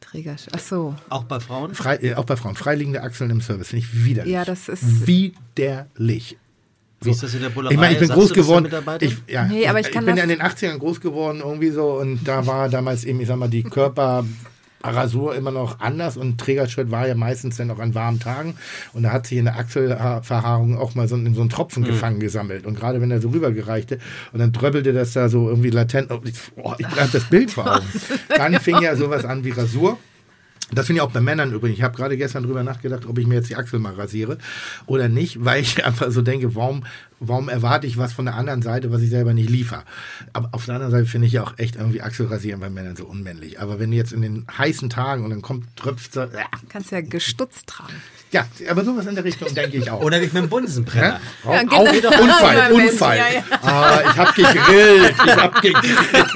Träger. Ach so. Auch bei Frauen? Frei, äh, auch bei Frauen. Freiliegende Achseln im Service. Ich widerlich. Ja, das ist- Widerlich. Wie ist das in der Bullerei? Ich meine, ich bin Sagst groß geworden. Ich, ja, Nee, aber ich kann bin ja in den 80ern groß geworden, irgendwie so. Und da war damals eben, ich sag mal, die Körperrasur immer noch anders. Und Trägershirt war ja meistens dann auch an warmen Tagen. Und da hat sich in der Achselverhaarung auch mal so, in so einen Tropfen gefangen gesammelt. Und gerade wenn er so rübergereichte und dann dröppelte das da so irgendwie latent. Oh, ich, oh, ich habe das Bild vor Augen. [LAUGHS] Dann fing ja sowas an wie Rasur. Das finde ich auch bei Männern übrigens. Ich habe gerade gestern drüber nachgedacht, ob ich mir jetzt die Achsel mal rasiere oder nicht, weil ich [LAUGHS] einfach so denke, warum, warum erwarte ich was von der anderen Seite, was ich selber nicht liefere. Aber auf der anderen Seite finde ich ja auch echt irgendwie Achselrasieren bei Männern so unmännlich. Aber wenn jetzt in den heißen Tagen und dann kommt, tröpft so, äh, Kannst ja gestutzt tragen. ja, aber sowas in der Richtung denke ich auch. Oder nicht mit dem Bunsenbrenner. Ja, genau. auch [LAUGHS] Unfall, Ja, Mensch, Unfall. ja, ja. Ah, ich habe gegrillt, ich habe gegrillt.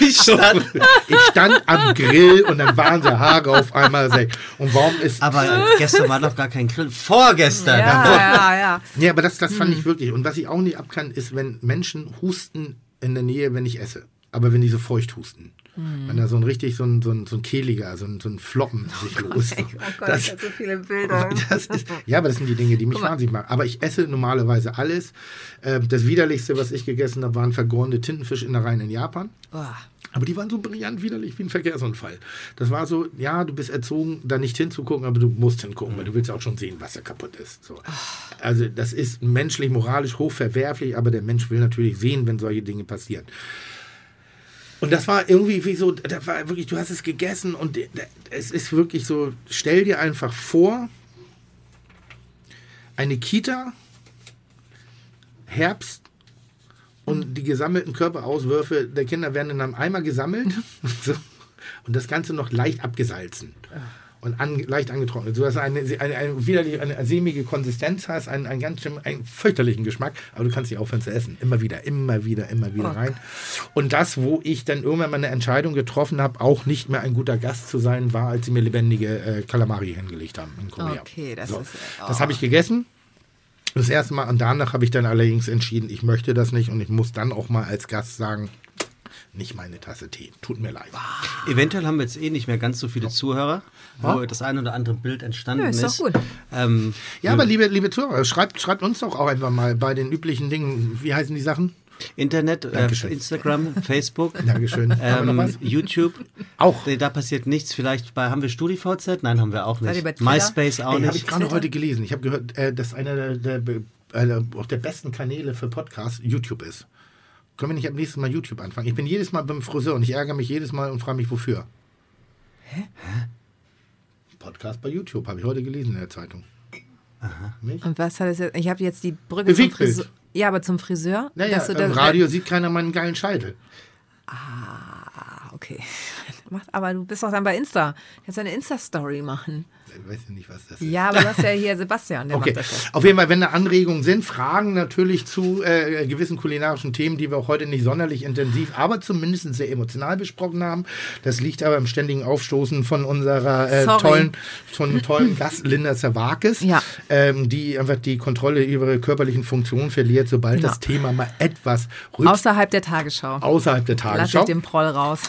[LAUGHS] Ich stand. Ich stand am Grill und dann waren die Haare auf einmal weg. Und warum ist Aber gestern war doch gar kein Grill. Vorgestern. Ja, ja, ja. Ja, aber das, das fand ich wirklich. Und was ich auch nicht abkann, ist, wenn Menschen husten in der Nähe, wenn ich esse. Aber wenn die so feucht husten. Wenn da so ein richtig, so ein, so ein, so ein kehliger, so ein, so ein Floppen sich los. Oh Gott, das, ich so viele Bilder. [LAUGHS] ist, ja, aber das sind die Dinge, die mich wahnsinnig machen. Aber ich esse normalerweise alles. Äh, Das widerlichste, was ich gegessen habe, waren vergorene Tintenfischinnereien in Japan. Boah. Aber die waren so brillant widerlich wie ein Verkehrsunfall. Das war so, ja, du bist erzogen, da nicht hinzugucken, aber du musst hingucken, weil du willst auch schon sehen, was da kaputt ist. So. Also das ist menschlich, moralisch hoch verwerflich, aber der Mensch will natürlich sehen, wenn solche Dinge passieren. Und das war irgendwie wie so, das war wirklich, du hast es gegessen und es ist wirklich so, stell dir einfach vor, eine Kita, Herbst und die gesammelten Körperauswürfe der Kinder werden in einem Eimer gesammelt. [LAUGHS] So, und das Ganze noch leicht abgesalzen und an, leicht angetrocknet, sodass du eine, eine, eine, widerliche, eine sämige Konsistenz hast, einen, einen ganz schlimmen, einen fürchterlichen Geschmack, aber du kannst nicht aufhören zu essen. Immer wieder, immer wieder, immer wieder rein. Und das, wo ich dann irgendwann mal eine Entscheidung getroffen habe, auch nicht mehr ein guter Gast zu sein, war, als sie mir lebendige äh, Kalamari hingelegt haben in Korea. Okay, das so. ist, oh. Das habe ich gegessen. Das erste Mal und danach habe ich dann allerdings entschieden, ich möchte das nicht und ich muss dann auch mal als Gast sagen, nicht meine Tasse Tee. Tut mir leid. Eventuell haben wir jetzt eh nicht mehr ganz so viele Zuhörer, wo das ein oder andere Bild entstanden Ja, ist ist. doch gut. Ähm, Ja, aber liebe, liebe Zuhörer, schreibt, schreibt uns doch auch einfach mal bei den üblichen Dingen, wie heißen die Sachen? Internet, äh. Instagram, [LAUGHS] Facebook, ähm? YouTube. Auch. Da passiert nichts. Vielleicht bei, haben wir StudiVZ? Nein, haben wir auch nicht. MySpace auch Ey, habe nicht. ich gerade heute gelesen. Ich habe gehört, äh, dass einer der, der, äh, auch der besten Kanäle für Podcasts YouTube ist. Können wir nicht ab nächstes Mal YouTube anfangen? Ich bin jedes Mal beim Friseur und ich ärgere mich jedes Mal und frage mich, wofür. Hä? Podcast bei YouTube, habe ich heute gelesen in der Zeitung. Nicht? Und was hat es jetzt? Ich habe jetzt die Brücke zum. Friseur. Ja, aber zum Friseur. Naja, dass du im Radio sieht keiner meinen geilen Scheitel. Ah, okay. [LAUGHS] aber du bist doch dann bei Insta. Kannst eine Insta-Story machen. Ich weiß ja nicht, was das ist. Ja, aber du hast ja hier Sebastian, der Okay, das auf jeden Fall, wenn da Anregungen sind, Fragen natürlich zu äh, gewissen kulinarischen Themen, die wir auch heute nicht sonderlich intensiv, aber zumindest sehr emotional besprochen haben. Das liegt aber im ständigen Aufstoßen von unserer äh, tollen, von tollen [LAUGHS] Gast Linda Zerwakis, Ja. ähm, die einfach die Kontrolle über ihre körperlichen Funktionen verliert, sobald Ja. das Thema mal etwas rückt, Außerhalb der Tagesschau. außerhalb der Lass ich Tagesschau. den Proll raus.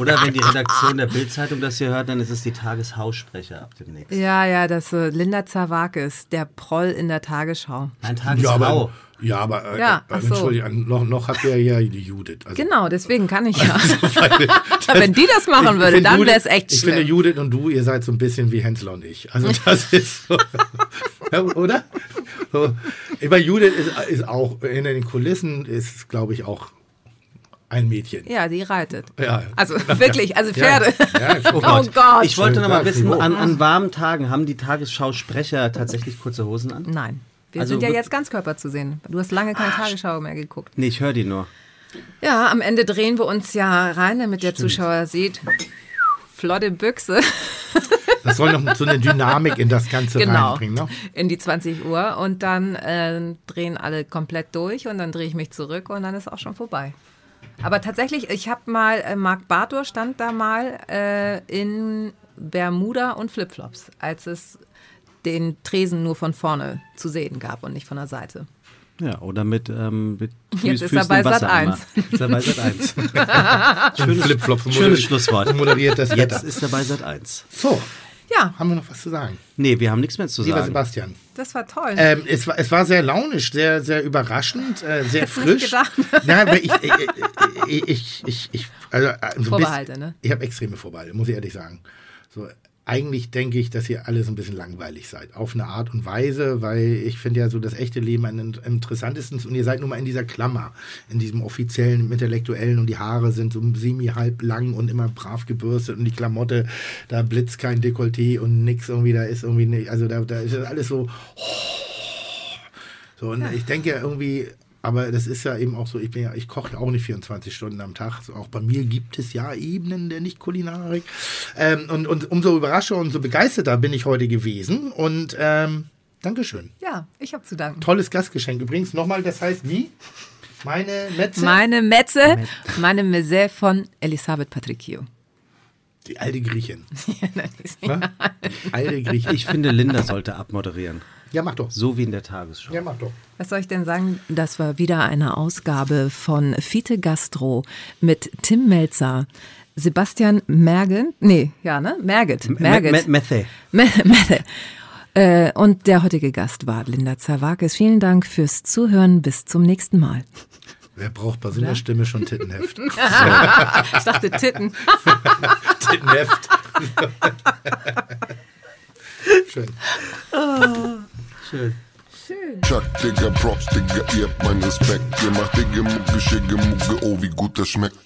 Oder wenn die Redaktion der Bildzeitung das hier hört, dann ist es die Tageshaussprecher ab demnächst. Ja, ja, das äh, Linda Zawakis, der Proll in der Tagesschau. Ein ja, aber, ja, aber äh, Ja, äh, so. Entschuldigung, noch, noch habt ihr ja die Judith. Also, Genau, deswegen kann ich [LAUGHS] ja. weil- [LAUGHS] Wenn die das machen würde, dann wäre es echt Ich finde, schlimm. Judith und du, ihr seid so ein bisschen wie Hensler und ich. Also das [LAUGHS] ist so. Oder? So. Bei Judith ist, ist auch, in den Kulissen ist, glaube ich, auch ein Mädchen. Ja, die reitet. Ja. Also [LAUGHS] wirklich, also Pferde. Ja, ja, [LAUGHS] Oh Gott. Ich wollte noch mal wissen, an, an warmen Tagen haben die Tagesschausprecher tatsächlich kurze Hosen an? Nein. Wir Also sind ja jetzt Ganzkörper zu sehen. Du hast lange keine Tagesschau mehr geguckt. Nee, ich höre die nur. Ja, am Ende drehen wir uns ja rein, damit der Zuschauer sieht. Flotte Büchse. [LAUGHS] Das soll noch so eine Dynamik in das Ganze genau. reinbringen. Ne? In die 20 Uhr. Und dann äh, drehen alle komplett durch und dann drehe ich mich zurück und dann ist auch schon vorbei. Aber tatsächlich, ich habe mal, äh, Marc Bartor stand da mal äh, in Bermuda und Flipflops, als es den Tresen nur von vorne zu sehen gab und nicht von der Seite. Ja, oder mit, ähm, mit Jetzt Füßen ist er bei im Wasser Sat.1. immer. Jetzt ist er bei Sat 1. [LAUGHS] Schönes Flipflops. Schönes Schlusswort. Moderiert das Jetzt ist er bei Sat 1. So, Ja, haben wir noch was zu sagen? Nee, wir haben nichts mehr zu Lieber sagen. Sebastian. das war toll. Ähm, es, war, es war sehr launisch, sehr, sehr überraschend, äh, sehr Hätt's nicht frisch. gedacht. [LAUGHS] Ja, aber ich, ich, ich, ich, ich, ich also, äh, so ein Vorbehalte, bisschen- ne? Ich habe extreme Vorbehalte, muss ich ehrlich sagen. So, eigentlich denke ich, dass ihr alle so ein bisschen langweilig seid. Auf eine Art und Weise, weil ich finde ja so das echte Leben am in- interessantesten und ihr seid nun mal in dieser Klammer, in diesem offiziellen, im intellektuellen und die Haare sind so semi-halb lang und immer brav gebürstet und die Klamotte, da blitzt kein Dekolleté und nix irgendwie, da ist irgendwie nicht, also da, da ist das alles so, so, und ich denke irgendwie, aber das ist ja eben auch so, ich bin ja, ich koche ja auch nicht 24 Stunden am Tag. So, auch bei mir gibt es ja Ebenen der Nicht-Kulinarik. Ähm, und, und umso überraschter und so begeisterter bin ich heute gewesen. Und ähm, Dankeschön. ja, ich habe zu danken. Tolles Gastgeschenk. Übrigens nochmal, das heißt wie? Meine Metze? Meine Metze, meine Meze von Elisabeth Patricchio. Die alte Griechin. [LAUGHS] Nein, die ist- Ne? Die alte Griechin. Ich finde, Linda sollte abmoderieren. Ja, mach doch. So wie in der Tagesschau. Ja, mach doch. Was soll ich denn sagen? Das war wieder eine Ausgabe von Fiete Gastro mit Tim Melzer, Sebastian Mergen, nee, ja, ne? Merget. Merget. Met Methe. Me- Mette. Äh, Und der heutige Gast war Linda Zawakis. Vielen Dank fürs Zuhören. Bis zum nächsten Mal. Wer braucht bei so einer Stimme schon Tittenheft? [LAUGHS] Ich dachte Titten. [LAUGHS] Tittenheft. [LAUGHS] Schön. Schön. Chuck, Digga, Props, Digga, ihr habt meinen Respekt. Ihr macht Digga, Mucke, Schicke, Mucke, oh, wie gut das schmeckt.